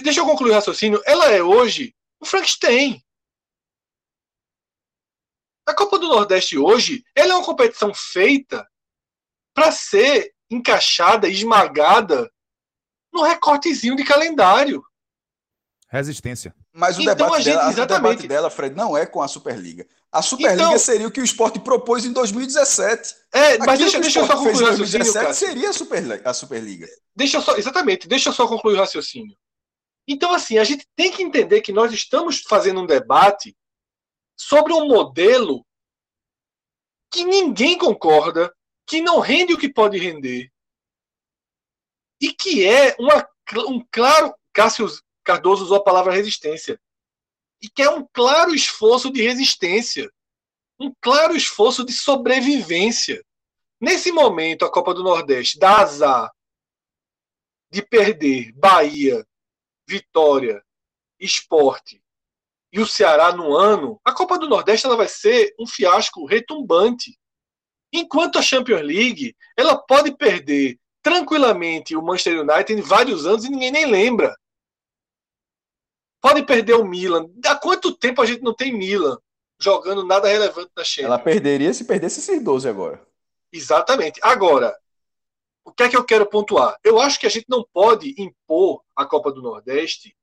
deixa eu concluir o raciocínio. Ela é hoje o Frankenstein. A Copa do Nordeste hoje, ela é uma competição feita para ser encaixada, esmagada no recortezinho de calendário. Resistência. Mas o, então, debate, gente, dela, exatamente. o debate dela, Fred, não é com a Superliga. A Superliga então, seria o que o esporte propôs em 2017. É, mas deixa, deixa eu só concluir o raciocínio. 2017 seria a Superliga, a Superliga. Deixa só, exatamente, deixa eu só concluir o raciocínio. Então, assim, a gente tem que entender que nós estamos fazendo um debate sobre um modelo que ninguém concorda, que não rende o que pode render, e que é uma, um claro. Cássio Cardoso usou a palavra resistência e que é um claro esforço de resistência, um claro esforço de sobrevivência. Nesse momento, a Copa do Nordeste dá azar de perder Bahia, Vitória, Esporte e o Ceará no ano, a Copa do Nordeste ela vai ser um fiasco retumbante. Enquanto a Champions League, ela pode perder tranquilamente o Manchester United em vários anos e ninguém nem lembra. Pode perder o Milan. Há quanto tempo a gente não tem Milan jogando nada relevante na Champions? Ela perderia se perdesse esses 12 agora. Exatamente. Agora, o que é que eu quero pontuar? Eu acho que a gente não pode impor à Copa do Nordeste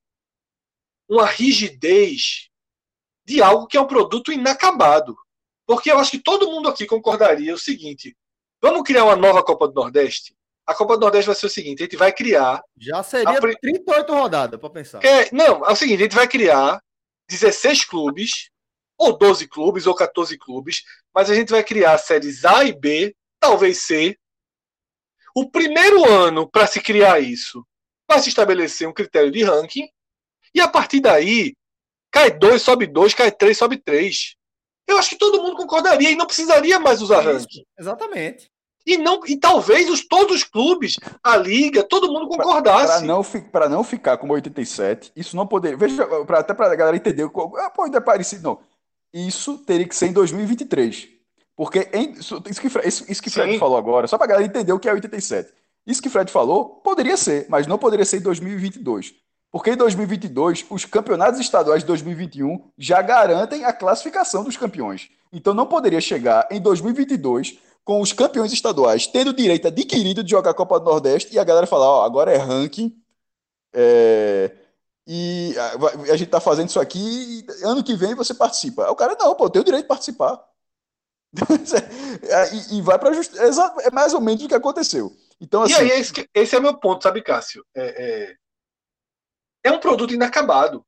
uma rigidez de algo que é um produto inacabado. Porque eu acho que todo mundo aqui concordaria o seguinte: vamos criar uma nova Copa do Nordeste? A Copa do Nordeste vai ser o seguinte: a gente vai criar. Já seria a... 38 rodadas, para pensar. É, não, é o seguinte: a gente vai criar 16 clubes, ou 12 clubes, ou 14 clubes, mas a gente vai criar séries A e B, talvez C. O primeiro ano para se criar isso vai se estabelecer um critério de ranking, e a partir daí, cai 2, sobe 2, cai 3, sobe 3. Eu acho que todo mundo concordaria e não precisaria mais usar ranking. Exatamente. E, não, e talvez os, todos os clubes, a liga, todo mundo concordasse. Para não, para não ficar como 87, isso não poderia. Veja, pra, até para a galera entender. Ah, pô, ainda é parecido. Não. Isso teria que ser em 2023. Porque em, isso, que, isso, isso que Fred falou agora, só para a galera entender o que é 87. Isso que Fred falou, poderia ser, mas não poderia ser em 2022. Porque em 2022, os campeonatos estaduais de 2021 já garantem a classificação dos campeões. Então não poderia chegar em 2022 com os campeões estaduais tendo direito adquirido de jogar a Copa do Nordeste e a galera falar, ó, agora é ranking. É, e a, a gente tá fazendo isso aqui e ano que vem você participa. O cara, não, pô, eu tenho o direito de participar. e, e, vai para justiça. É, é mais ou menos o que aconteceu. Então, assim, e aí, esse, esse é meu ponto, sabe, Cássio? É, é, é um produto inacabado.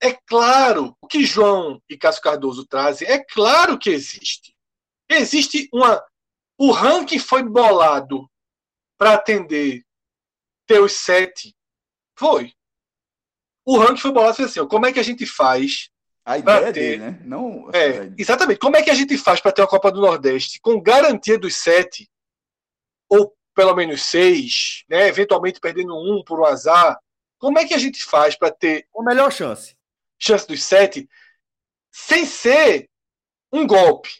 É claro, o que João e Cássio Cardoso trazem, é claro que existe. Existe uma. O ranking foi bolado para atender teus sete. Foi. O ranking foi bolado assim: como é que a gente faz. A ideia ter... dele, né? Não, é, exatamente. Como é que a gente faz para ter uma Copa do Nordeste com garantia dos sete, ou pelo menos seis, né? eventualmente perdendo um por um azar? Como é que a gente faz para ter. A melhor chance. Chance dos sete, sem ser um golpe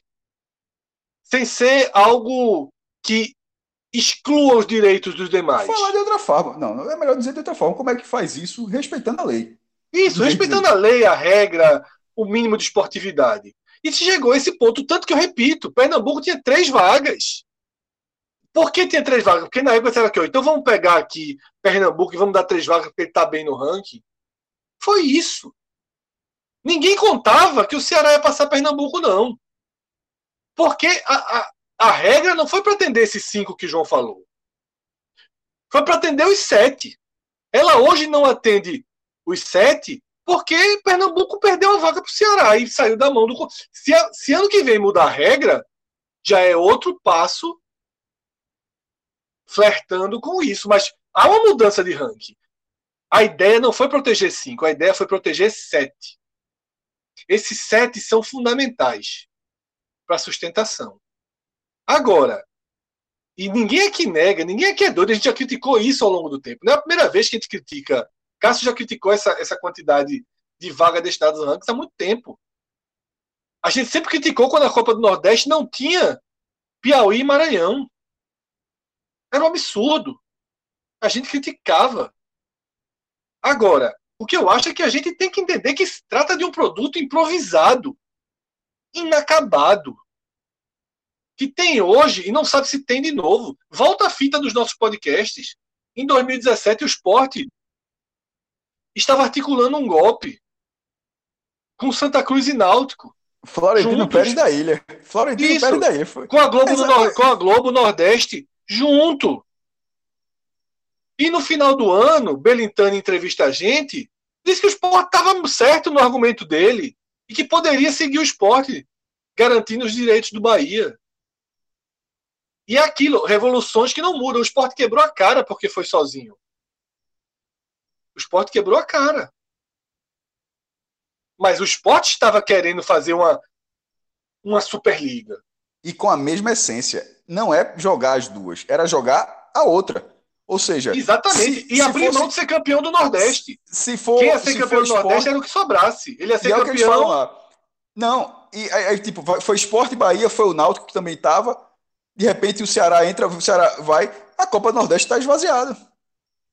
sem ser algo que exclua os direitos dos demais. Falar de outra forma. Não, é melhor dizer de outra forma. Como é que faz isso respeitando a lei? Isso, respeitando a lei, a regra, o mínimo de esportividade. E chegou a esse ponto, tanto que eu repito, Pernambuco tinha três vagas. Por que tinha três vagas? Porque na época era que, então vamos pegar aqui Pernambuco e vamos dar três vagas porque ele está bem no ranking. Foi isso. Ninguém contava que o Ceará ia passar Pernambuco, não. Porque a, a, a regra não foi para atender esses cinco que João falou. Foi para atender os sete. Ela hoje não atende os sete porque Pernambuco perdeu a vaga para o Ceará e saiu da mão do. Se, se ano que vem mudar a regra, já é outro passo flertando com isso. Mas há uma mudança de ranking. A ideia não foi proteger cinco, a ideia foi proteger sete. Esses sete são fundamentais para sustentação. Agora, e ninguém aqui nega, ninguém aqui é doido, a gente já criticou isso ao longo do tempo. Não é a primeira vez que a gente critica. Cássio já criticou essa, essa quantidade de vaga destinadas aos rankings há muito tempo. A gente sempre criticou quando a Copa do Nordeste não tinha Piauí e Maranhão. Era um absurdo. A gente criticava. Agora, o que eu acho é que a gente tem que entender que se trata de um produto improvisado inacabado. Que tem hoje e não sabe se tem de novo. Volta a fita dos nossos podcasts. Em 2017, o esporte estava articulando um golpe com Santa Cruz e Náutico. Florentino juntos. Pérez da Ilha. Florentino Isso, Pérez da Ilha. Foi. Com, a Globo no, com a Globo Nordeste junto. E no final do ano, Belintani entrevista a gente, disse que o esporte estava certo no argumento dele e que poderia seguir o esporte, garantindo os direitos do Bahia. E é aquilo, revoluções que não mudam. O esporte quebrou a cara porque foi sozinho. O esporte quebrou a cara. Mas o esporte estava querendo fazer uma, uma Superliga. E com a mesma essência. Não é jogar as duas, era jogar a outra. Ou seja. Exatamente. Se, e abrir fosse... mão de ser campeão do Nordeste. Se for, Quem ia ser campeão do esporte... Nordeste era o que sobrasse. Ele ia ser e campeão. É Não, e aí, tipo, foi Esporte Bahia, foi o Náutico que também estava. De repente o Ceará entra, o Ceará vai. A Copa do Nordeste está esvaziada.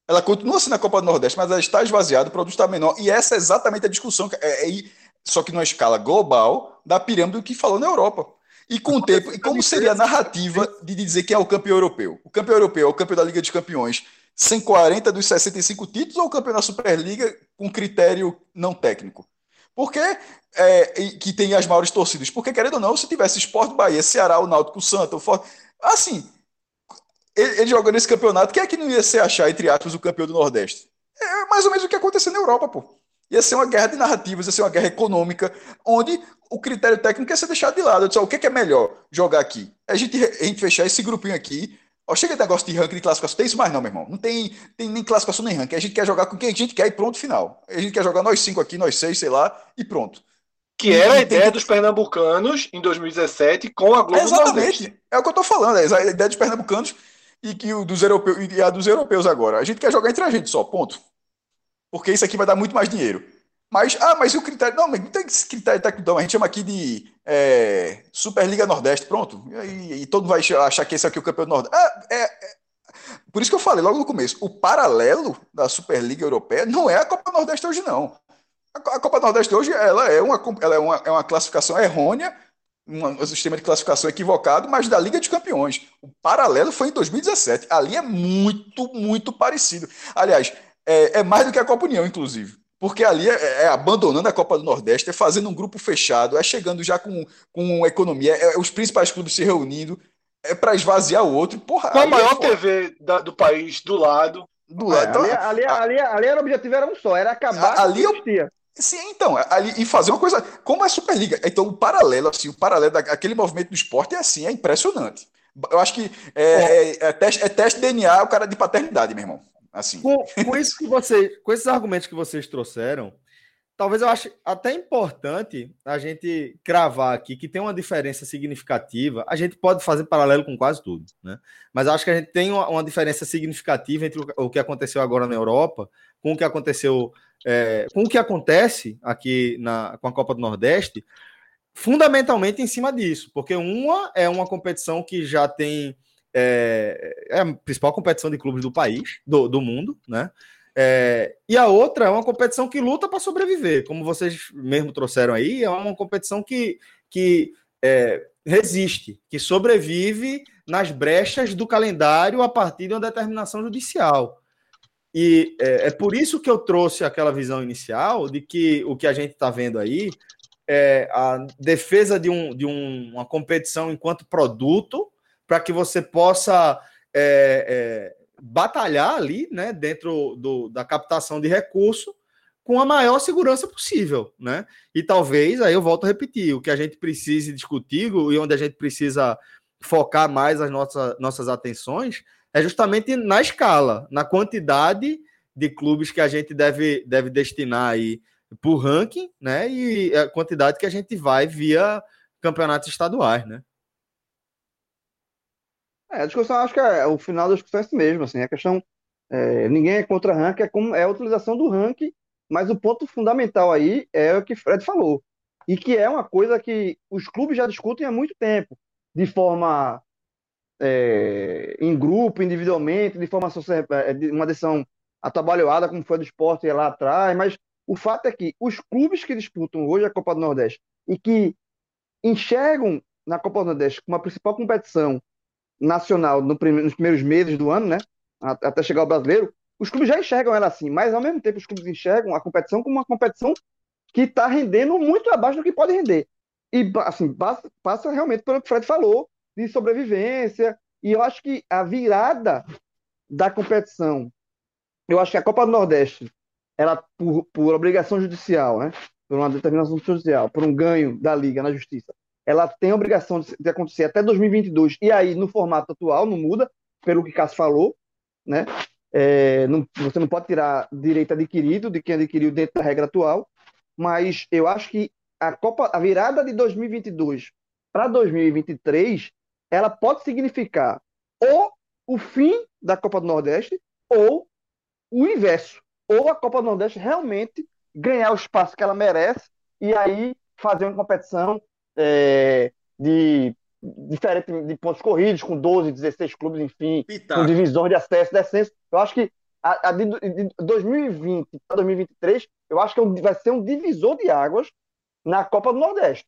Ela continua sendo a Copa do Nordeste, mas ela está esvaziada, o produto está menor. E essa é exatamente a discussão, é, é, só que numa escala global, da pirâmide que falou na Europa. E com o tempo, e como seria a narrativa de dizer quem é o campeão europeu? O campeão europeu é o campeão da Liga dos Campeões sem 40 dos 65 títulos ou o campeão da Superliga com critério não técnico? Porque é, que tem as maiores torcidas. Porque, querendo ou não, se tivesse Sport Bahia, Ceará, o Náutico, o Santa, o Forte. Assim, ele, ele jogando esse campeonato, quem é que não ia ser achar, entre aspas, o campeão do Nordeste? É mais ou menos o que aconteceu na Europa, pô. Ia ser uma guerra de narrativas, ia ser uma guerra econômica, onde o critério técnico ia ser deixado de lado. Eu disse, o que é, é melhor jogar aqui? A gente, a gente fechar esse grupinho aqui. Ó, chega de negócio de ranking de classificação. Tem isso mais não, meu irmão. Não tem, tem nem classificação nem ranking. A gente quer jogar com quem a gente quer e pronto, final. A gente quer jogar nós cinco aqui, nós seis, sei lá, e pronto. Que era a ideia dos pernambucanos em 2017 com a Globo Exatamente. É o que eu tô falando. É a ideia dos pernambucanos e que o dos europeus e a dos europeus agora. A gente quer jogar entre a gente só, ponto. Porque isso aqui vai dar muito mais dinheiro. Mas, ah, mas o critério. Não, não tem critério técnico, não. A gente chama aqui de é, Superliga Nordeste, pronto. E, e, todo mundo vai achar que esse aqui é o campeão do Nordeste. Ah, é, é, por isso que eu falei logo no começo: o paralelo da Superliga Europeia não é a Copa Nordeste hoje, não. A, a Copa Nordeste hoje ela é uma, ela é uma, é uma classificação errônea, um sistema de classificação equivocado, mas da Liga de Campeões. O paralelo foi em 2017. Ali é muito, muito parecido. Aliás, é, é mais do que a Copa União, inclusive. Porque ali é, é, abandonando a Copa do Nordeste, é fazendo um grupo fechado, é chegando já com, com economia, é, os principais clubes se reunindo, é para esvaziar o outro. Porra, com a maior é TV da, do país do lado. Do lado. Então, ali, ali, a, ali, ali, era o objetivo era um só, era acabar ali com eu, Sim, então, ali, e fazer uma coisa, como é Superliga. Então, o paralelo, assim, o paralelo daquele movimento do esporte é assim, é impressionante. Eu acho que é, é, é, teste, é teste DNA o cara de paternidade, meu irmão. Assim. Com, com isso que vocês, com esses argumentos que vocês trouxeram, talvez eu ache até importante a gente cravar aqui que tem uma diferença significativa. A gente pode fazer paralelo com quase tudo, né? Mas acho que a gente tem uma, uma diferença significativa entre o, o, que aconteceu agora na Europa com o que aconteceu, é, com o que acontece aqui na, com a Copa do Nordeste, fundamentalmente em cima disso, porque uma é uma competição que já tem é, é a principal competição de clubes do país, do, do mundo, né? É, e a outra é uma competição que luta para sobreviver, como vocês mesmo trouxeram aí, é uma competição que, que é, resiste, que sobrevive nas brechas do calendário a partir de uma determinação judicial. E é, é por isso que eu trouxe aquela visão inicial de que o que a gente está vendo aí é a defesa de, um, de um, uma competição enquanto produto para que você possa é, é, batalhar ali, né, dentro do, da captação de recurso com a maior segurança possível, né? E talvez, aí eu volto a repetir, o que a gente precise discutir e onde a gente precisa focar mais as nossas, nossas atenções é justamente na escala, na quantidade de clubes que a gente deve, deve destinar aí por ranking, né? E a quantidade que a gente vai via campeonatos estaduais, né? É, a discussão, acho que é, o final da discussão é esse mesmo, assim, a questão, é, ninguém é contra ranking, é, como, é a utilização do ranking, mas o ponto fundamental aí é o que Fred falou, e que é uma coisa que os clubes já discutem há muito tempo, de forma é, em grupo, individualmente, de forma é, de uma decisão atabalhoada, como foi do esporte lá atrás, mas o fato é que os clubes que disputam hoje a Copa do Nordeste e que enxergam na Copa do Nordeste como a principal competição nacional no nos primeiros meses do ano, né? Até chegar ao brasileiro, os clubes já enxergam ela assim, mas ao mesmo tempo os clubes enxergam a competição como uma competição que está rendendo muito abaixo do que pode render. E assim, passa, passa realmente pelo que o Fred falou, de sobrevivência. E eu acho que a virada da competição, eu acho que a Copa do Nordeste, ela por, por obrigação judicial, né? Por uma determinação judicial, por um ganho da liga na justiça, ela tem a obrigação de, de acontecer até 2022, e aí no formato atual, não muda, pelo que Cássio falou, né? É, não, você não pode tirar direito adquirido de quem adquiriu dentro da regra atual, mas eu acho que a Copa, a virada de 2022 para 2023, ela pode significar ou o fim da Copa do Nordeste ou o inverso, ou a Copa do Nordeste realmente ganhar o espaço que ela merece e aí fazer uma competição é, de diferente de pontos corridos, com 12, 16 clubes, enfim, Pitaco. com divisões de acesso, descenso. Eu acho que a, a de, de 2020 para 2023, eu acho que é vai ser um divisor de águas na Copa do Nordeste.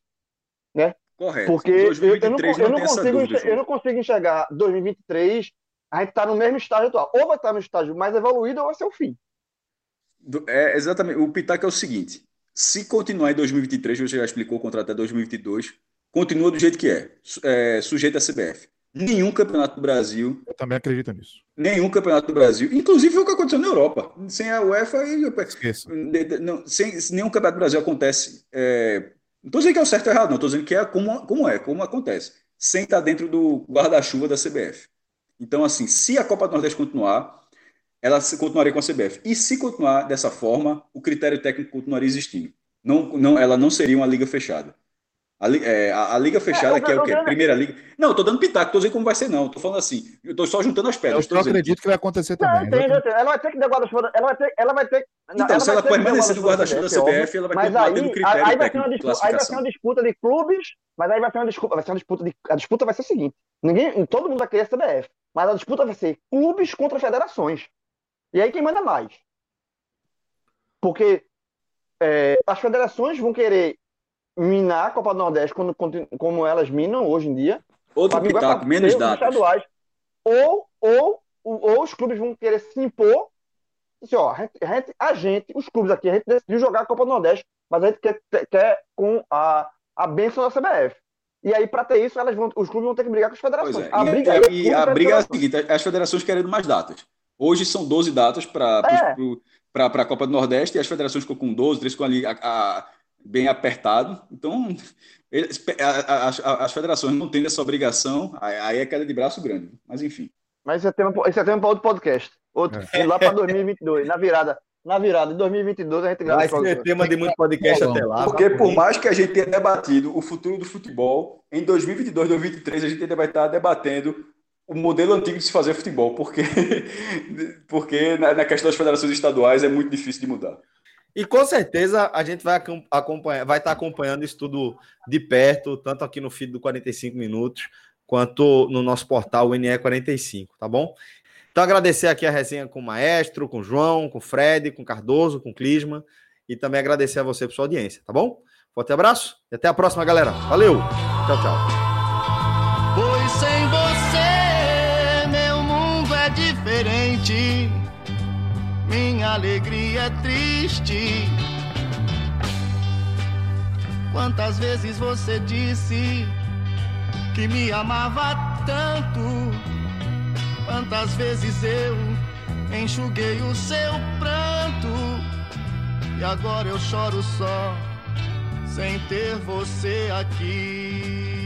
Né? Correto. Porque eu, eu, não, eu, não consigo, enxergar, eu não consigo enxergar 2023, a gente está no mesmo estágio atual. Ou vai estar no estágio mais evoluído ou vai ser o fim. É, exatamente. O Pitaco é o seguinte: se continuar em 2023, você já explicou o contrato até 2022, continua do jeito que é, é sujeito à CBF. Nenhum campeonato do Brasil. Eu também acredito nisso. Nenhum campeonato do Brasil. Inclusive foi o que aconteceu na Europa. Sem a UEFA. Esqueça. Não, sem, nenhum campeonato do Brasil acontece. É, não estou dizendo que é o certo ou errado, não. Estou dizendo que é como, como é, como acontece. Sem estar dentro do guarda-chuva da CBF. Então, assim, se a Copa do Nordeste continuar, ela continuaria com a CBF. E se continuar dessa forma, o critério técnico continuaria existindo. Não, não, ela não seria uma liga fechada. A, é, a, a, liga fechada, é, que é o quê? Primeira liga. Não, eu tô dando pitaco, tô dizendo como vai ser, não. Tô falando assim, eu tô só juntando as pedras. Eu acredito que vai acontecer também. Não, entendo, ela vai ter que dar guarda-chuva. Ela vai ter. Ela vai ter então, se ela permanecer no guarda-chuva da CBF, ela vai mas continuar aí, tendo critério aí vai, ser uma disputa, aí vai ser uma disputa de clubes, mas aí vai ser uma disputa, vai ser uma disputa de, a disputa vai ser a seguinte, ninguém, todo mundo vai querer a CBF, mas a disputa vai ser clubes contra federações. E aí quem manda mais? Porque é, as federações vão querer minar a Copa do Nordeste quando, como elas minam hoje em dia. Outro pitaco, menos dados. Estaduais, ou, ou, ou os clubes vão querer se impor. Assim, ó, a, gente, a, gente, os clubes aqui, a gente decidiu jogar a Copa do Nordeste, mas a gente quer, quer com a, a benção da CBF. E aí, para ter isso, elas vão, os clubes vão ter que brigar com as federações. É. A briga, e, é, e a briga é a seguinte: as federações querendo mais datas. Hoje são 12 datas para é. a Copa do Nordeste e as federações ficam com 12, 13 com ali a, a, bem apertado. Então, eles, as, as federações não têm essa obrigação, aí é queda de braço grande. Mas enfim. Mas isso é tema, isso é tema para outro podcast. Outro, é. lá para 2022, na virada. Na virada de 2022 a gente grava. Vai ser tema de muito podcast até lá. Porque por mais que a gente tenha debatido o futuro do futebol, em 2022, 2023 a gente ainda vai estar debatendo o modelo antigo de se fazer futebol, porque, porque na, questão das federações estaduais é muito difícil de mudar. E com certeza a gente vai acompanhar, vai estar acompanhando isso tudo de perto, tanto aqui no feed do 45 minutos, quanto no nosso portal NE45, tá bom? Então agradecer aqui a resenha com o Maestro, com o João, com o Fred, com o Cardoso, com o Clisma, e também agradecer a você por sua audiência, tá bom? Forte abraço e até a próxima, galera. Valeu! Tchau, tchau. Alegria é triste. Quantas vezes você disse que me amava tanto? Quantas vezes eu enxuguei o seu pranto? E agora eu choro só, sem ter você aqui.